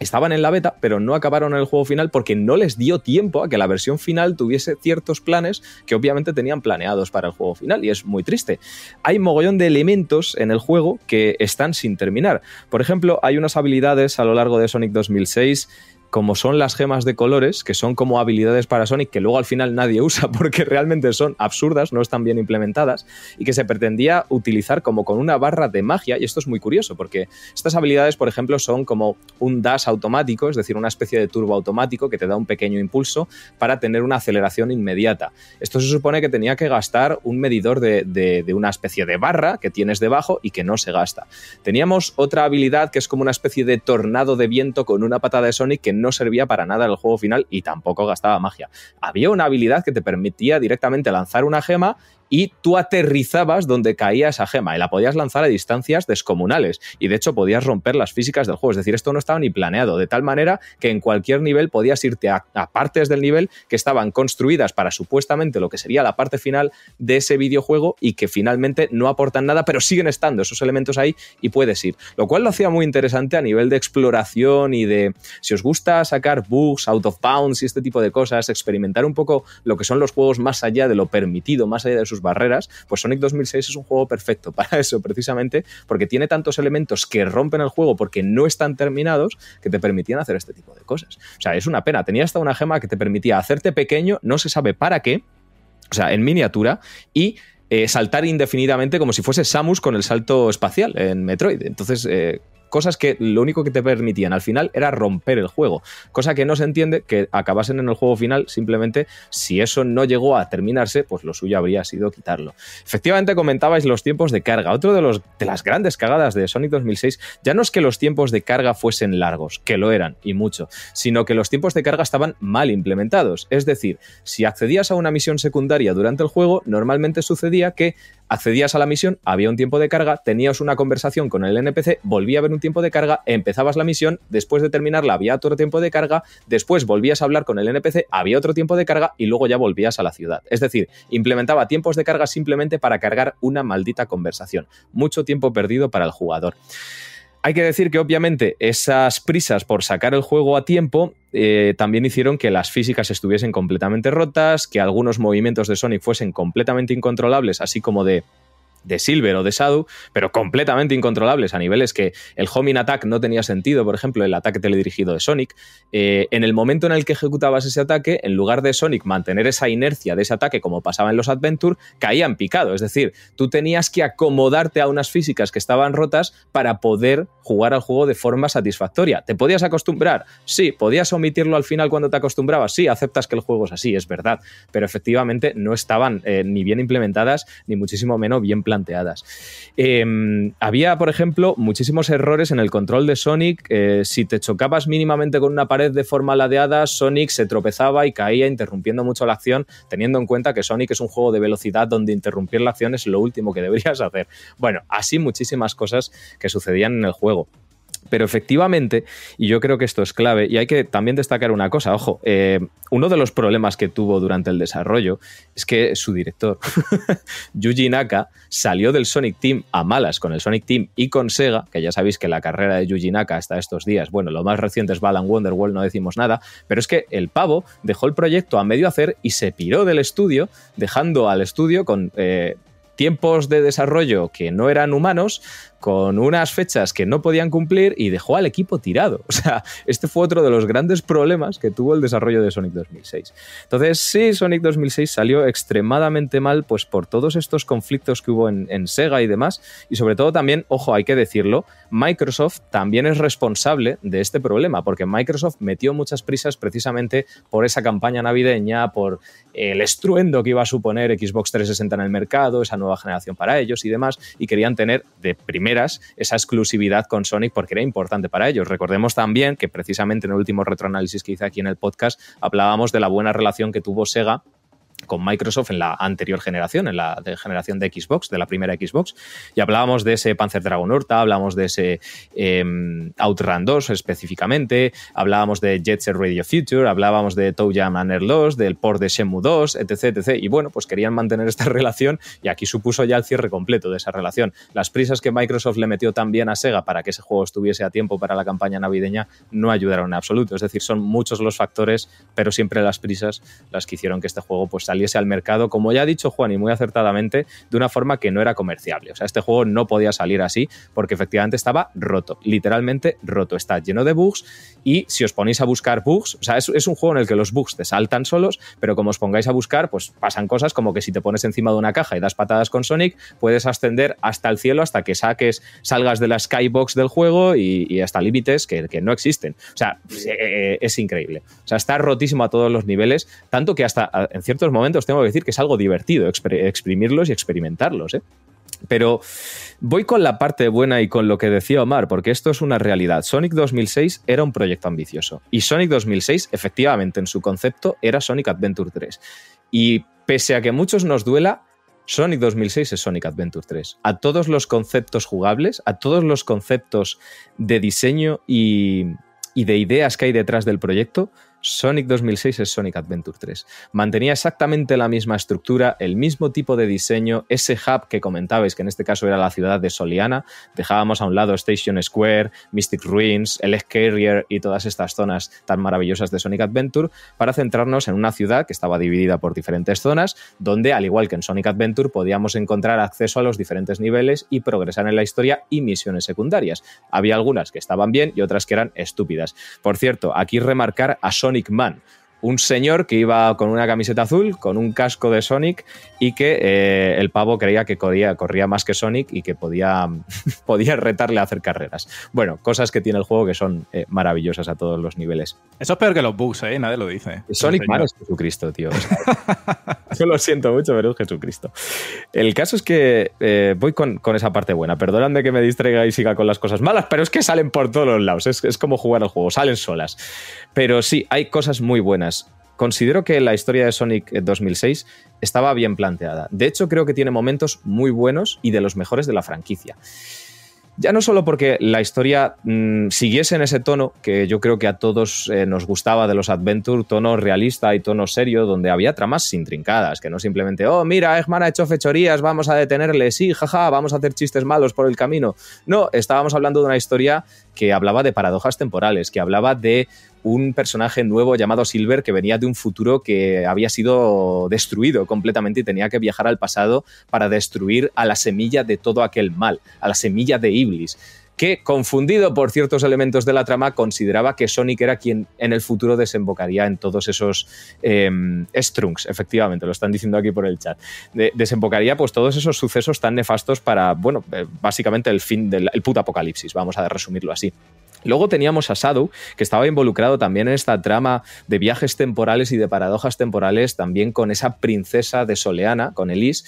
estaban en la beta, pero no acabaron el juego final porque no les dio tiempo a que la versión final tuviese ciertos planes que obviamente tenían planeados para el juego final y es muy triste. Hay mogollón de elementos en el juego que están sin terminar. Por ejemplo, hay unas habilidades a lo largo de Sonic 2006 como son las gemas de colores, que son como habilidades para Sonic que luego al final nadie usa porque realmente son absurdas, no están bien implementadas, y que se pretendía utilizar como con una barra de magia, y esto es muy curioso porque estas habilidades, por ejemplo, son como un dash automático, es decir, una especie de turbo automático que te da un pequeño impulso para tener una aceleración inmediata. Esto se supone que tenía que gastar un medidor de, de- una especie de barra que tienes debajo y que no se gasta. Teníamos otra habilidad que es como una especie de tornado de viento con una patada de Sonic que no servía para nada en el juego final y tampoco gastaba magia. Había una habilidad que te permitía directamente lanzar una gema y tú aterrizabas donde caía esa gema y la podías lanzar a distancias descomunales y de hecho podías romper las físicas del juego, es decir, esto no estaba ni planeado, de tal manera que en cualquier nivel podías irte a, partes del nivel que estaban construidas para supuestamente lo que sería la parte final de ese videojuego y que finalmente no aportan nada, pero siguen estando esos elementos ahí y puedes ir, lo cual lo hacía muy interesante a nivel de exploración y de si os gusta sacar bugs, out of bounds y este tipo de cosas, experimentar un poco lo que son los juegos más allá de lo permitido, más allá de sus barreras, pues Sonic 2006 es un juego perfecto para eso, precisamente porque tiene tantos elementos que rompen el juego porque no están terminados que te permitían hacer este tipo de cosas. O sea, es una pena. Tenía hasta una gema que te permitía hacerte pequeño, no se sabe para qué, o sea, en miniatura, y eh, saltar indefinidamente como si fuese Samus con el salto espacial en Metroid. Entonces, eh, cosas que lo único que te permitían al final era romper el juego, cosa que no se entiende que acabasen en el juego final, simplemente si eso no llegó a terminarse, pues lo suyo habría sido quitarlo. Efectivamente comentabais los tiempos de carga, otro de, los, de las grandes cagadas de Sonic 2006 ya no es que los tiempos de carga fuesen largos, que lo eran y mucho, sino que los tiempos de carga estaban mal implementados, es decir, si accedías a una misión secundaria durante el juego, normalmente sucedía que accedías a la misión, había un tiempo de carga, tenías una conversación con el NPC, volvía a haber un tiempo de carga, empezabas la misión, después de terminarla había otro tiempo de carga, después volvías a hablar con el NPC, había otro tiempo de carga y luego ya volvías a la ciudad. Es decir, implementaba tiempos de carga simplemente para cargar una maldita conversación. Mucho tiempo perdido para el jugador. Hay que decir que obviamente esas prisas por sacar el juego a tiempo eh, también hicieron que las físicas estuviesen completamente rotas, que algunos movimientos de Sonic fuesen completamente incontrolables, así como de de Silver o de Shadow, pero completamente incontrolables a niveles que el homing attack no tenía sentido, por ejemplo, el ataque teledirigido de Sonic. Eh, en el momento en el que ejecutabas ese ataque, en lugar de Sonic mantener esa inercia de ese ataque como pasaba en los Adventure, caía en picado. Es decir, tú tenías que acomodarte a unas físicas que estaban rotas para poder jugar al juego de forma satisfactoria. ¿Te podías acostumbrar? Sí. ¿Podías omitirlo al final cuando te acostumbrabas? Sí, aceptas que el juego es así, es verdad. Pero efectivamente no estaban eh, ni bien implementadas, ni muchísimo menos bien planteadas. Eh, había, por ejemplo, muchísimos errores en el control de Sonic. Eh, si te chocabas mínimamente con una pared de forma ladeada, Sonic se tropezaba y caía, interrumpiendo mucho la acción, teniendo en cuenta que Sonic es un juego de velocidad donde interrumpir la acción es lo último que deberías hacer. Bueno, así muchísimas cosas que sucedían en el juego. Pero efectivamente, y yo creo que esto es clave, y hay que también destacar una cosa, ojo, eh, uno de los problemas que tuvo durante el desarrollo es que su director, Yuji Naka, salió del Sonic Team a malas con el Sonic Team y con Sega, que ya sabéis que la carrera de Yuji Naka hasta estos días, bueno, lo más reciente es Balan Wonderworld, no decimos nada, pero es que el pavo dejó el proyecto a medio hacer y se piró del estudio, dejando al estudio con... eh, tiempos de desarrollo que no eran humanos, con unas fechas que no podían cumplir y dejó al equipo tirado. O sea, este fue otro de los grandes problemas que tuvo el desarrollo de Sonic 2006. Entonces, sí, Sonic 2006 salió extremadamente mal pues por todos estos conflictos que hubo en, en Sega y demás. Y sobre todo también, ojo, hay que decirlo, Microsoft también es responsable de este problema, porque Microsoft metió muchas prisas precisamente por esa campaña navideña, por el estruendo que iba a suponer Xbox 360 en el mercado, esa nueva generación para ellos y demás, y querían tener de primeras esa exclusividad con Sonic porque era importante para ellos. Recordemos también que precisamente en el último retroanálisis que hice aquí en el podcast hablábamos de la buena relación que tuvo Sega con Microsoft en la anterior generación, en la generación de Xbox, de la primera Xbox, y hablábamos de ese Panzer Dragon Horta, hablábamos de ese eh, Outrun 2 específicamente, hablábamos de Jet Set Radio Future, hablábamos de Toe Jam and del port de Shenmue 2, etc, etc. Y bueno, pues querían mantener esta relación y aquí supuso ya el cierre completo de esa relación. Las prisas que Microsoft le metió también a Sega para que ese juego estuviese a tiempo para la campaña navideña no ayudaron en absoluto. Es decir, son muchos los factores, pero siempre las prisas las que hicieron que este juego pues saliese al mercado, como ya ha dicho Juan y muy acertadamente, de una forma que no era comerciable. O sea, este juego no podía salir así porque efectivamente estaba roto, literalmente roto. Está lleno de bugs y si os ponéis a buscar bugs, o sea, es, es un juego en el que los bugs te saltan solos, pero como os pongáis a buscar, pues pasan cosas como que si te pones encima de una caja y das patadas con Sonic, puedes ascender hasta el cielo hasta que saques, salgas de la skybox del juego y, hasta límites que, que no existen. O sea, eh, es increíble. O sea, está rotísimo a todos los niveles, tanto que hasta en ciertos momentos tengo que decir que es algo divertido exprimirlos y experimentarlos, ¿eh? Pero voy con la parte buena y con lo que decía Omar, porque esto es una realidad. Sonic 2006 era un proyecto ambicioso. Y Sonic 2006, efectivamente, en su concepto, era Sonic Adventure 3. Y pese a que a muchos nos duela, Sonic 2006 es Sonic Adventure 3. A todos los conceptos jugables, a todos los conceptos de diseño y, y de ideas que hay detrás del proyecto, Sonic 2006 es Sonic Adventure 3. Mantenía exactamente la misma estructura, el mismo tipo de diseño, ese hub que comentabais, que en este caso era la ciudad de Soliana. Dejábamos a un lado Station Square, Mystic Ruins, el Carrier y todas estas zonas tan maravillosas de Sonic Adventure para centrarnos en una ciudad que estaba dividida por diferentes zonas, donde, al igual que en Sonic Adventure, podíamos encontrar acceso a los diferentes niveles y progresar en la historia y misiones secundarias. Había algunas que estaban bien y otras que eran estúpidas. Por cierto, aquí remarcar a Sonic Man, un señor que iba con una camiseta azul, con un casco de Sonic y que eh, el pavo creía que corría, corría más que Sonic y que podía, podía retarle a hacer carreras. Bueno, cosas que tiene el juego que son eh, maravillosas a todos los niveles. Eso es peor que los bugs, ¿eh? Nadie lo dice. Sonic Sí, Man es Jesucristo, tío. Yo lo siento mucho, pero es Jesucristo. El caso es que eh, voy con, con esa parte buena. Perdonadme que me distraiga y siga con las cosas malas, pero es que salen por todos los lados. Es, es como jugar al juego, salen solas. Pero sí, hay cosas muy buenas. Considero que la historia de Sonic 2006 estaba bien planteada. De hecho, creo que tiene momentos muy buenos y de los mejores de la franquicia. Ya no solo porque la historia mm, siguiese en ese tono que yo creo que a todos eh, nos gustaba de los Adventure, tono realista y tono serio, donde había tramas intrincadas, que no simplemente, oh, mira, Eggman ha hecho fechorías, vamos a detenerle, sí, jaja, vamos a hacer chistes malos por el camino. No, estábamos hablando de una historia que hablaba de paradojas temporales, que hablaba de un personaje nuevo llamado Silver que venía de un futuro que había sido destruido completamente y tenía que viajar al pasado para destruir a la semilla de todo aquel mal, a la semilla de Iblis que, confundido por ciertos elementos de la trama, consideraba que Sonic era quien en el futuro desembocaría en todos esos eh, Strunks, efectivamente, lo están diciendo aquí por el chat. De- desembocaría pues todos esos sucesos tan nefastos para, bueno, eh, básicamente el fin del el puto apocalipsis, vamos a resumirlo así. Luego teníamos a Shadow, que estaba involucrado también en esta trama de viajes temporales y de paradojas temporales, también con esa princesa de Soleana, con Elise.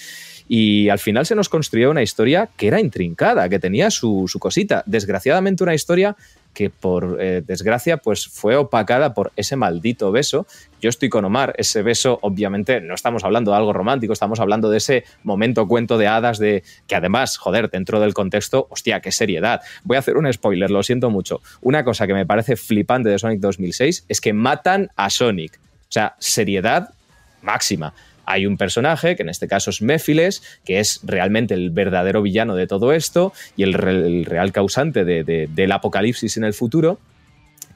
Y al final se nos construyó una historia que era intrincada, que tenía su, su cosita. Desgraciadamente una historia que por eh, desgracia pues fue opacada por ese maldito beso. Yo estoy con Omar, ese beso obviamente no estamos hablando de algo romántico, estamos hablando de ese momento cuento de hadas de que además, joder, dentro del contexto, hostia, qué seriedad. Voy a hacer un spoiler, lo siento mucho. Una cosa que me parece flipante de Sonic 2006 es que matan a Sonic. O sea, seriedad máxima hay un personaje, que en este caso es Méphiles, que es realmente el verdadero villano de todo esto y el, re- el real causante de- de- del apocalipsis en el futuro,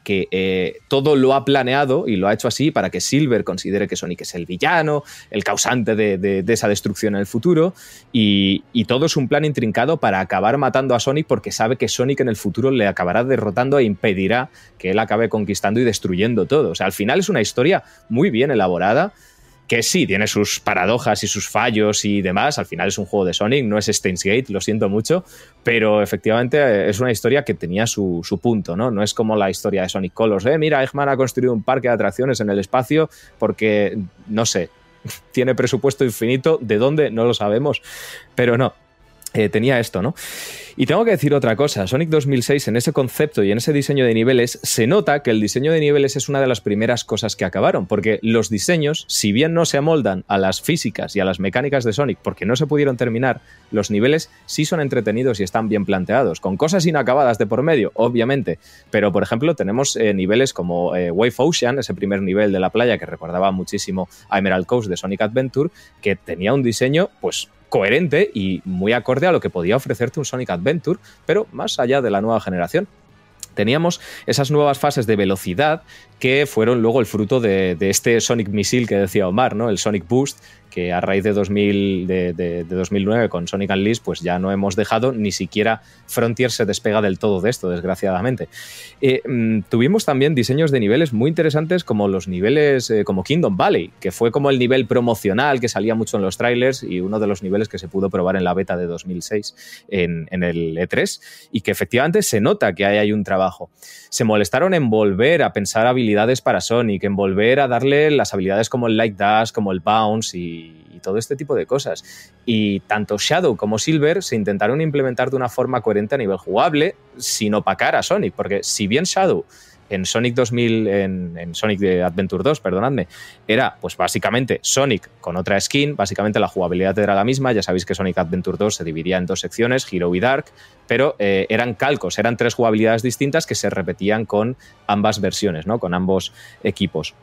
que eh, todo lo ha planeado y lo ha hecho así para que Silver considere que Sonic es el villano, el causante de esa destrucción en el futuro, y, y todo es un plan intrincado para acabar matando a Sonic porque sabe que Sonic en el futuro le acabará derrotando e impedirá que él acabe conquistando y destruyendo todo. O sea, al final es una historia muy bien elaborada que sí, tiene sus paradojas y sus fallos y demás. Al final es un juego de Sonic, no es Steins Gate, lo siento mucho, pero efectivamente eh, es una historia que tenía su, su punto, ¿no? No es como la historia de Sonic Colors, eh, mira, Eggman ha construido un parque de atracciones en el espacio porque, no sé, tiene presupuesto infinito, ¿de dónde? No lo sabemos, pero no. Eh, tenía esto, ¿no? Y tengo que decir otra cosa, Sonic 2006 en ese concepto y en ese diseño de niveles se nota que el diseño de niveles es una de las primeras cosas que acabaron, porque los diseños, si bien no se amoldan a las físicas y a las mecánicas de Sonic porque no se pudieron terminar, los niveles sí son entretenidos y están bien planteados, con cosas inacabadas de por medio, obviamente, pero por ejemplo tenemos eh, niveles como eh, Wave Ocean, ese primer nivel de la playa que recordaba muchísimo a Emerald Coast de Sonic Adventure, que tenía un diseño pues coherente y muy acorde a lo que podía ofrecerte un Sonic Adventure, pero más allá de la nueva generación. Teníamos esas nuevas fases de velocidad que fueron luego el fruto de, este Sonic Missile que decía Omar, ¿no? El Sonic Boost, que a raíz de, 2000, de, de- de 2009 con Sonic Unleashed, pues ya no hemos dejado, ni siquiera Frontier se despega del todo de esto, desgraciadamente. Eh, mm, tuvimos también diseños de niveles muy interesantes como los niveles eh, como Kingdom Valley, que fue como el nivel promocional que salía mucho en los trailers y uno de los niveles que se pudo probar en la beta de 2006 en, en el E3 y que efectivamente se nota que ahí hay un trabajo. Se molestaron en volver a pensar habilidades para Sonic, en volver a darle las habilidades como el Light Dash, como el Bounce y, todo este tipo de cosas. Y tanto Shadow como Silver se intentaron implementar de una forma coherente a nivel jugable sin opacar a Sonic, porque si bien Shadow en Sonic 2000, en, Sonic Adventure 2, perdonadme, era pues básicamente Sonic con otra skin, básicamente la jugabilidad era la misma, ya sabéis que Sonic Adventure 2 se dividía en dos secciones, Hero y Dark, pero eh, eran calcos, eran tres jugabilidades distintas que se repetían con ambas versiones, ¿no? con ambos equipos.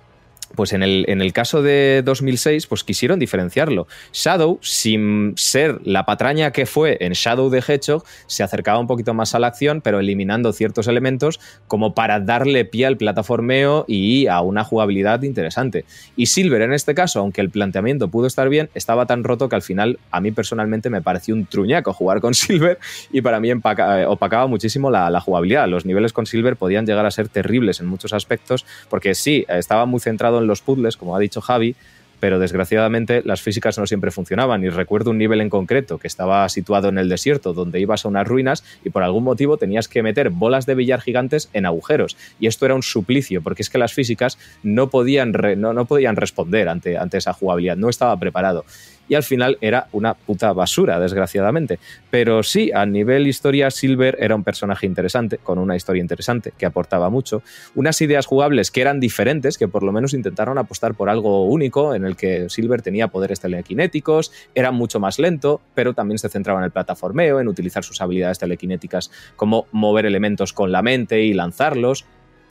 Pues en el, en el caso de 2006, pues quisieron diferenciarlo. Shadow, sin ser la patraña que fue en Shadow the Hedgehog, se acercaba un poquito más a la acción, pero eliminando ciertos elementos como para darle pie al plataformeo y a una jugabilidad interesante. Y Silver, en este caso, aunque el planteamiento pudo estar bien, estaba tan roto que al final a mí personalmente me pareció un truñaco jugar con Silver y para mí eh, opacaba muchísimo la, la jugabilidad. Los niveles con Silver podían llegar a ser terribles en muchos aspectos porque sí, estaba muy centrado en los puzzles, como ha dicho Javi, pero desgraciadamente las físicas no siempre funcionaban. Y recuerdo un nivel en concreto que estaba situado en el desierto, donde ibas a unas ruinas y por algún motivo tenías que meter bolas de billar gigantes en agujeros. Y esto era un suplicio, porque es que las físicas no podían, re- no, no podían responder ante, ante esa jugabilidad, no estaba preparado. Y al final era una puta basura, desgraciadamente. Pero sí, a nivel historia, Silver era un personaje interesante, con una historia interesante, que aportaba mucho. Unas ideas jugables que eran diferentes, que por lo menos intentaron apostar por algo único, en el que Silver tenía poderes telequinéticos, era mucho más lento, pero también se centraba en el plataformeo, en utilizar sus habilidades telequinéticas como mover elementos con la mente y lanzarlos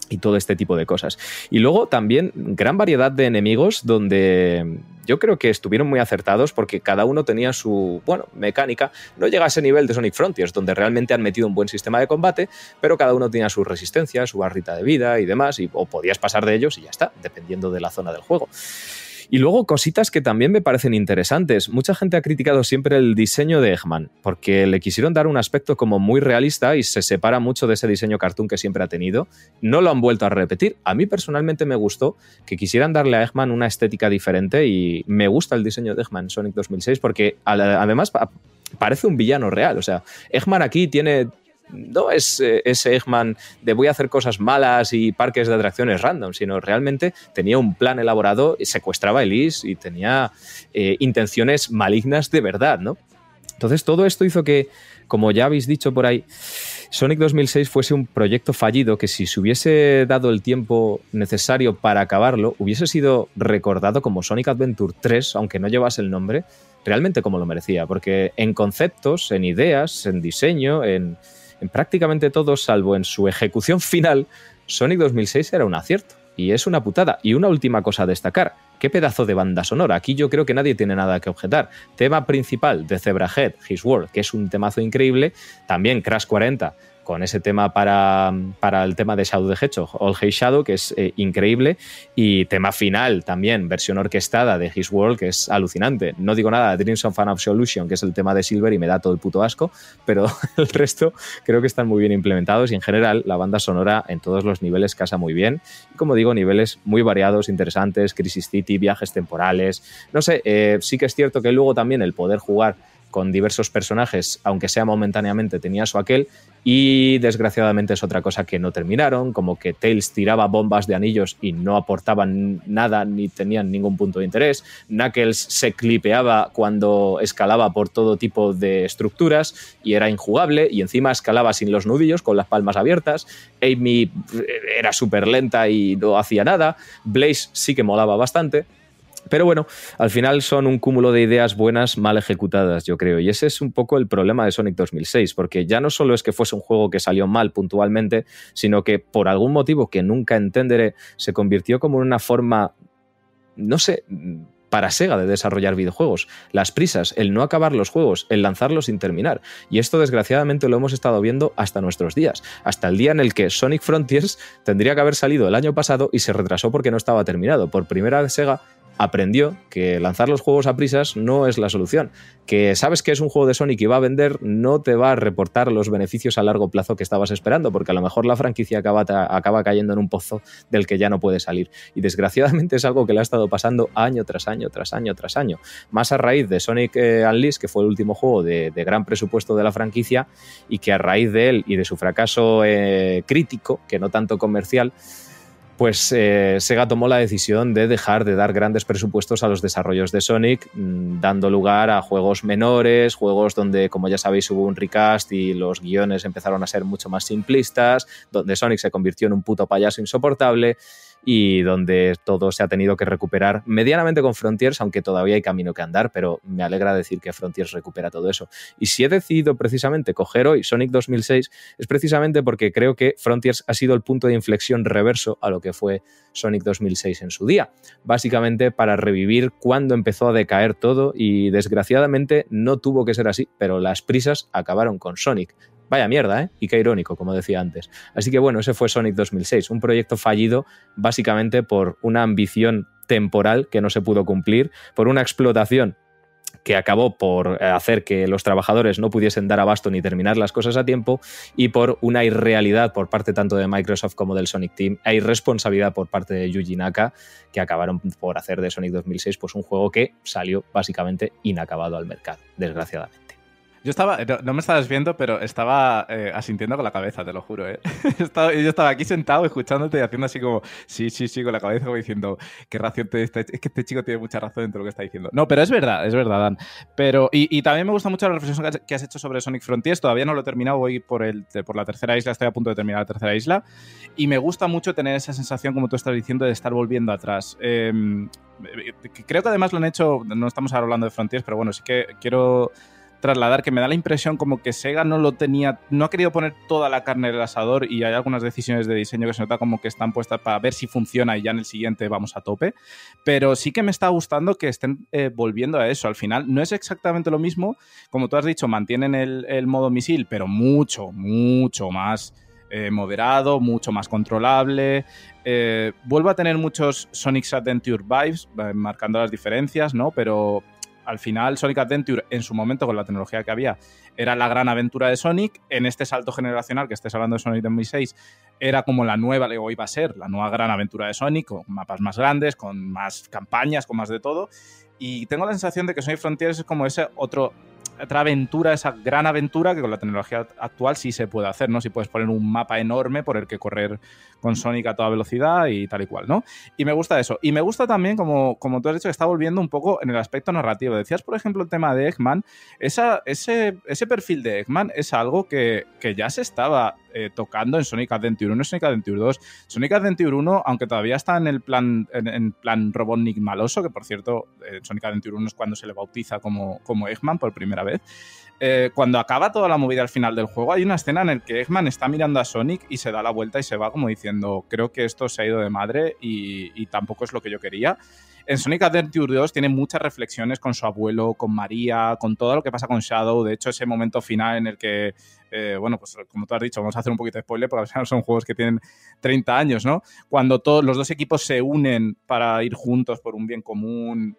y todo este tipo de cosas. Y luego también gran variedad de enemigos donde yo creo que estuvieron muy acertados porque cada uno tenía su, bueno, mecánica. No llega a ese nivel de Sonic Frontiers, donde realmente han metido un buen sistema de combate, pero cada uno tenía su resistencia, su barrita de vida y demás, y, o podías pasar de ellos y ya está, dependiendo de la zona del juego. Y luego cositas que también me parecen interesantes. Mucha gente ha criticado siempre el diseño de Eggman, porque le quisieron dar un aspecto como muy realista y se separa mucho de ese diseño cartoon que siempre ha tenido. No lo han vuelto a repetir. A mí personalmente me gustó que quisieran darle a Eggman una estética diferente y me gusta el diseño de Eggman Sonic 2006 porque además pa- parece un villano real. O sea, Eggman aquí tiene no es eh, ese Eggman de voy a hacer cosas malas y parques de atracciones random, sino realmente tenía un plan elaborado, y secuestraba a Elise y tenía eh, intenciones malignas de verdad, ¿no? Entonces todo esto hizo que, como ya habéis dicho por ahí, Sonic 2006 fuese un proyecto fallido que si se hubiese dado el tiempo necesario para acabarlo, hubiese sido recordado como Sonic Adventure 3, aunque no llevase el nombre, realmente como lo merecía, porque en conceptos, en ideas, en diseño, en, en prácticamente todo, salvo en su ejecución final, Sonic 2006 era un acierto. Y es una putada. Y una última cosa a destacar. ¿Qué pedazo de banda sonora? Aquí yo creo que nadie tiene nada que objetar. Tema principal de Zebrahead, His World, que es un temazo increíble. También Crash 40, con ese tema para, para el tema de Shadow the Hedgehog, All Hey Shadow, que es eh, increíble, y tema final también, versión orquestada de His World, que es alucinante. No digo nada de Dreams of an Absolution, que es el tema de Silver y me da todo el puto asco, pero el resto creo que están muy bien implementados y en general la banda sonora en todos los niveles casa muy bien. Como digo, niveles muy variados, interesantes, Crisis City, viajes temporales, no sé, eh, sí que es cierto que luego también el poder jugar con diversos personajes, aunque sea momentáneamente, tenía su aquel, y desgraciadamente es otra cosa que no terminaron, como que Tails tiraba bombas de anillos y no aportaban nada ni tenían ningún punto de interés, Knuckles se clipeaba cuando escalaba por todo tipo de estructuras y era injugable, y encima escalaba sin los nudillos, con las palmas abiertas, Amy era súper lenta y no hacía nada, Blaze sí que molaba bastante, pero bueno, al final son un cúmulo de ideas buenas mal ejecutadas, yo creo. Y ese es un poco el problema de Sonic 2006, porque ya no solo es que fuese un juego que salió mal puntualmente, sino que por algún motivo que nunca entenderé, se convirtió como en una forma, no sé, para Sega de desarrollar videojuegos. Las prisas, el no acabar los juegos, el lanzarlos sin terminar. Y esto desgraciadamente lo hemos estado viendo hasta nuestros días. Hasta el día en el que Sonic Frontiers tendría que haber salido el año pasado y se retrasó porque no estaba terminado. Por primera vez Sega aprendió que lanzar los juegos a prisas no es la solución. Que sabes que es un juego de Sonic y va a vender, no te va a reportar los beneficios a largo plazo que estabas esperando, porque a lo mejor la franquicia acaba, acaba cayendo en un pozo del que ya no puede salir. Y desgraciadamente es algo que le ha estado pasando año tras año, tras año, tras año. Más a raíz de Sonic eh, Unleashed, que fue el último juego de, gran presupuesto de la franquicia, y que a raíz de él y de su fracaso eh, crítico, que no tanto comercial, pues eh, Sega tomó la decisión de dejar de dar grandes presupuestos a los desarrollos de Sonic, mmm, dando lugar a juegos menores, juegos donde, como ya sabéis, hubo un recast y los guiones empezaron a ser mucho más simplistas, donde Sonic se convirtió en un puto payaso insoportable y donde todo se ha tenido que recuperar medianamente con Frontiers, aunque todavía hay camino que andar, pero me alegra decir que Frontiers recupera todo eso. Y si he decidido precisamente coger hoy Sonic 2006 es precisamente porque creo que Frontiers ha sido el punto de inflexión reverso a lo que fue Sonic 2006 en su día, básicamente para revivir cuando empezó a decaer todo y desgraciadamente no tuvo que ser así, pero las prisas acabaron con Sonic. Vaya mierda, ¿eh? Y qué irónico, como decía antes. Así que bueno, ese fue Sonic 2006, un proyecto fallido básicamente por una ambición temporal que no se pudo cumplir, por una explotación que acabó por hacer que los trabajadores no pudiesen dar abasto ni terminar las cosas a tiempo y por una irrealidad por parte tanto de Microsoft como del Sonic Team e irresponsabilidad por parte de Yuji Naka que acabaron por hacer de Sonic 2006 pues un juego que salió básicamente inacabado al mercado, desgraciadamente. Yo estaba, no, no, me estabas viendo, pero estaba eh, asintiendo con la cabeza, te lo juro. ¿eh? estaba, yo estaba aquí sentado escuchándote y haciendo así como, sí, sí, sí, con la cabeza, como diciendo, qué razón te está. Es que este chico tiene mucha razón en todo lo que está diciendo. No, pero es verdad, es verdad, Dan. Pero, y, y también me gusta mucho la reflexión que has hecho sobre Sonic Frontiers. Todavía no lo he terminado, voy por, el, por la tercera isla, estoy a punto de terminar la tercera isla. Y me gusta mucho tener esa sensación, como tú estás diciendo, de estar volviendo atrás. Eh, creo que además lo han hecho, no estamos ahora hablando de Frontiers, pero bueno, sí que quiero trasladar que me da la impresión como que Sega no lo tenía, no ha querido poner toda la carne en el asador y hay algunas decisiones de diseño que se nota como que están puestas para ver si funciona y ya en el siguiente vamos a tope. Pero sí que me está gustando que estén eh, volviendo a eso. Al final no es exactamente lo mismo, como tú has dicho, mantienen el, modo misil, pero mucho, mucho más. Eh, moderado, mucho más controlable. Eh, vuelvo a tener muchos Sonic Adventure vibes, marcando las diferencias, ¿no? Pero, al final Sonic Adventure en su momento con la tecnología que había era la gran aventura de Sonic, en este salto generacional que estés hablando de Sonic 2006 era como la nueva, o iba a ser la nueva gran aventura de Sonic, con mapas más grandes, con más campañas, con más de todo, y tengo la sensación de que Sonic Frontiers es como ese otro otra aventura, esa gran aventura que con la tecnología actual sí se puede hacer, ¿no? Si puedes poner un mapa enorme por el que correr con Sonic a toda velocidad y tal y cual, ¿no? Y me gusta eso. Y me gusta también, como, como tú has dicho, que está volviendo un poco en el aspecto narrativo. Decías, por ejemplo, el tema de Eggman. Esa, ese, ese perfil de Eggman es algo que, que ya se estaba eh, tocando en Sonic Adventure 1 y Sonic Adventure 2. Sonic Adventure 1, aunque todavía está en el plan, en, en plan Robotnik maloso, que por cierto, eh, Sonic Adventure 1 es cuando se le bautiza como, como Eggman por primera vez. Eh, cuando acaba toda la movida al final del juego, hay una escena en la que Eggman está mirando a Sonic y se da la vuelta y se va como diciendo, creo que esto se ha ido de madre y, tampoco es lo que yo quería. En Sonic Adventure 2 tiene muchas reflexiones con su abuelo, con María, con todo lo que pasa con Shadow. De hecho, ese momento final en el que, eh, bueno, pues como tú has dicho, vamos a hacer un poquito de spoiler porque son juegos que tienen 30 años, ¿no? Cuando todos los dos equipos se unen para ir juntos por un bien común,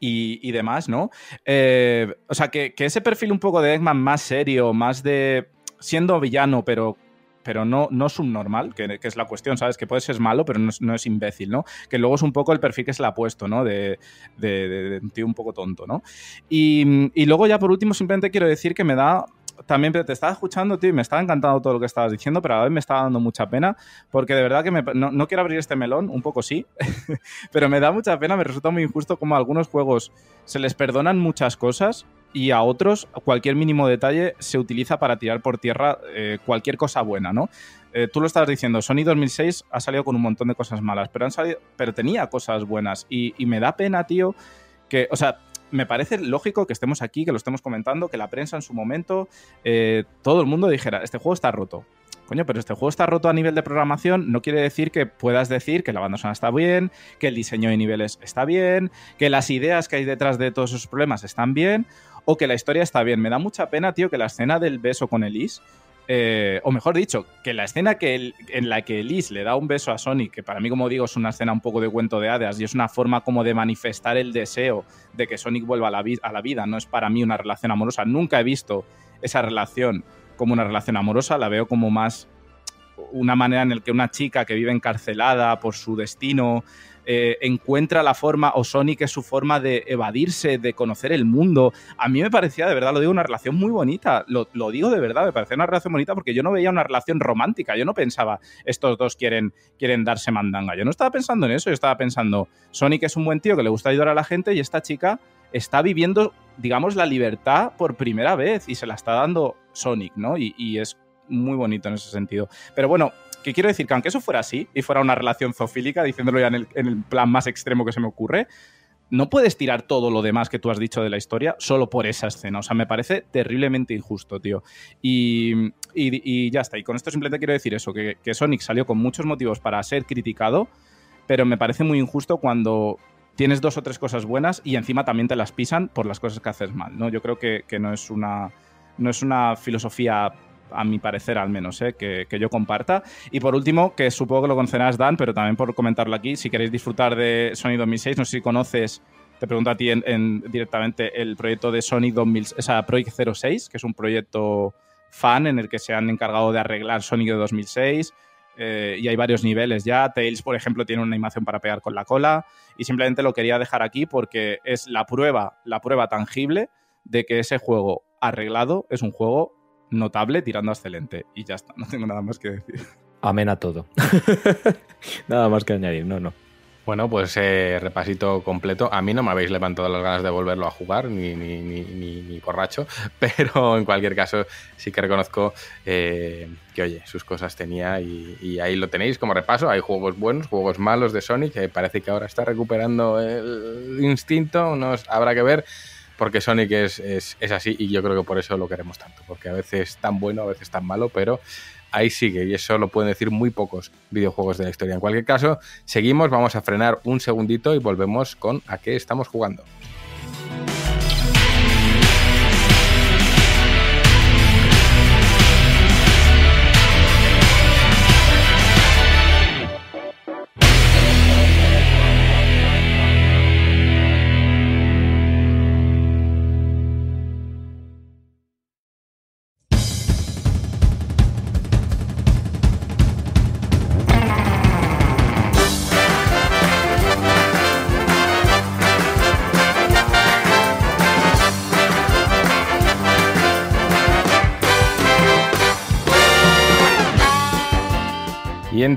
y, y demás, ¿no? Eh, o sea, que, que, ese perfil un poco de Eggman más serio, más de siendo villano, pero pero no, no subnormal, que, que, es la cuestión, ¿sabes? Que puede ser malo, pero no es, no es, imbécil, ¿no? Que luego es un poco el perfil que se le ha puesto, ¿no? De, de, de, de un tío un poco tonto, ¿no? Y, y, luego ya por último simplemente quiero decir que me da... También te estaba escuchando, tío, y me estaba encantando todo lo que estabas diciendo, pero a la vez me estaba dando mucha pena, porque de verdad que me, no, no, quiero abrir este melón, un poco sí, pero me da mucha pena, me resulta muy injusto como a algunos juegos se les perdonan muchas cosas y a otros cualquier mínimo detalle se utiliza para tirar por tierra eh, cualquier cosa buena, ¿no? Eh, tú lo estabas diciendo, Sony 2006 ha salido con un montón de cosas malas, pero, han salido, pero tenía cosas buenas y, y, me da pena, tío, que, o sea, me parece lógico que estemos aquí, que lo estemos comentando, que la prensa en su momento, eh, todo el mundo dijera, este juego está roto. Coño, pero este juego está roto a nivel de programación, no quiere decir que puedas decir que la banda sonora está bien, que el diseño de niveles está bien, que las ideas que hay detrás de todos esos problemas están bien, o que la historia está bien. Me da mucha pena, tío, que la escena del beso con Elise, eh, o mejor dicho, que la escena que en la que Elise le da un beso a Sonic, que para mí, como digo, es una escena un poco de cuento de hadas y es una forma como de manifestar el deseo de que Sonic vuelva a la, a la vida, no es para mí una relación amorosa. Nunca he visto esa relación como una relación amorosa, la veo como más una manera en la que una chica que vive encarcelada por su destino eh, encuentra la forma, o Sonic es su forma de evadirse, de conocer el mundo. A mí me parecía, de verdad, lo digo, una relación muy bonita. Lo, digo de verdad, me parecía una relación bonita porque yo no veía una relación romántica. Yo no pensaba, estos dos quieren, quieren darse mandanga. Yo no estaba pensando en eso, yo estaba pensando, Sonic es un buen tío que le gusta ayudar a la gente y esta chica está viviendo, digamos, la libertad por primera vez y se la está dando Sonic, ¿no? Y, y es muy bonito en ese sentido. Pero bueno, que quiero decir que aunque eso fuera así y fuera una relación zoofílica, diciéndolo ya en el, plan más extremo que se me ocurre, no puedes tirar todo lo demás que tú has dicho de la historia solo por esa escena. O sea, me parece terriblemente injusto, tío. Y, y, ya está. Y con esto simplemente quiero decir eso, que, que, Sonic salió con muchos motivos para ser criticado, pero me parece muy injusto cuando tienes dos o tres cosas buenas y encima también te las pisan por las cosas que haces mal, ¿no? Yo creo que, que no es una... No es una filosofía a mi parecer al menos, ¿eh? que, que, yo comparta. Y por último, que supongo que lo conocerás, Dan, pero también por comentarlo aquí, si queréis disfrutar de Sony 2006, no sé si conoces, te pregunto a ti en, en, directamente, el proyecto de Sony 2000, o sea, Project 06, que es un proyecto fan en el que se han encargado de arreglar Sonic de 2006. Eh, y hay varios niveles ya. Tails, por ejemplo, tiene una animación para pegar con la cola. Y simplemente lo quería dejar aquí porque es la prueba, la prueba tangible de que ese juego arreglado es un juego notable tirando a excelente. Y ya está, no tengo nada más que decir. Amén a todo. nada más que añadir, no, no. Bueno, pues eh, repasito completo. A mí no me habéis levantado las ganas de volverlo a jugar, ni, ni, ni, ni, ni borracho, pero en cualquier caso sí que reconozco eh, que, oye, sus cosas tenía y, y, ahí lo tenéis como repaso. Hay juegos buenos, juegos malos de Sonic, que parece que ahora está recuperando el instinto, nos habrá que ver porque Sonic es, es, así y yo creo que por eso lo queremos tanto, porque a veces tan bueno, a veces tan malo, pero ahí sigue y eso lo pueden decir muy pocos videojuegos de la historia. En cualquier caso, seguimos, vamos a frenar un segundito y volvemos con a qué estamos jugando.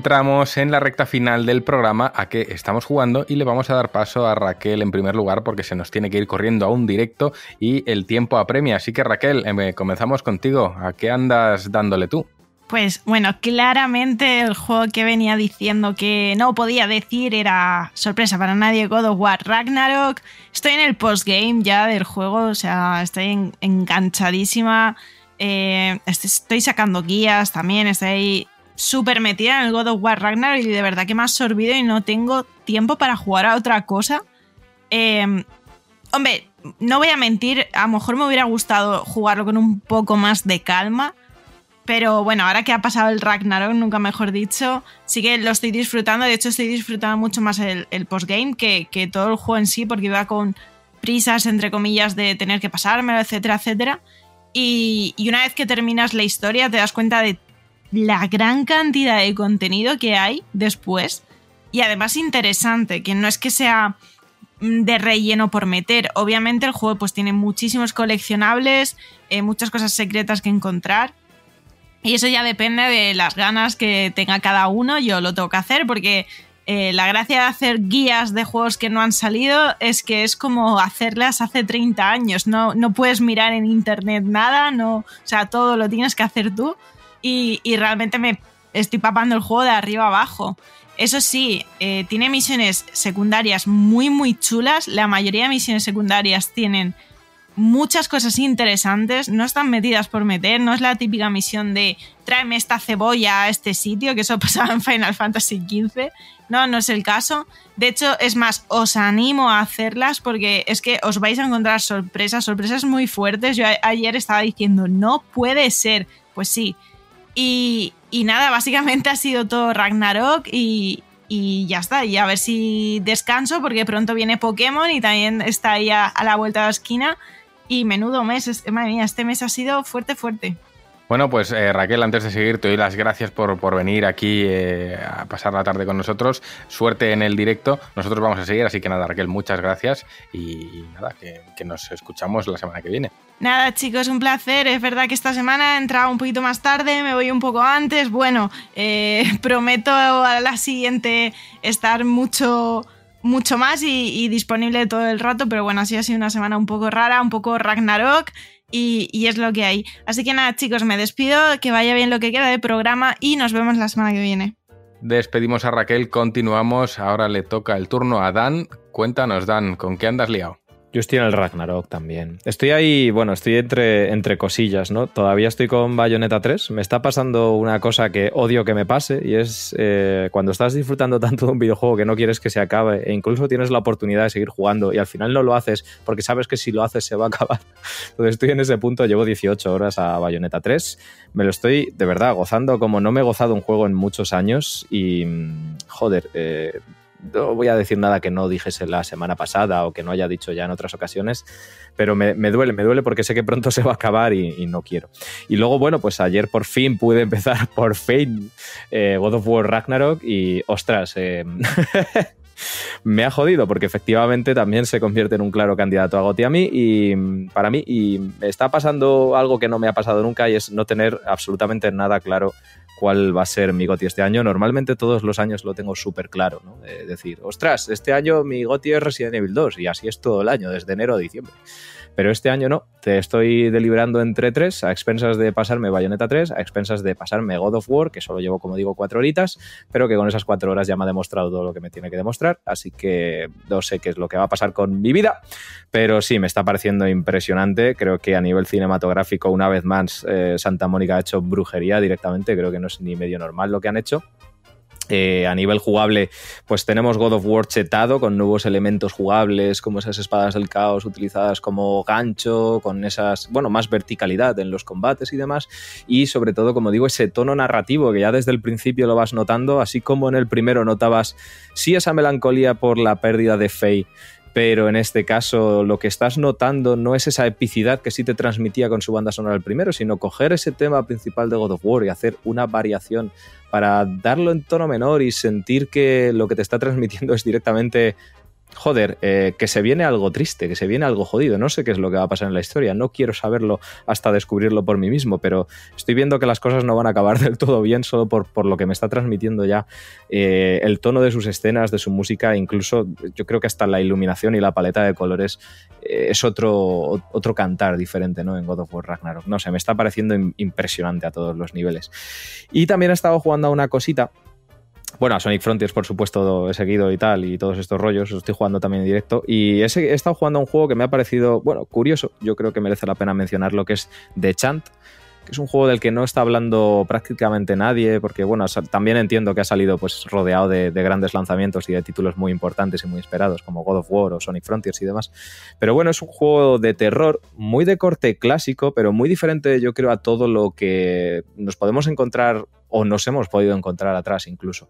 Entramos en la recta final del programa a que estamos jugando y le vamos a dar paso a Raquel en primer lugar porque se nos tiene que ir corriendo a un directo y el tiempo apremia. Así que Raquel, eh, comenzamos contigo. ¿A qué andas dándole tú? Pues bueno, claramente el juego que venía diciendo que no podía decir era sorpresa para nadie, God of War Ragnarok. Estoy en el postgame ya del juego, o sea, estoy en- enganchadísima. Eh, est- estoy sacando guías también, estoy súper metida en el God of War Ragnarok y de verdad que me ha absorbido y no tengo tiempo para jugar a otra cosa. Eh, hombre, no voy a mentir, a lo mejor me hubiera gustado jugarlo con un poco más de calma. Pero bueno, ahora que ha pasado el Ragnarok, nunca mejor dicho, sí que lo estoy disfrutando. De hecho, estoy disfrutando mucho más el, postgame que, todo el juego en sí, porque iba con prisas, entre comillas, de tener que pasármelo, etcétera, etcétera. Y una vez que terminas la historia, te das cuenta de la gran cantidad de contenido que hay después. Y además interesante, que no es que sea mm, de relleno por meter. Obviamente el juego pues tiene muchísimos coleccionables, eh, muchas cosas secretas que encontrar. Y eso ya depende de las ganas que tenga cada uno. Yo lo tengo que hacer porque eh, la gracia de hacer guías de juegos que no han salido es que es como hacerlas hace 30 años. No, no puedes mirar en internet nada, no, o sea, todo lo tienes que hacer tú. Y, realmente me estoy papando el juego de arriba abajo. Eso sí, eh, tiene misiones secundarias muy, muy chulas. La mayoría de misiones secundarias tienen muchas cosas interesantes, no están metidas por meter, no es la típica misión de tráeme esta cebolla a este sitio, que eso pasaba en Final Fantasy XV. No, no es el caso. De hecho, es más, os animo a hacerlas porque es que os vais a encontrar sorpresas, sorpresas muy fuertes. Yo ayer estaba diciendo, no puede ser. Pues sí. Y, y nada, básicamente ha sido todo Ragnarok y, y ya está. Y a ver si descanso porque pronto viene Pokémon y también está ahí a, la vuelta de la esquina. Y menudo mes, es- madre mía, este mes ha sido fuerte, fuerte. Bueno, pues eh, Raquel, antes de seguir, te doy las gracias por, por venir aquí eh, a pasar la tarde con nosotros. Suerte en el directo. Nosotros vamos a seguir, así que nada, Raquel, muchas gracias y, nada, que, que nos escuchamos la semana que viene. Nada, chicos, un placer. Es verdad que esta semana he entrado un poquito más tarde, me voy un poco antes. Bueno, eh, prometo a la siguiente estar mucho, mucho más y, y disponible todo el rato, pero bueno, así ha sido una semana un poco rara, un poco Ragnarok. Y, es lo que hay. Así que nada, chicos, me despido, que vaya bien lo que queda de programa y nos vemos la semana que viene. Despedimos a Raquel, continuamos. Ahora le toca el turno a Dan. Cuéntanos, Dan, ¿con qué andas liado? Yo estoy en el Ragnarok también. Estoy ahí, bueno, estoy entre, entre cosillas, ¿no? Todavía estoy con Bayonetta 3. Me está pasando una cosa que odio que me pase y es eh, cuando estás disfrutando tanto de un videojuego que no quieres que se acabe e incluso tienes la oportunidad de seguir jugando y al final no lo haces porque sabes que si lo haces se va a acabar. Entonces estoy en ese punto, llevo 18 horas a Bayonetta 3. Me lo estoy de verdad gozando como no me he gozado un juego en muchos años y, mm, joder, eh, no voy a decir nada que no dijese la semana pasada o que no haya dicho ya en otras ocasiones, pero me, me duele, me duele porque sé que pronto se va a acabar y, no quiero. Y luego, bueno, pues ayer por fin pude empezar, por fin, eh, God of War Ragnarok y, ostras, eh, me ha jodido porque efectivamente también se convierte en un claro candidato a Goti a mí y mm, para mí y está pasando algo que no me ha pasado nunca y es no tener absolutamente nada claro cuál va a ser mi GOTI este año. Normalmente todos los años lo tengo súper claro, ¿no? Decir, ostras, este año mi GOTI es Resident Evil 2 y así es todo el año, desde enero a diciembre. Pero este año no, te estoy deliberando entre tres, a expensas de pasarme Bayonetta 3, a expensas de pasarme God of War, que solo llevo, como digo, cuatro horitas, pero que con esas cuatro horas ya me ha demostrado todo lo que me tiene que demostrar, así que no sé qué es lo que va a pasar con mi vida, pero sí, me está pareciendo impresionante, creo que a nivel cinematográfico, una vez más, eh, Santa Mónica ha hecho brujería directamente, creo que no es ni medio normal lo que han hecho. Eh, a nivel jugable, pues tenemos God of War chetado con nuevos elementos jugables, como esas espadas del caos utilizadas como gancho, con esas, bueno, más verticalidad en los combates y demás, y sobre todo, como digo, ese tono narrativo que ya desde el principio lo vas notando, así como en el primero notabas sí esa melancolía por la pérdida de Faye, pero en este caso lo que estás notando no es esa epicidad que sí te transmitía con su banda sonora el primero, sino coger ese tema principal de God of War y hacer una variación para darlo en tono menor y sentir que lo que te está transmitiendo es directamente joder, eh, que se viene algo triste, que se viene algo jodido. No sé qué es lo que va a pasar en la historia, no quiero saberlo hasta descubrirlo por mí mismo, pero estoy viendo que las cosas no van a acabar del todo bien solo por, por lo que me está transmitiendo ya eh, el tono de sus escenas, de su música, incluso yo creo que hasta la iluminación y la paleta de colores eh, es otro, otro cantar diferente ¿no? en God of War Ragnarok. No sé, me está pareciendo im- impresionante a todos los niveles. Y también he estado jugando a una cosita bueno, a Sonic Frontiers, por supuesto, he seguido y tal, y todos estos rollos, los estoy jugando también en directo. Y he estado jugando a un juego que me ha parecido, bueno, curioso. Yo creo que merece la pena mencionar lo que es The Chant, es un juego del que no está hablando prácticamente nadie, porque, bueno, también entiendo que ha salido pues rodeado de, de grandes lanzamientos y de títulos muy importantes y muy esperados, como God of War o Sonic Frontiers y demás. Pero bueno, es un juego de terror muy de corte clásico, pero muy diferente, yo creo, a todo lo que nos podemos encontrar o nos hemos podido encontrar atrás incluso.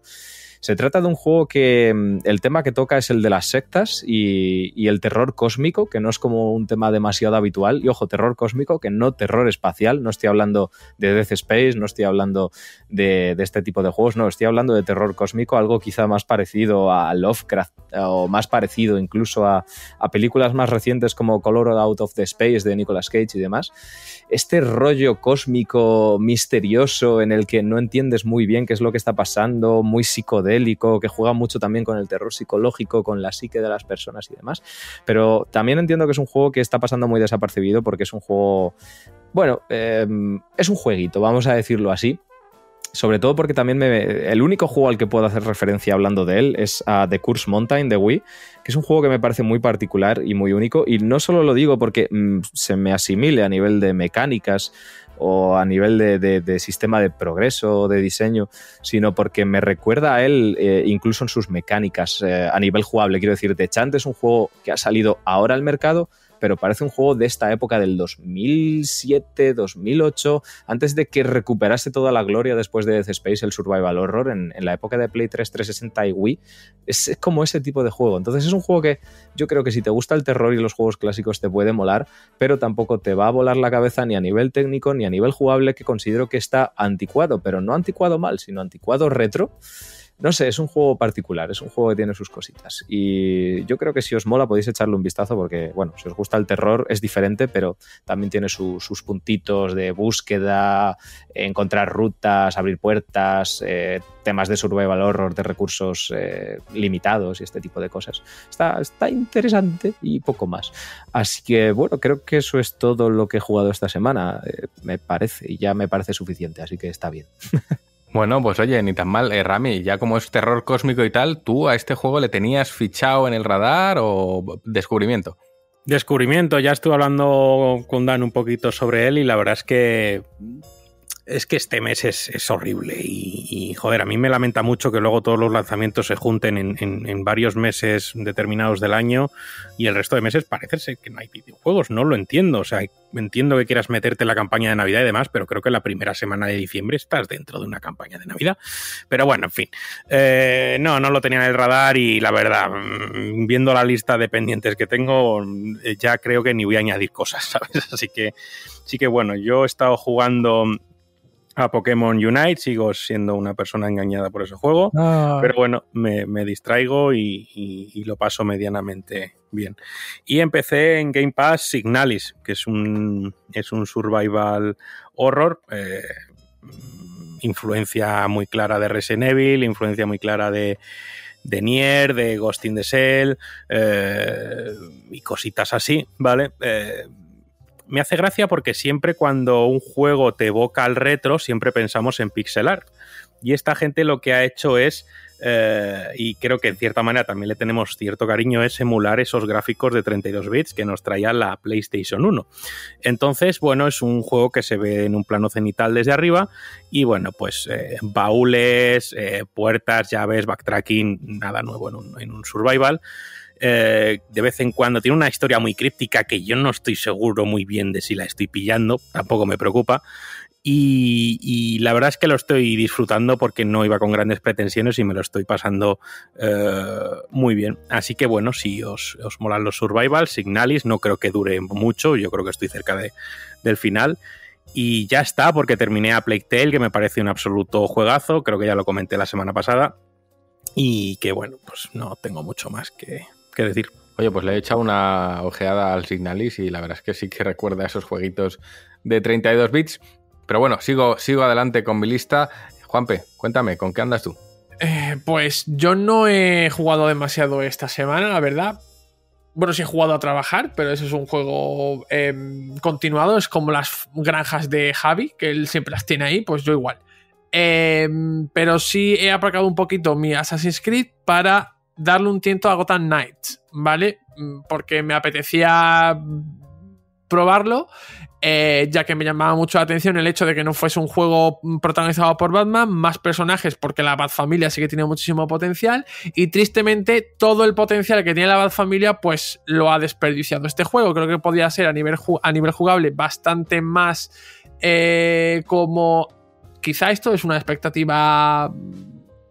Se trata de un juego que mm, el tema que toca es el de las sectas y, el terror cósmico, que no es como un tema demasiado habitual. Y ojo, terror cósmico, que no terror espacial. No estoy hablando de Death Space, no estoy hablando de, este tipo de juegos, no, estoy hablando de terror cósmico, algo quizá más parecido a Lovecraft o más parecido incluso a, a películas más recientes como Color Out of the Space de Nicolas Cage y demás. Este rollo cósmico misterioso en el que no entiendes muy bien qué es lo que está pasando, muy psicodélico, que juega mucho también con el terror psicológico, con la psique de las personas y demás. Pero también entiendo que es un juego que está pasando muy desapercibido porque es un juego, bueno, eh, es un jueguito, vamos a decirlo así. Sobre todo porque también me, el único juego al que puedo hacer referencia hablando de él es a The Curse Mountain de Wii, que es un juego que me parece muy particular y muy único. Y no solo lo digo porque mm, se me asimile a nivel de mecánicas o a nivel de, sistema de progreso, de diseño, sino porque me recuerda a él eh, incluso en sus mecánicas eh, a nivel jugable. Quiero decir, The Chant es un juego que ha salido ahora al mercado, pero parece un juego de esta época del 2007, 2008, antes de que recuperase toda la gloria después de Death Space, el Survival Horror, en, la época de Play 3, 360 y Wii. Es como ese tipo de juego. Entonces es un juego que yo creo que si te gusta el terror y los juegos clásicos te puede molar, pero tampoco te va a volar la cabeza ni a nivel técnico ni a nivel jugable, que considero que está anticuado, pero no anticuado mal, sino anticuado retro. No sé, es un juego particular, es un juego que tiene sus cositas. Y yo creo que si os mola podéis echarle un vistazo porque, bueno, si os gusta el terror es diferente, pero también tiene su- sus puntitos de búsqueda, encontrar rutas, abrir puertas, eh, temas de survival horror, de recursos eh, limitados y este tipo de cosas. Está, está interesante y poco más. Así que, bueno, creo que eso es todo lo que he jugado esta semana, eh, me parece, y ya me parece suficiente, así que está bien. Bueno, pues oye, ni tan mal, eh, Rami, ya como es terror cósmico y tal, ¿tú a este juego le tenías fichado en el radar o descubrimiento? Descubrimiento, ya estuve hablando con Dan un poquito sobre él y la verdad es que es que este mes es, es horrible y, joder, a mí me lamenta mucho que luego todos los lanzamientos se junten en, en- varios meses determinados del año y el resto de meses parece ser que no hay videojuegos, no lo entiendo, o sea, entiendo que quieras meterte en la campaña de Navidad y demás, pero creo que la primera semana de diciembre estás dentro de una campaña de Navidad, pero bueno, en fin, Eh, no, no lo tenía en el radar y la verdad, mm, viendo la lista de pendientes que tengo, eh, ya creo que ni voy a añadir cosas, ¿sabes? Así que, sí que bueno, yo he estado jugando a Pokémon Unite, sigo siendo una persona engañada por ese juego, pero bueno, me, me distraigo y, y- y lo paso medianamente bien. Y empecé en Game Pass Signalis, que es un, es un survival horror. eh, influencia muy clara de Resident Evil, influencia muy clara de, de Nier, de Ghost in the Shell eh, y cositas así, ¿vale? Eh, me hace gracia porque siempre cuando un juego te evoca al retro, siempre pensamos en pixel art. Y esta gente lo que ha hecho es, eh, y creo que en cierta manera también le tenemos cierto cariño, es emular esos gráficos de 32 bits que nos traía la PlayStation 1. Entonces, bueno, es un juego que se ve en un plano cenital desde arriba y bueno, pues eh, baúles, eh, puertas, llaves, backtracking, nada nuevo en un, en un survival. Eh, de vez en cuando tiene una historia muy críptica que yo no estoy seguro muy bien de si la estoy pillando, tampoco me preocupa. Y, la verdad es que lo estoy disfrutando porque no iba con grandes pretensiones y me lo estoy pasando eh, muy bien. Así que bueno, si os, os molan los survivals, Signalis, no creo que dure mucho, yo creo que estoy cerca de- del final. Y ya está, porque terminé a Plague Tale, que me parece un absoluto juegazo, creo que ya lo comenté la semana pasada. Y que bueno, pues no tengo mucho más que, que decir. Oye, pues le he echado una ojeada al Signalis y la verdad es que sí que recuerda esos jueguitos de 32 bits. Pero bueno, sigo, sigo adelante con mi lista. Juanpe, cuéntame, ¿con qué andas tú? Eh, pues yo no he jugado demasiado esta semana, la verdad. Bueno, sí he jugado a trabajar, pero eso es un juego em, continuado. Es como las granjas de Javi, que él siempre las tiene ahí, pues yo igual. Em, pero sí he aparcado un poquito mi Assassin's Creed para darle un tiento a Gotham Knights, ¿vale? Mm, Porque me apetecía probarlo, eh, ya que me llamaba mucho la atención el hecho de que no fuese un juego protagonizado por Batman, más personajes, porque la Batfamilia sí que tiene muchísimo potencial, y tristemente todo el potencial que tiene la Batfamilia, pues lo ha desperdiciado este juego. Creo que podría ser a nivel, a nivel jugable bastante más eh, como... Quizá esto es una expectativa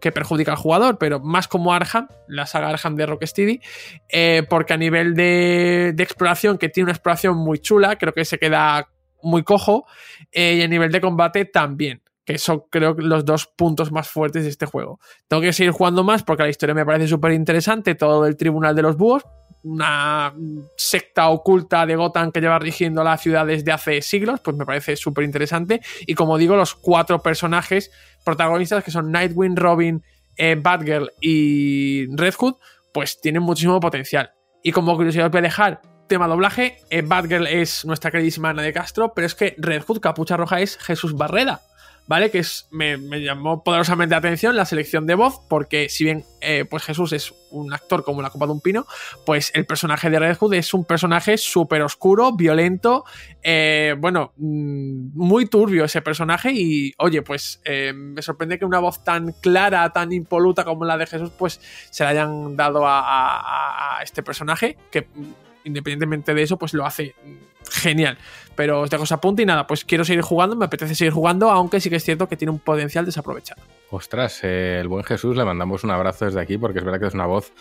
que perjudica al jugador, pero más como Arkham, la saga Arkham de Rocksteady, eh, porque a nivel de, exploración, que tiene una exploración muy chula, creo que se queda muy cojo, eh, y a nivel de combate también, que son creo los dos puntos más fuertes de este juego. Tengo que seguir jugando más porque la historia me parece súper interesante, todo el Tribunal de los Búhos, una secta oculta de Gotham que lleva rigiendo la ciudad desde hace siglos, pues me parece súper interesante. Y como digo, los cuatro personajes protagonistas que son Nightwing, Robin, eh, Batgirl y Red Hood, pues tienen muchísimo potencial. Y como curiosidad os voy a dejar tema doblaje, eh, Batgirl es nuestra queridísima Ana de Castro, pero es que Red Hood, Capucha Roja, es Jesús Barreda. ¿Vale? Que es, me, llamó poderosamente la atención la selección de voz, porque si bien eh, pues Jesús es un actor como la copa de un pino, pues el personaje de Red Hood es un personaje súper oscuro, violento, eh, bueno, mm, muy turbio ese personaje y oye, pues eh, me sorprende que una voz tan clara, tan impoluta como la de Jesús, pues se la hayan dado a este personaje, que mm, independientemente de eso, pues lo hace mm, genial. Pero os dejo ese apunte y nada, pues quiero seguir jugando, me apetece seguir jugando, aunque sí que es cierto que tiene un potencial desaprovechado. Ostras, eh, el buen Jesús, le mandamos un abrazo desde aquí porque es verdad que es una voz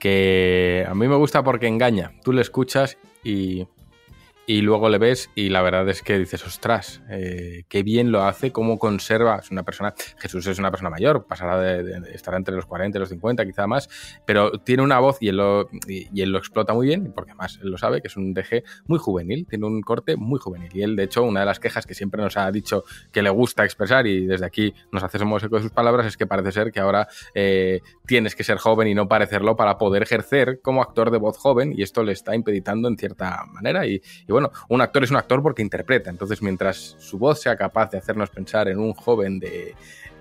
que a mí me gusta porque engaña. Tú le escuchas y, y luego le ves y la verdad es que dices, ostras, eh, qué bien lo hace, cómo conserva. Es una persona, Jesús es una persona mayor, pasará de, de- estará entre los 40 y los 50, quizá más, pero tiene una voz y él, lo, y, y él lo explota muy bien, porque además él lo sabe, que es un DG muy juvenil, tiene un corte muy juvenil. Y él, de hecho, una de las quejas que siempre nos ha dicho que le gusta expresar y desde aquí nos hacemos eco de sus palabras es que parece ser que ahora eh, tienes que ser joven y no parecerlo para poder ejercer como actor de voz joven y esto le está impeditando en cierta manera y, y bueno, un actor es un actor porque interpreta, entonces mientras su voz sea capaz de hacernos pensar en un joven de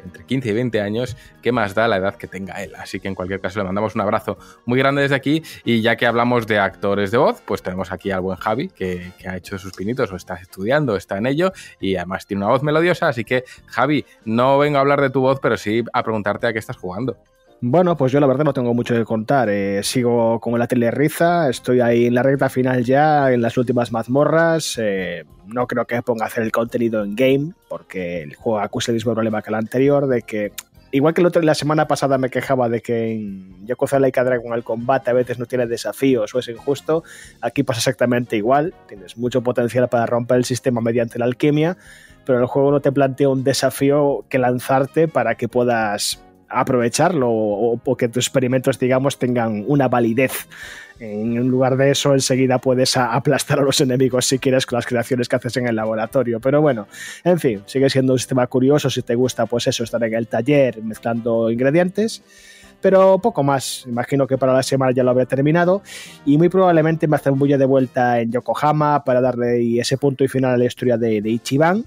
entre 15 y 20 años, ¿qué más da la edad que tenga él? Así que en cualquier caso le mandamos un abrazo muy grande desde aquí y ya que hablamos de actores de voz, pues tenemos aquí al buen Javi que, ha hecho sus pinitos o está estudiando, está en ello y además tiene una voz melodiosa, así que Javi, no vengo a hablar de tu voz, pero sí a preguntarte a qué estás jugando. Bueno, pues yo la verdad no tengo mucho que contar. Eh, sigo con la tele riza, estoy ahí en la recta final ya, en las últimas mazmorras. eh, no creo que ponga a hacer el contenido en game, porque el juego acusa el mismo problema que el anterior, de que igual que la semana pasada me quejaba de que en Yakuza Laika Dragon el combate a veces no tiene desafíos o es injusto, aquí pasa exactamente igual. Tienes mucho potencial para romper el sistema mediante la alquimia, pero el juego no te plantea un desafío que lanzarte para que puedas aprovecharlo o, que tus experimentos, digamos, tengan una validez. En lugar de eso, enseguida puedes aplastar a los enemigos si quieres con las creaciones que haces en el laboratorio. Pero bueno, en fin, sigue siendo un sistema curioso si te gusta, pues eso, estar en el taller mezclando ingredientes. Pero poco más, imagino que para la semana ya lo había terminado y muy probablemente me hacen bulla de vuelta en Yokohama para darle ese punto y final a la historia de, de Ichiban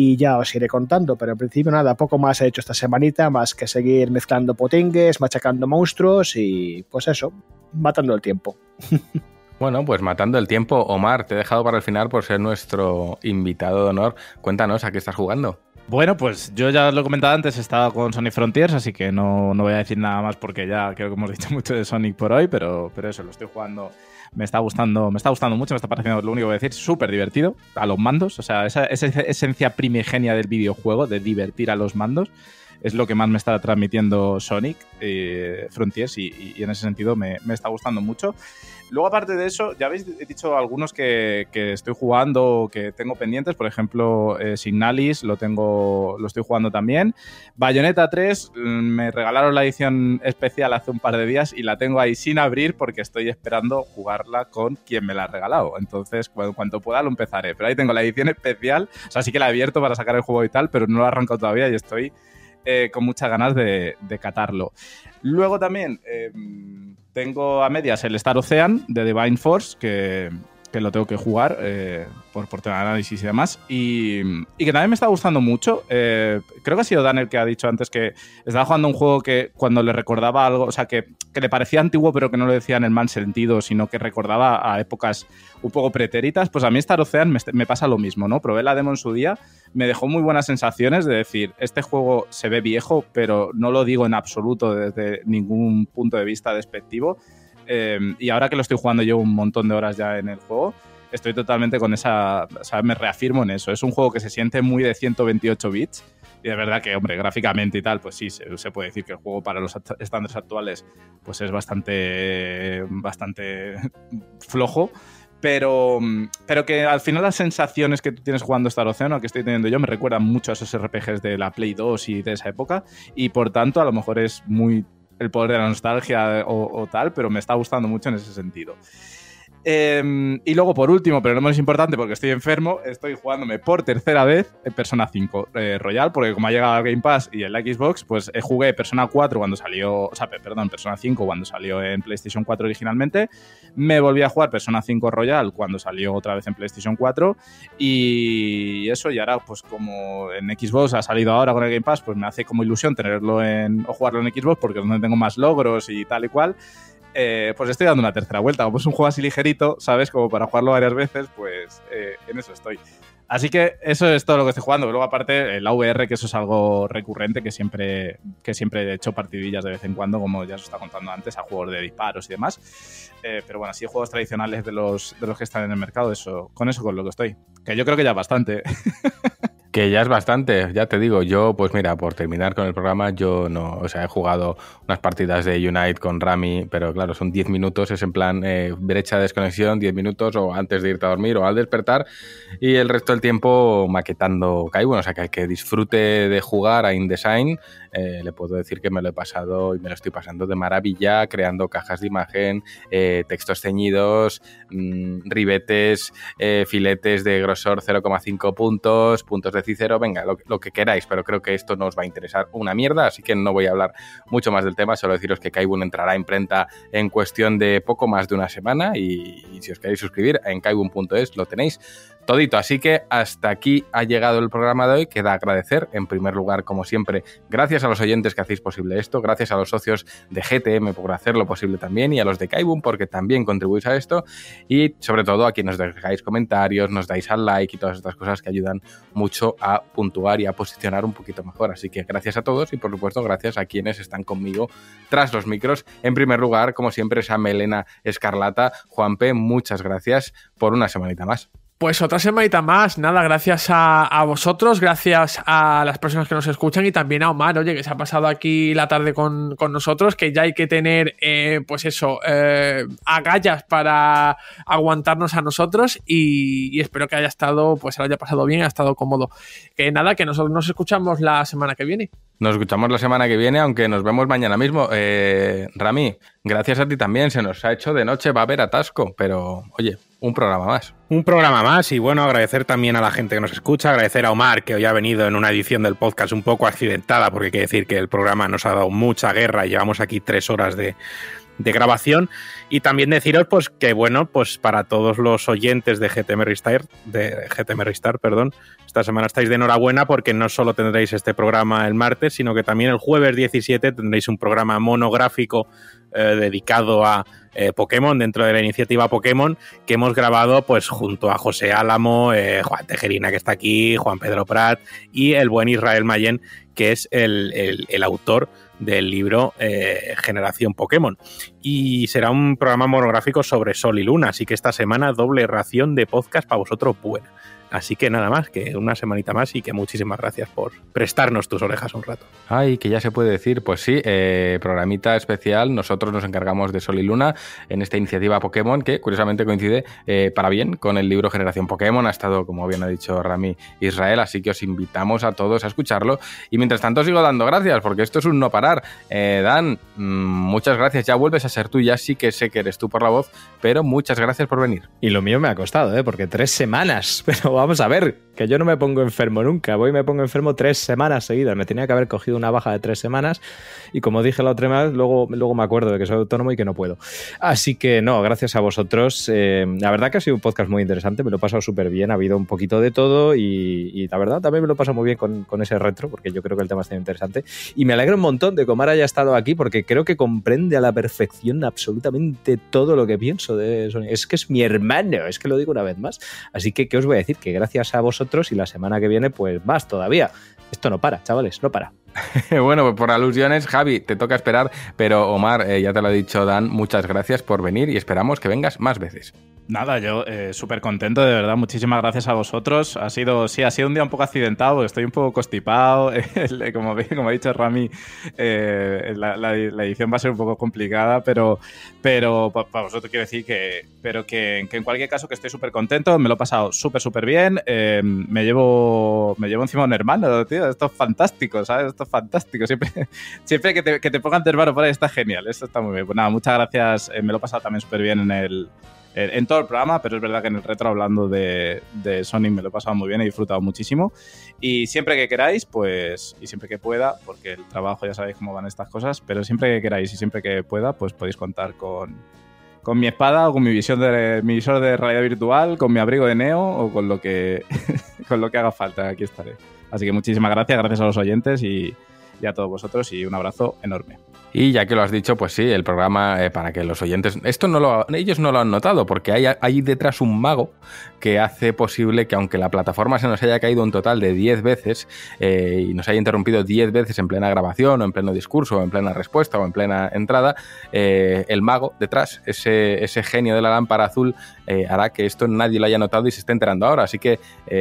y ya os iré contando, pero en principio nada, poco más he hecho esta semanita, más que seguir mezclando potingues, machacando monstruos y pues eso, matando el tiempo. Bueno, pues matando el tiempo, Omar, te he dejado para el final por ser nuestro invitado de honor. Cuéntanos a qué estás jugando. Bueno, pues yo ya lo he comentado antes, he estado con Sonic Frontiers, así que no, no voy a decir nada más porque ya creo que hemos dicho mucho de Sonic por hoy, pero, pero eso, lo estoy jugando, me está gustando, me está gustando mucho, me está pareciendo lo único que voy a decir, súper divertido a los mandos, o sea, esa, esa esencia primigenia del videojuego, de divertir a los mandos, es lo que más me está transmitiendo Sonic eh, Frontiers y, en ese sentido me, está gustando mucho. Luego, aparte de eso, ya habéis dicho algunos que, que estoy jugando que tengo pendientes. Por ejemplo, eh, Signalis lo tengo, lo estoy jugando también. Bayonetta 3, mm, me regalaron la edición especial hace un par de días y la tengo ahí sin abrir porque estoy esperando jugarla con quien me la ha regalado. Entonces, cu- en cuanto pueda lo empezaré. Pero ahí tengo la edición especial. O sea, sí que la he abierto para sacar el juego y tal, pero no lo he arrancado todavía y estoy eh, con muchas ganas de, catarlo. Luego también eh, tengo a medias el Star Ocean de Divine Force, que, que lo tengo que jugar eh, por, por de análisis y demás. Y, y que también me está gustando mucho. Eh, creo que ha sido Dan el que ha dicho antes que estaba jugando un juego que cuando le recordaba algo, o sea, que, que le parecía antiguo, pero que no lo decía en el mal sentido, sino que recordaba a épocas un poco pretéritas. Pues a mí Star Ocean me, me pasa lo mismo, ¿no? Probé la demo en su día, me dejó muy buenas sensaciones de decir, este juego se ve viejo, pero no lo digo en absoluto desde ningún punto de vista despectivo. Eh, y ahora que lo estoy jugando yo un montón de horas ya en el juego, estoy totalmente con esa. O sea, me reafirmo en eso. Es un juego que se siente muy de 128 bits. Y de verdad que, hombre, gráficamente y tal, pues sí, se, puede decir que el juego para los estándares actuales pues es bastante, bastante flojo. Pero, pero que al final las sensaciones que tú tienes jugando Star Ocean, que estoy teniendo yo, me recuerdan mucho a esos RPGs de la Play 2 y de esa época. Y por tanto, a lo mejor es muy el poder de la nostalgia o, o tal, pero me está gustando mucho en ese sentido. Eh, y luego, por último, pero no menos importante, porque estoy enfermo, estoy jugándome por tercera vez en Persona 5 eh, Royal, porque como ha llegado al Game Pass y el Xbox, pues eh, jugué Persona 4 cuando salió, o sea, pe- perdón, Persona 5 cuando salió en PlayStation 4 originalmente. Me volví a jugar Persona 5 Royal cuando salió otra vez en PlayStation 4. Y eso, y ahora, pues como en Xbox ha salido ahora con el Game Pass, pues me hace como ilusión tenerlo en, o jugarlo en Xbox, porque es donde tengo más logros y tal y cual eh, pues estoy dando una tercera vuelta. Como es un juego así ligerito, ¿sabes? Como para jugarlo varias veces, pues eh, en eso estoy. Así que eso es todo lo que estoy jugando. Luego, aparte, el VR, que eso es algo recurrente, que siempre, que siempre he hecho partidillas de vez en cuando, como ya os estaba contando antes, a juegos de disparos y demás. Eh, pero bueno, así juegos tradicionales de los, de los que están en el mercado, eso, con eso con lo que estoy. Que yo creo que ya bastante. Que ya es bastante, ya te digo, yo pues mira, por terminar con el programa, yo no, o sea, he jugado unas partidas de Unite con Rami, pero claro, son 10 minutos, es en plan eh, brecha de desconexión, 10 minutos o antes de irte a dormir o al despertar y el resto del tiempo maquetando Kaiwon, o sea, que que disfrute de jugar a InDesign, eh, le puedo decir que me lo he pasado y me lo estoy pasando de maravilla, creando cajas de imagen, eh, textos ceñidos, mm, ribetes, eh, filetes de grosor 0,5 puntos, puntos de cicero, venga, lo, que queráis, pero creo que esto no os va a interesar una mierda, así que no voy a hablar mucho más del tema, solo deciros que Kaibun entrará a imprenta en cuestión de poco más de una semana y, y si os queréis suscribir en kaibun.es lo tenéis todito. Así que hasta aquí ha llegado el programa de hoy. Queda agradecer, en primer lugar, como siempre, gracias a los oyentes que hacéis posible esto, gracias a los socios de GTM por hacerlo posible también y a los de Kaibun porque también contribuís a esto y sobre todo a quienes dejáis comentarios, nos dais al like y todas estas cosas que ayudan mucho a puntuar y a posicionar un poquito mejor. Así que gracias a todos y por supuesto gracias a quienes están conmigo tras los micros. En primer lugar, como siempre, esa Melena Escarlata. Juanpe, muchas gracias por una semanita más. Pues otra semanita más, nada, gracias a, vosotros, gracias a las personas que nos escuchan y también a Omar, oye, que se ha pasado aquí la tarde con, con nosotros, que ya hay que tener, eh, pues eso, eh, agallas para aguantarnos a nosotros y, espero que haya estado, pues se lo haya pasado bien, haya estado cómodo. Que nada, que nosotros nos escuchamos la semana que viene. Nos escuchamos la semana que viene, aunque nos vemos mañana mismo. Eh, Rami, gracias a ti también. Se nos ha hecho de noche, va a haber atasco, pero oye, un programa más. Un programa más y bueno, agradecer también a la gente que nos escucha, agradecer a Omar que hoy ha venido en una edición del podcast un poco accidentada porque hay que decir que el programa nos ha dado mucha guerra y llevamos aquí tres horas de, de grabación. Y también deciros pues que bueno pues para todos los oyentes de GTM Restart de GTM Restart perdón esta semana estáis de enhorabuena porque no solo tendréis este programa el martes sino que también el jueves 17 tendréis un programa monográfico eh, dedicado a eh, Pokémon dentro de la iniciativa Pokémon que hemos grabado pues junto a José Álamo, eh, Juan Tejerina que está aquí, Juan Pedro Prat y el buen Israel Mayen que es el, el- autor del libro Generación Pokémon. Y será un programa monográfico sobre Sol y Luna, así que esta semana doble ración de podcast para vosotros buena. Así que nada más, que una semanita más y que muchísimas gracias por prestarnos tus orejas un rato. Ay, que ya se puede decir, pues sí, eh, programita especial, nosotros nos encargamos de Sol y Luna en esta iniciativa Pokémon que curiosamente coincide eh, para bien con el libro Generación Pokémon, ha estado, como bien ha dicho Rami, Israel, así que os invitamos a todos a escucharlo y mientras tanto sigo dando gracias porque esto es un no parar. Eh, Dan, mm, muchas gracias, ya vuelves a ser tú, ya sí que sé que eres tú por la voz, pero muchas gracias por venir. Y lo mío me ha costado, ¿eh? porque tres semanas. Pero vamos a ver, que yo no me pongo enfermo nunca. Voy y me pongo enfermo tres semanas seguidas. Me tenía que haber cogido una baja de tres semanas. Y como dije la otra vez, luego, luego me acuerdo de que soy autónomo y que no puedo. Así que no, gracias a vosotros. Eh, la verdad que ha sido un podcast muy interesante. Me lo he pasado súper bien. Ha habido un poquito de todo. Y, la verdad también me lo he pasado muy bien con, con ese retro, porque yo creo que el tema está interesante. Y me alegra un montón de que Omar haya estado aquí, porque creo que comprende a la perfección absolutamente todo lo que pienso de Sony. Es que es mi hermano, es que lo digo una vez más. Así que, ¿qué os voy a decir? Que gracias a vosotros y la semana que viene, pues más todavía. Esto no para, chavales, no para. bueno, pues por alusiones, Javi, te toca esperar, pero Omar, eh, ya te lo ha dicho Dan, muchas gracias por venir y esperamos que vengas más veces. Nada, yo eh, súper contento, de verdad. Muchísimas gracias a vosotros. Ha sido, sí, ha sido un día un poco accidentado, estoy un poco constipado. Como, ha dicho Rami, eh, la, edición va a ser un poco complicada, pero, pero pa- para vosotros quiero decir que, pero que, en cualquier caso que estoy súper contento, me lo he pasado súper, súper bien. eh, me, llevo, me llevo encima un hermano, tío. Esto es fantástico, ¿sabes? Fantástico. Siempre, siempre que, te, que te pongan hermano por ahí está genial. Esto está muy bien. Pues nada, muchas gracias. eh, me lo he pasado también súper bien en el, en, en todo el programa, pero es verdad que en el retro hablando de, de Sonic me lo he pasado muy bien, he disfrutado muchísimo. Y siempre que queráis, pues, y siempre que pueda, porque el trabajo ya sabéis cómo van estas cosas, pero siempre que queráis y siempre que pueda, pues podéis contar con, con mi espada o con mi visión de mi visor de realidad virtual, con mi abrigo de Neo o con lo que, con lo que haga falta. Aquí estaré. Así que muchísimas gracias, gracias a los oyentes y, y a todos vosotros y un abrazo enorme. Y ya que lo has dicho, pues sí, el programa, eh, para que los oyentes. Esto no lo, ellos no lo han notado, porque hay, hay detrás un mago que hace posible que, aunque la plataforma se nos haya caído un total de 10 veces eh, y nos haya interrumpido 10 veces en plena grabación, o en pleno discurso, o en plena respuesta, o en plena entrada, eh, el mago detrás, ese, ese genio de la lámpara azul, hará que esto nadie lo haya notado y se esté enterando ahora. Así que,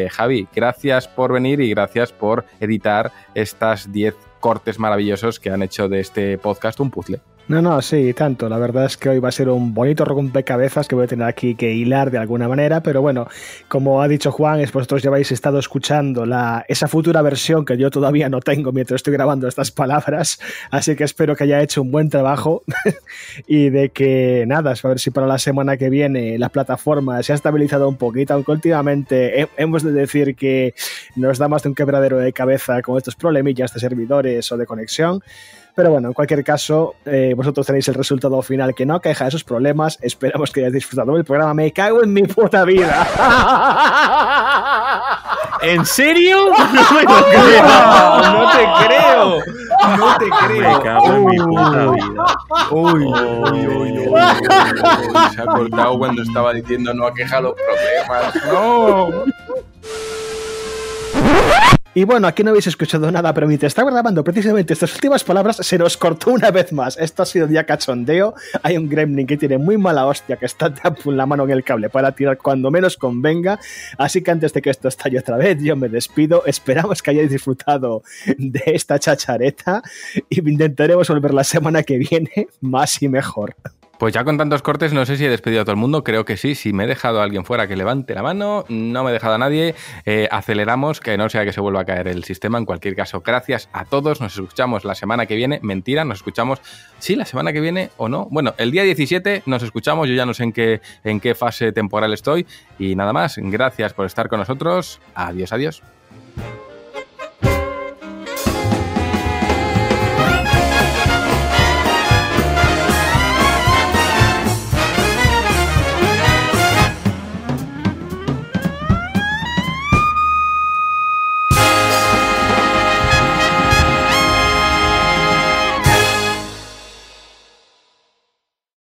Javi, gracias por venir y gracias por editar estas 10 cortes maravillosos que han hecho de este podcast un puzzle. No, no, sí, tanto. La verdad es que hoy va a ser un bonito rompecabezas que voy a tener aquí que hilar de alguna manera, pero bueno, como ha dicho Juan, es vosotros ya habéis estado escuchando la, esa futura versión que yo todavía no tengo mientras estoy grabando estas palabras, así que espero que haya hecho un buen trabajo y de que nada, a ver si para la semana que viene la plataforma se ha estabilizado un poquito, aunque últimamente he- hemos de decir que nos da más de un quebradero de cabeza con estos problemillas de servidores o de conexión. Pero bueno, en cualquier caso, eh, vosotros tenéis el resultado final que no queja de esos problemas. Esperamos que hayáis disfrutado del programa. Me cago en mi puta vida. ¿En serio? No me lo creo. No te creo. No te creo. Me cago en mi puta vida. Uy, uy, uy, uy, uy, Se ha cortado cuando estaba diciendo no aqueja los problemas. No. Y bueno, aquí no habéis escuchado nada, pero mientras estaba grabando precisamente estas últimas palabras, se nos cortó una vez más. Esto ha sido ya cachondeo. Hay un gremlin que tiene muy mala hostia que está la mano en el cable para tirar cuando menos convenga. Así que antes de que esto estalle otra vez, yo me despido. Esperamos que hayáis disfrutado de esta chachareta y intentaremos volver la semana que viene más y mejor. Pues ya con tantos cortes, no sé si he despedido a todo el mundo. Creo que sí. Si me he dejado a alguien fuera, que levante la mano. No me he dejado a nadie. Eh, aceleramos, que no sea que se vuelva a caer el sistema. En cualquier caso, gracias a todos. Nos escuchamos la semana que viene. Mentira, nos escuchamos. Sí, la semana que viene o no. Bueno, el día 17 nos escuchamos. Yo ya no sé en qué, en qué fase temporal estoy. Y nada más. Gracias por estar con nosotros. Adiós, adiós.